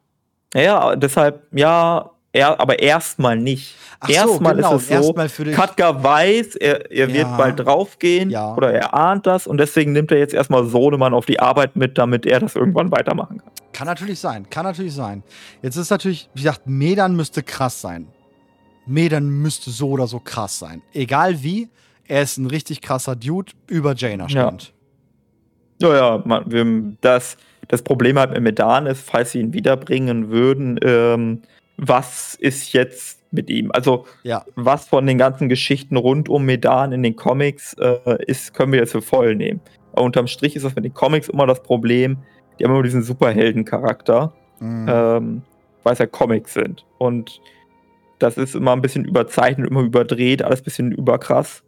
Naja, deshalb, ja, er, aber erstmal nicht. Ach erstmal so, genau. ist es so, Katka weiß, er, er wird bald draufgehen ja. oder er ahnt das und deswegen nimmt er jetzt erstmal Sohnemann auf die Arbeit mit, damit er das irgendwann weitermachen kann. Kann natürlich sein, kann natürlich sein. Jetzt ist natürlich, wie gesagt, Medan müsste krass sein. Medan müsste so oder so krass sein. Egal wie, er ist ein richtig krasser Dude, über Jaina stand. Ja, ja, ja man, das, das Problem halt mit Medan ist, falls sie ihn wiederbringen würden, ähm, was ist jetzt mit ihm? Also, ja. was von den ganzen Geschichten rund um Medan in den Comics äh, ist, können wir jetzt für voll nehmen. Aber unterm Strich ist das mit den Comics immer das Problem, die haben immer diesen Superhelden-Charakter, mhm. ähm, weil es ja Comics sind. Und das ist immer ein bisschen überzeichnet, immer überdreht, alles ein bisschen überkrass.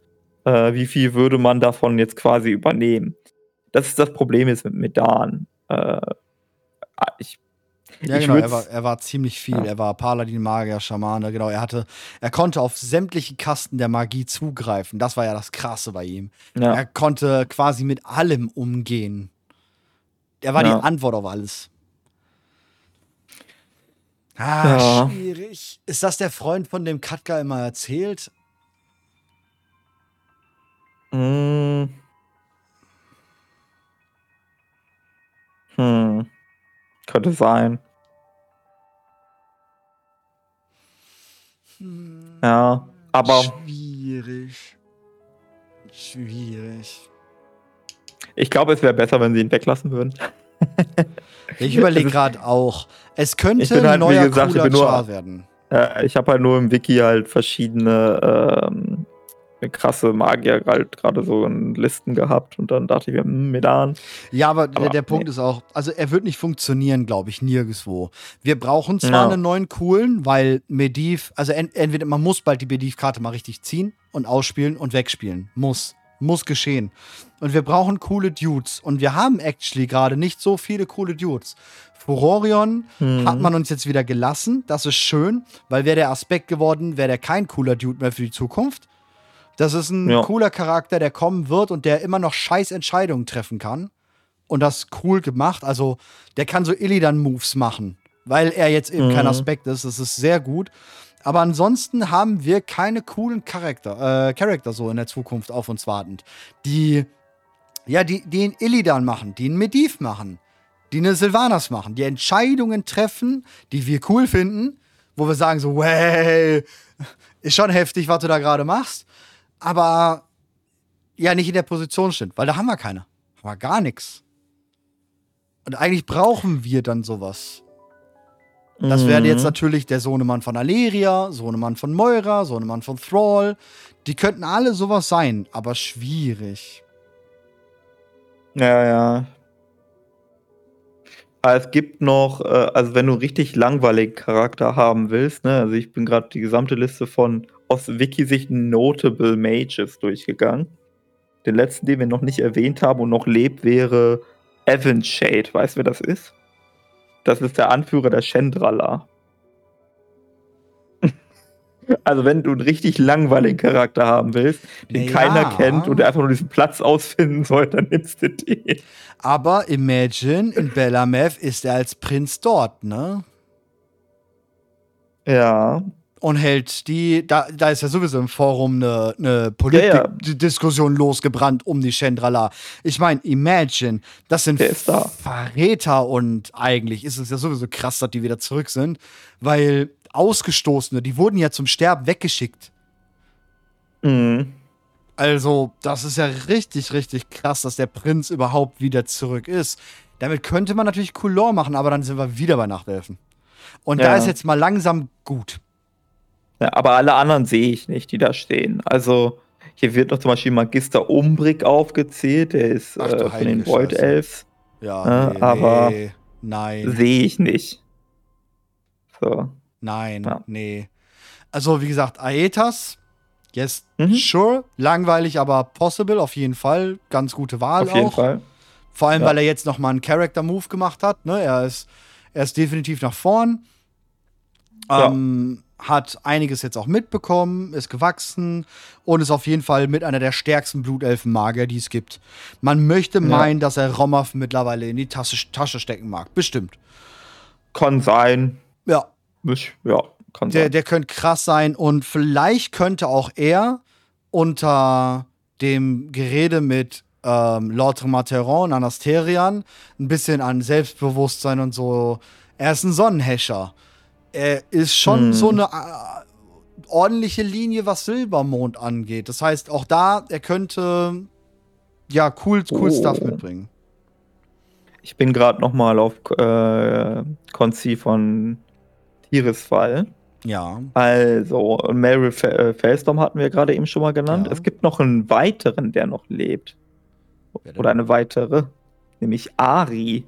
Äh, wie viel würde man davon jetzt quasi übernehmen? Das ist das Problem jetzt mit Medan. Äh, ich ja, ich genau, er war, er war ziemlich viel. Ja. Er war Paladin, Magier, Schamane, genau. Er hatte, er konnte auf sämtliche Kasten der Magie zugreifen. Das war ja das Krasse bei ihm. Ja. Er konnte quasi mit allem umgehen. Er war die Antwort auf alles. Ah, schwierig. Ist das der Freund, von dem Katka immer erzählt? Mm. Hm. Könnte sein. Hm. Ja, aber. Schwierig. Schwierig. Ich glaube, es wäre besser, wenn sie ihn weglassen würden. ich überlege gerade auch. Es könnte ein halt, neuer gesagt, cooler nur, werden. Äh, ich habe halt nur im Wiki halt verschiedene ähm, eine krasse Magier halt gerade so in Listen gehabt und dann dachte ich mir, hm, Medan. Ja, aber, aber der, der Punkt ist auch, also er wird nicht funktionieren, glaube ich, nirgendwo. Wir brauchen zwar ja. einen neuen coolen, weil Mediv, also ent, entweder man muss bald die Mediv-Karte mal richtig ziehen und ausspielen und wegspielen. Muss. Muss geschehen. Und wir brauchen coole Dudes. Und wir haben actually gerade nicht so viele coole Dudes. Furorion mhm. hat man uns jetzt wieder gelassen. Das ist schön, weil wäre der Aspekt geworden, wäre der kein cooler Dude mehr für die Zukunft. Das ist ein ja. cooler Charakter, der kommen wird und der immer noch scheiß Entscheidungen treffen kann. Und das cool gemacht. Also, der kann so Illidan-Moves machen, weil er jetzt eben mhm. kein Aspekt ist. Das ist sehr gut. Aber ansonsten haben wir keine coolen Charakter, äh, Charakter so in der Zukunft auf uns wartend. Die, ja, die, die einen Illidan machen, die einen Mediv machen, die eine Sylvanas machen, die Entscheidungen treffen, die wir cool finden, wo wir sagen so, hey, ist schon heftig, was du da gerade machst aber ja nicht in der Position sind, weil da haben wir keine. Haben wir gar nichts. Und eigentlich brauchen wir dann sowas. Das wäre jetzt mhm. natürlich der Sohnemann von Aleria, Sohnemann von Moira, Sohnemann von Thrall. Die könnten alle sowas sein, aber schwierig. Ja, ja. Es gibt noch, äh, also wenn du richtig langweiligen Charakter haben willst, ne, also ich bin gerade die gesamte Liste von aus Wiki-Sicht Notable Mages durchgegangen. Den letzten, den wir noch nicht erwähnt haben und noch lebt, wäre Evan Shade. Weißt du, wer das ist? Das ist der Anführer der Chendrala. Also, wenn du einen richtig langweiligen Charakter haben willst, den ja. keiner kennt und der einfach nur diesen Platz ausfinden soll, dann nimmst du den. Aber Imagine, in Bellameth ist er als Prinz dort, ne? Ja, und hält die, da, da ist ja sowieso im Forum eine, eine Politikdiskussion ja, ja. losgebrannt um die Chendrala. Ich meine, imagine, das sind. Verräter und eigentlich ist es ja sowieso krass, dass die wieder zurück sind, weil Ausgestoßene, die wurden ja zum Sterben weggeschickt. Mhm. Also, das ist ja richtig, richtig krass, dass der Prinz überhaupt wieder zurück ist. Damit könnte man natürlich Couleur machen, aber dann sind wir wieder bei Nachtelfen. Und ja. da ist jetzt mal langsam gut. Ja, aber alle anderen sehe ich nicht, die da stehen. Also, hier wird noch zum Beispiel Magister Umbrik aufgezählt, der ist Ach, äh, von den Void Elves. Ja, nee, aber nee, nein. Sehe ich nicht. So. Nein, ja. nee. Also, wie gesagt, Aetas, yes, mhm. sure. Langweilig, aber possible, auf jeden Fall. Ganz gute Wahl auf auch. Auf jeden Fall. Vor allem, ja. weil er jetzt noch mal einen Character-Move gemacht hat. Ne? Er, ist, er ist definitiv nach vorn. Ähm, hat einiges jetzt auch mitbekommen, ist gewachsen und ist auf jeden Fall mit einer der stärksten Blutelfen-Magier, die es gibt. Man möchte ja. meinen, dass er Romoff mittlerweile in die Tasche, Tasche stecken mag. Bestimmt. Kann sein. Ja. Ich, ja, kann der, sein. Der könnte krass sein und vielleicht könnte auch er unter dem Gerede mit ähm, Lord Materon, Anasterian, ein bisschen an Selbstbewusstsein und so. Er ist ein Sonnenhäscher er ist schon hm. so eine äh, ordentliche Linie, was Silbermond angeht. Das heißt, auch da, er könnte ja cool, cool oh. Stuff mitbringen. Ich bin gerade noch mal auf äh, Konzi von Tirisfall. Ja. Also, Mary äh, Felstorm hatten wir gerade eben schon mal genannt. Ja. Es gibt noch einen weiteren, der noch lebt. Oder eine weitere. Nämlich Ari.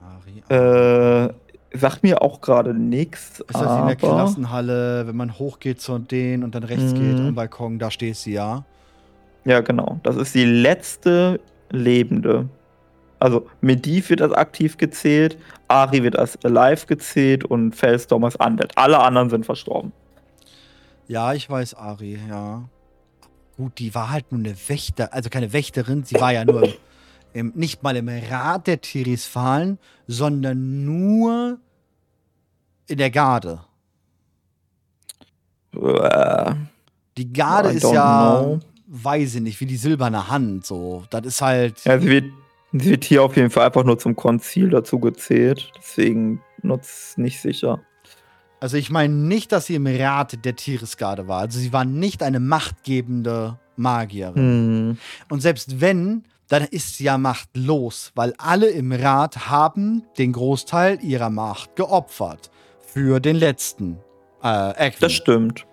Ari. Ari. Äh, Sagt mir auch gerade nichts. Ist das in der Klassenhalle, wenn man hochgeht zu denen und dann rechts geht am Balkon, da steht sie, ja? Ja, genau. Das ist die letzte lebende. Also Medivh wird als aktiv gezählt, Ari wird als alive gezählt und Felstorm als undead. Alle anderen sind verstorben. Ja, ich weiß Ari, ja. Gut, die war halt nur eine Wächter, also keine Wächterin, sie war ja nur im, nicht mal im Rat der Tirisfalen, sondern nur in der Garde. Uh, die Garde ist ja, know. weiß ich nicht, wie die silberne Hand. So, das ist halt. Ja, sie wird, sie wird hier auf jeden Fall einfach nur zum Konzil dazu gezählt. Deswegen nutzt nicht sicher. Also ich meine nicht, dass sie im Rat der Tieresgarde war. Also sie war nicht eine machtgebende Magierin. Hm. Und selbst wenn, dann ist sie ja machtlos, weil alle im Rat haben den Großteil ihrer Macht geopfert für den letzten äh, Equin. Das stimmt.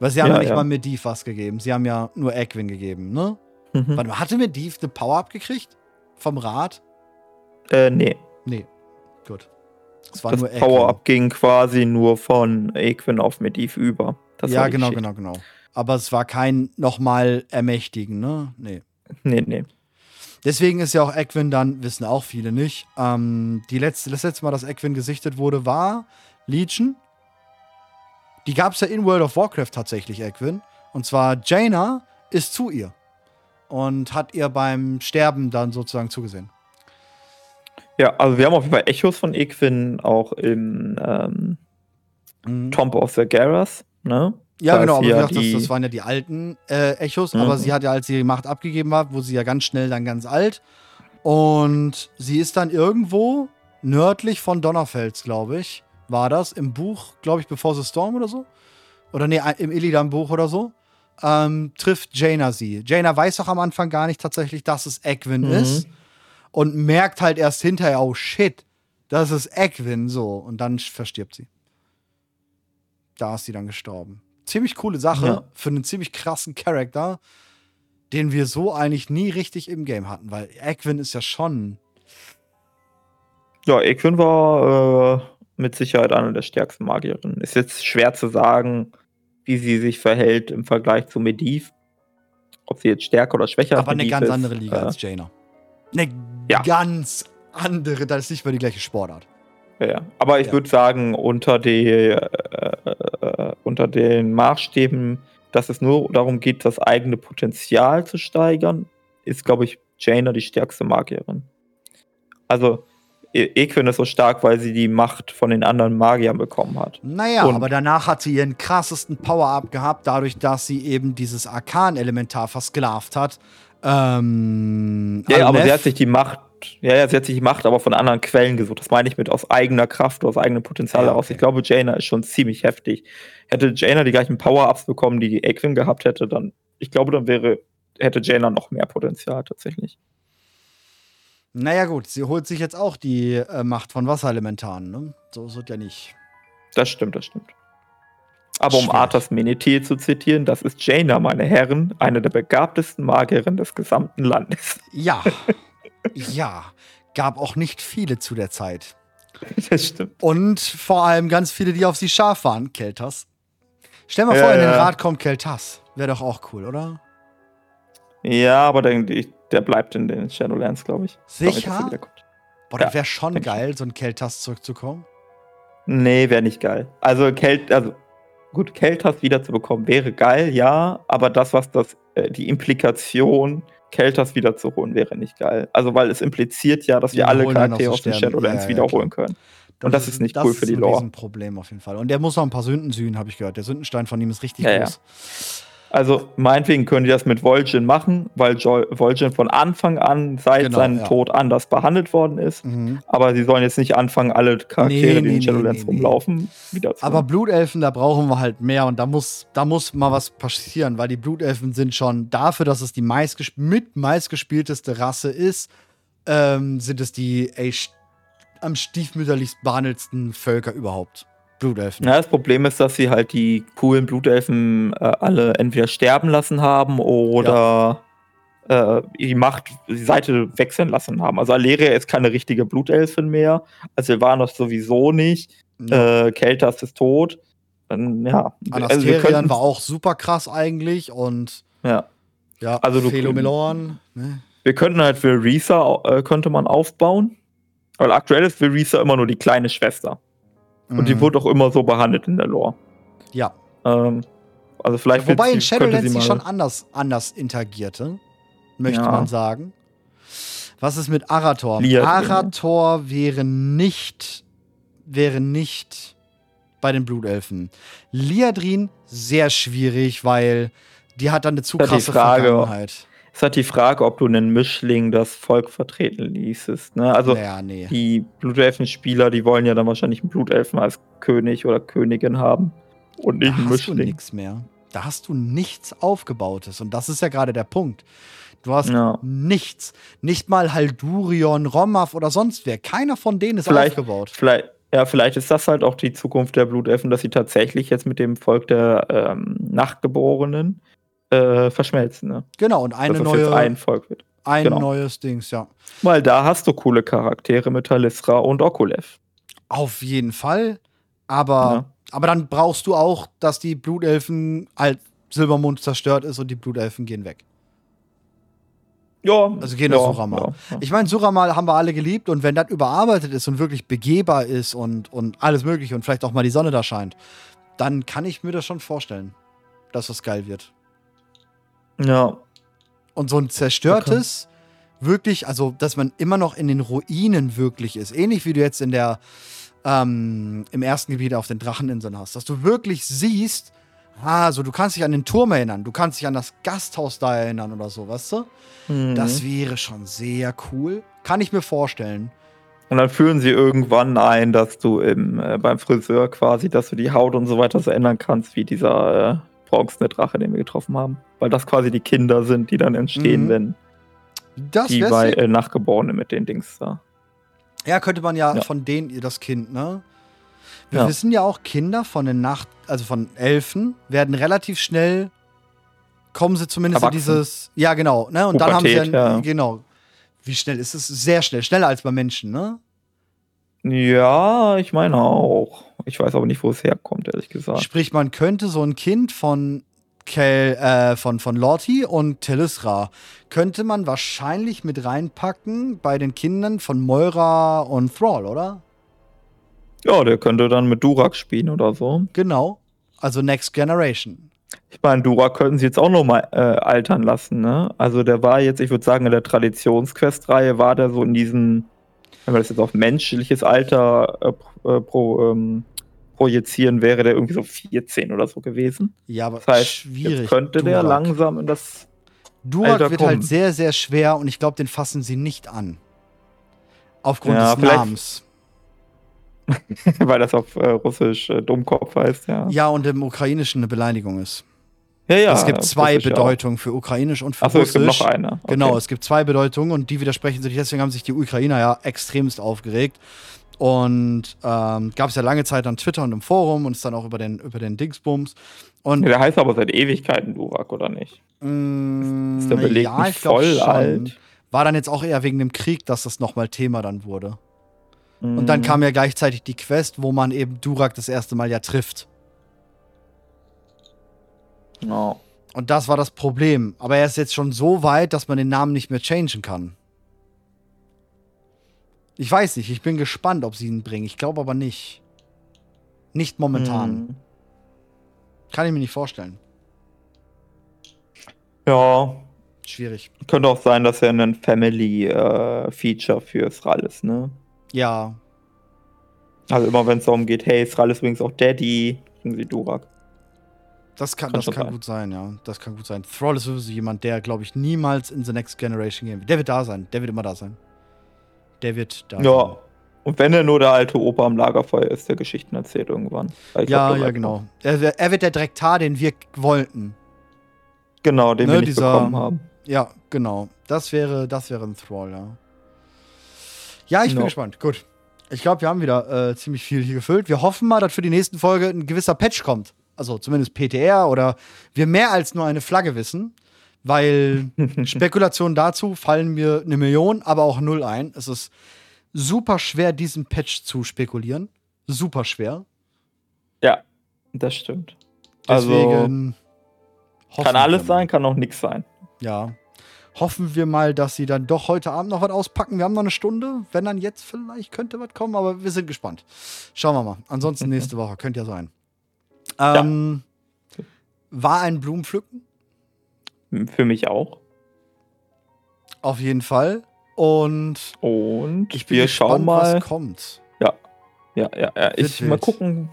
Weil sie haben ja, nicht ja. mal Medivh was gegeben. Sie haben ja nur Equin gegeben, ne? Mhm. Warte mal, hatte Medivh eine Power-Up gekriegt? Vom Rat? Äh, nee. Nee. Gut. Das nur Power-Up ging quasi nur von Equin auf Medivh über. Das ja, genau, genau, genau. Aber es war kein nochmal Ermächtigen, ne? Nee. Nee, nee. Deswegen ist ja auch Equin dann, wissen auch viele nicht. Ähm, die letzte, das letzte Mal, dass Equin gesichtet wurde, war Legion. Die gab es ja in World of Warcraft tatsächlich, Equin. Und zwar Jaina ist zu ihr und hat ihr beim Sterben dann sozusagen zugesehen. Ja, also wir haben auf jeden Fall Echos von Equin auch im ähm, mhm. Tomb of the Garras, ne? Ja, genau, aber ja das, das, waren ja die alten äh, Echos, mhm. aber sie hat ja, als sie die Macht abgegeben hat, wurde sie ja ganz schnell dann ganz alt. Und sie ist dann irgendwo nördlich von Donnerfels, glaube ich, war das, im Buch, glaube ich, Before the Storm oder so. Oder nee, im Illidan-Buch oder so. Ähm, trifft Jaina sie. Jaina weiß doch am Anfang gar nicht tatsächlich, dass es Egwin mhm. ist. Und merkt halt erst hinterher, oh shit, das ist Egwin so. Und dann verstirbt sie. Da ist sie dann gestorben ziemlich coole Sache ja. für einen ziemlich krassen Charakter, den wir so eigentlich nie richtig im Game hatten, weil Equin ist ja schon. Ja, Equin war äh, mit Sicherheit eine der stärksten Magierinnen. Ist jetzt schwer zu sagen, wie sie sich verhält im Vergleich zu Medivh. Ob sie jetzt stärker oder schwächer ist. Aber eine ganz andere Liga äh, als Jaina. Eine ja. ganz andere, das ist nicht mehr die gleiche Sportart. Ja, aber ich ja. würde sagen, unter, die, äh, unter den Maßstäben, dass es nur darum geht, das eigene Potenzial zu steigern, ist, glaube ich, Jaina die stärkste Magierin. Also, E- Equin ist so stark, weil sie die Macht von den anderen Magiern bekommen hat. Naja, Und- aber danach hat sie ihren krassesten Power-Up gehabt, dadurch, dass sie eben dieses Arkan-Elementar versklavt hat. Ähm, Ja, ja, aber sie hat sich die Macht, ja, ja, sie hat sich Macht aber von anderen Quellen gesucht. Das meine ich mit aus eigener Kraft, aus eigenem Potenzial Ja, heraus. okay. Ich glaube, Jaina ist schon ziemlich heftig. Hätte Jaina die gleichen Power-Ups bekommen, die die Equin gehabt hätte, dann, ich glaube, dann wäre, hätte Jaina noch mehr Potenzial tatsächlich. Naja, gut, sie holt sich jetzt auch die äh, Macht von Wasserelementaren, ne? So ist es ja nicht. Das stimmt, das stimmt. Aber um. Arthas Menethil zu zitieren, das ist Jaina, meine Herren, eine der begabtesten Magierinnen des gesamten Landes. Ja. ja. Gab auch nicht viele zu der Zeit. Das stimmt. Und vor allem ganz viele, die auf sie scharf waren. Keltas. Stell mal Ja, vor, in den. Rat kommt Keltas. Wäre doch auch cool, oder? Ja, aber der, der bleibt in den Shadowlands, glaube ich. Glaub Sicher? er wiederkommt. Boah, das Ja, wäre schon. geil, so ein Keltas zurückzukommen. Nee, wäre nicht geil. Also Kelt, also gut, Keltas wiederzubekommen wäre geil, ja, aber das, was das, äh, die Implikation, Keltas wiederzuholen, wäre nicht geil. Also weil es impliziert ja, dass wir Wir alle Charaktere aus den Sterne. Shadowlands Ja, ja, wiederholen können. Und das ist nicht cool für die ein Lore. Riesenproblem auf jeden Fall. Und der muss noch ein paar Sünden sühnen, habe ich gehört. Der Sündenstein von ihm ist richtig Ja, ja. groß. Also meinetwegen können die das mit Vol'jin machen, weil Vol'jin von Anfang an seit Genau, seinem ja. Tod anders behandelt worden ist. Mhm. Aber sie sollen jetzt nicht anfangen, alle Charaktere, Nee, die in nee, den nee, Shadowlands nee, rumlaufen, wieder zu Aber Blutelfen, da brauchen wir halt mehr und da muss, da muss mal was passieren, weil die Blutelfen sind schon dafür, dass es die meistges mit meistgespielteste Rasse ist, ähm, sind es die ey, am stiefmütterlichst behandelsten Völker überhaupt. Blutelfen. Ja, das Problem ist, dass sie halt die coolen Blutelfen äh, alle entweder sterben lassen haben oder äh, die Macht, die Seite wechseln lassen haben. Also Aleria ist keine richtige Blutelfin mehr. Also Sylvanas sowieso nicht. Ja. Äh, Keltas ist tot. Dann, ja. Also wir Anasterian könnten- war auch super krass eigentlich und Ja. ja, Also du- Phelomelon, ne? Wir könnten halt Verisa äh, könnte man aufbauen. Weil aktuell ist Verisa immer nur die kleine Schwester. Und die Mhm. wurde auch immer so behandelt in der Lore. Ja. Ähm, also vielleicht Wobei wird in sie- könnte Shadowlands sie mal- schon anders, anders interagierte, möchte Ja. man sagen. Was ist mit Arator? Liadrin. Arator wäre nicht, wäre nicht bei den Blutelfen. Liadrin sehr schwierig, weil die hat dann eine zu Ja, die krasse Frage, Vergangenheit. Es hat die Frage, ob du einen Mischling das Volk vertreten ließest. Ne? Also naja, nee. die Blutelfen-Spieler, die wollen ja dann wahrscheinlich einen Blutelfen als König oder Königin haben und nicht Da einen hast du Mischling. nichts mehr. Da hast du nichts Aufgebautes. Und das ist ja gerade der Punkt. Du hast Ja. nichts. Nicht mal Haldurion, Romav oder sonst wer. Keiner von denen ist Vielleicht- aufgebaut. Vielleicht, ja, vielleicht ist das halt auch die Zukunft der Blutelfen, dass sie tatsächlich jetzt mit dem Volk der ähm, Nachtgeborenen äh, verschmelzen. Ne? Genau, und eine dass das neue, ein Volk wird. ein genau. neues Dings, ja. Weil da hast du coole Charaktere mit Talisra und Okulev. Auf jeden Fall. Aber, Ja. aber dann brauchst du auch, dass die Blutelfen halt Silbermond zerstört ist und die Blutelfen gehen weg. Ja. Also gehen ja, auf Suramal. ja. Ich meine, Suramal haben wir alle geliebt und wenn das überarbeitet ist und wirklich begehbar ist und, und alles mögliche und vielleicht auch mal die Sonne da scheint, dann kann ich mir das schon vorstellen, dass das geil wird. Ja, Und so ein zerstörtes, wirklich, also dass man immer noch in den Ruinen wirklich ist. Ähnlich wie du jetzt in der, ähm, im ersten Gebiet auf den Dracheninseln hast. Dass du wirklich siehst, ah, so du kannst dich an den Turm erinnern, du kannst dich an das Gasthaus da erinnern oder so, weißt du? Mhm. Das wäre schon sehr cool. Kann ich mir vorstellen. Und dann führen sie irgendwann ein, dass du im, äh, beim Friseur quasi, dass du die Haut und so weiter so ändern kannst, wie dieser äh, bronzene Drache, den wir getroffen haben. Weil das quasi die Kinder sind, die dann entstehen, Mhm. wenn Das die bei äh, Nachgeborenen mit den Dings da. Ja, könnte man ja, Ja. von denen das Kind, ne? Wir Ja. wissen ja auch, Kinder von den Nacht, also von Elfen, werden relativ schnell, kommen sie zumindest Erwachsen. in dieses, ja genau, ne? Und dann haben sie Pubertät, ein, ja. genau. Wie schnell ist es? Sehr schnell, schneller als bei Menschen, ne? Ja, ich meine auch. Ich weiß aber nicht, wo es herkommt, ehrlich gesagt. Sprich, man könnte so ein Kind von Kel, äh, von, von Lorti und Telisra könnte man wahrscheinlich mit reinpacken bei den Kindern von Moira und Thrall, oder? Ja, der könnte dann mit Durak spielen oder so. Genau. Also Next Generation. Ich meine, Durak könnten sie jetzt auch noch mal äh, altern lassen, ne? Also der war jetzt, ich würde sagen, in der Traditionsquest-Reihe war der so in diesen wenn wir das jetzt auf menschliches Alter äh, äh pro, ähm, projizieren, wäre der irgendwie so 14 oder so gewesen. Ja, aber Das heißt, schwierig. könnte der Durak. langsam in das. Durak Alter, wird komm. halt sehr, sehr schwer und ich glaube, den fassen sie nicht an. Aufgrund Ja, des Namens. weil das auf äh, Russisch äh, Dummkopf heißt, ja. Ja, und im Ukrainischen eine Beleidigung ist. Ja, ja. es gibt zwei Russisch auch. Bedeutungen für Ukrainisch und für Achso, es Russisch. gibt noch eine. Okay. Genau, es gibt zwei Bedeutungen und die widersprechen sich. Deswegen haben sich die Ukrainer ja extremst aufgeregt. Und ähm, gab es ja lange Zeit an Twitter und im Forum und ist dann auch über den, über den Dingsbums. Und Ja, der heißt aber seit Ewigkeiten Durak, oder nicht? mh, Ist der Beleg ja, nicht voll alt? War dann jetzt auch eher wegen dem Krieg, dass das nochmal Thema dann wurde. Und Mhm. dann kam ja gleichzeitig die Quest, wo man eben Durak das erste Mal ja trifft. Ja. Und das war das Problem. Aber er ist jetzt schon so weit, dass man den Namen nicht mehr changen kann. Ich weiß nicht, ich bin gespannt, ob sie ihn bringen. Ich glaube aber nicht. Nicht momentan. Mhm. Kann ich mir nicht vorstellen. Ja, Schwierig. könnte auch sein, dass er ein Family-Feature für Thrall ist, ne? Ja. Also immer wenn es darum geht, hey, Thrall ist übrigens auch Daddy, bringen sie Durak. Das kann, das kann sein. gut sein, ja. Das kann gut sein. Thrall ist sowieso jemand, der, glaube ich, niemals in The Next Generation gehen wird. Der wird da sein. Der wird immer da sein. Der wird da sein. Ja. Und wenn er nur der alte Opa am Lagerfeuer ist, der Geschichten erzählt irgendwann. Ich Ja, ja, genau. Er, er wird der Drektar, den wir wollten. Genau, den Ne, wir nicht dieser- bekommen haben. Ja, genau. Das wäre, das wäre ein Thrall, ja. Ja, ich bin No. gespannt. Gut. Ich glaube, wir haben wieder äh, ziemlich viel hier gefüllt. Wir hoffen mal, dass für die nächsten Folge ein gewisser Patch kommt. Also zumindest PTR oder wir mehr als nur eine Flagge wissen. Weil Spekulationen dazu fallen mir eine Million, aber auch null ein. Es ist super schwer, diesen Patch zu spekulieren. Super schwer. Ja, das stimmt. Also, Deswegen hoffen kann alles sein, kann auch nichts sein. Ja. Hoffen wir mal, dass sie dann doch heute Abend noch was auspacken. Wir haben noch eine Stunde. Wenn dann jetzt vielleicht könnte was kommen, aber wir sind gespannt. Schauen wir mal. Ansonsten nächste Woche. Könnte ja sein. Ähm, War ein Blumenpflücken. Für mich auch. Auf jeden Fall. Und Und ich bin wir gespannt, schauen mal. was kommt. Ja, ja, ja. Ich wild. mal gucken.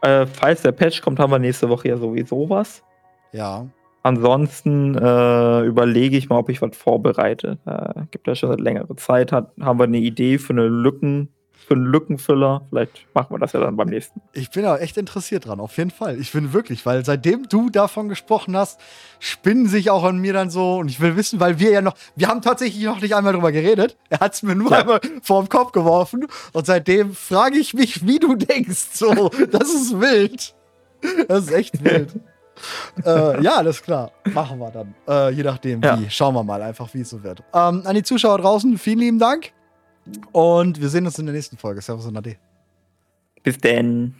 Äh, falls der Patch kommt, haben wir nächste Woche ja sowieso was. Ja. Ansonsten äh, überlege ich mal, ob ich was vorbereite. Äh, gibt ja schon seit längerer Zeit. Hat, haben wir eine Idee für eine Lücken, für einen Lückenfüller. Vielleicht machen wir das ja dann beim nächsten. Ich bin auch echt interessiert dran, auf jeden Fall. Ich bin wirklich, weil seitdem du davon gesprochen hast, spinnen sich auch an mir dann so und ich will wissen, weil wir ja noch, wir haben tatsächlich noch nicht einmal drüber geredet. Er hat es mir nur Ja. einmal vor den Kopf geworfen und seitdem frage ich mich, wie du denkst. So, das ist wild. Das ist echt wild. äh, ja, alles klar. Machen wir dann. Äh, je nachdem, Ja. wie. Schauen wir mal einfach, wie es so wird. Ähm, an die Zuschauer draußen, vielen lieben Dank. Und wir sehen uns in der nächsten Folge. Servus und Ade. Bis denn.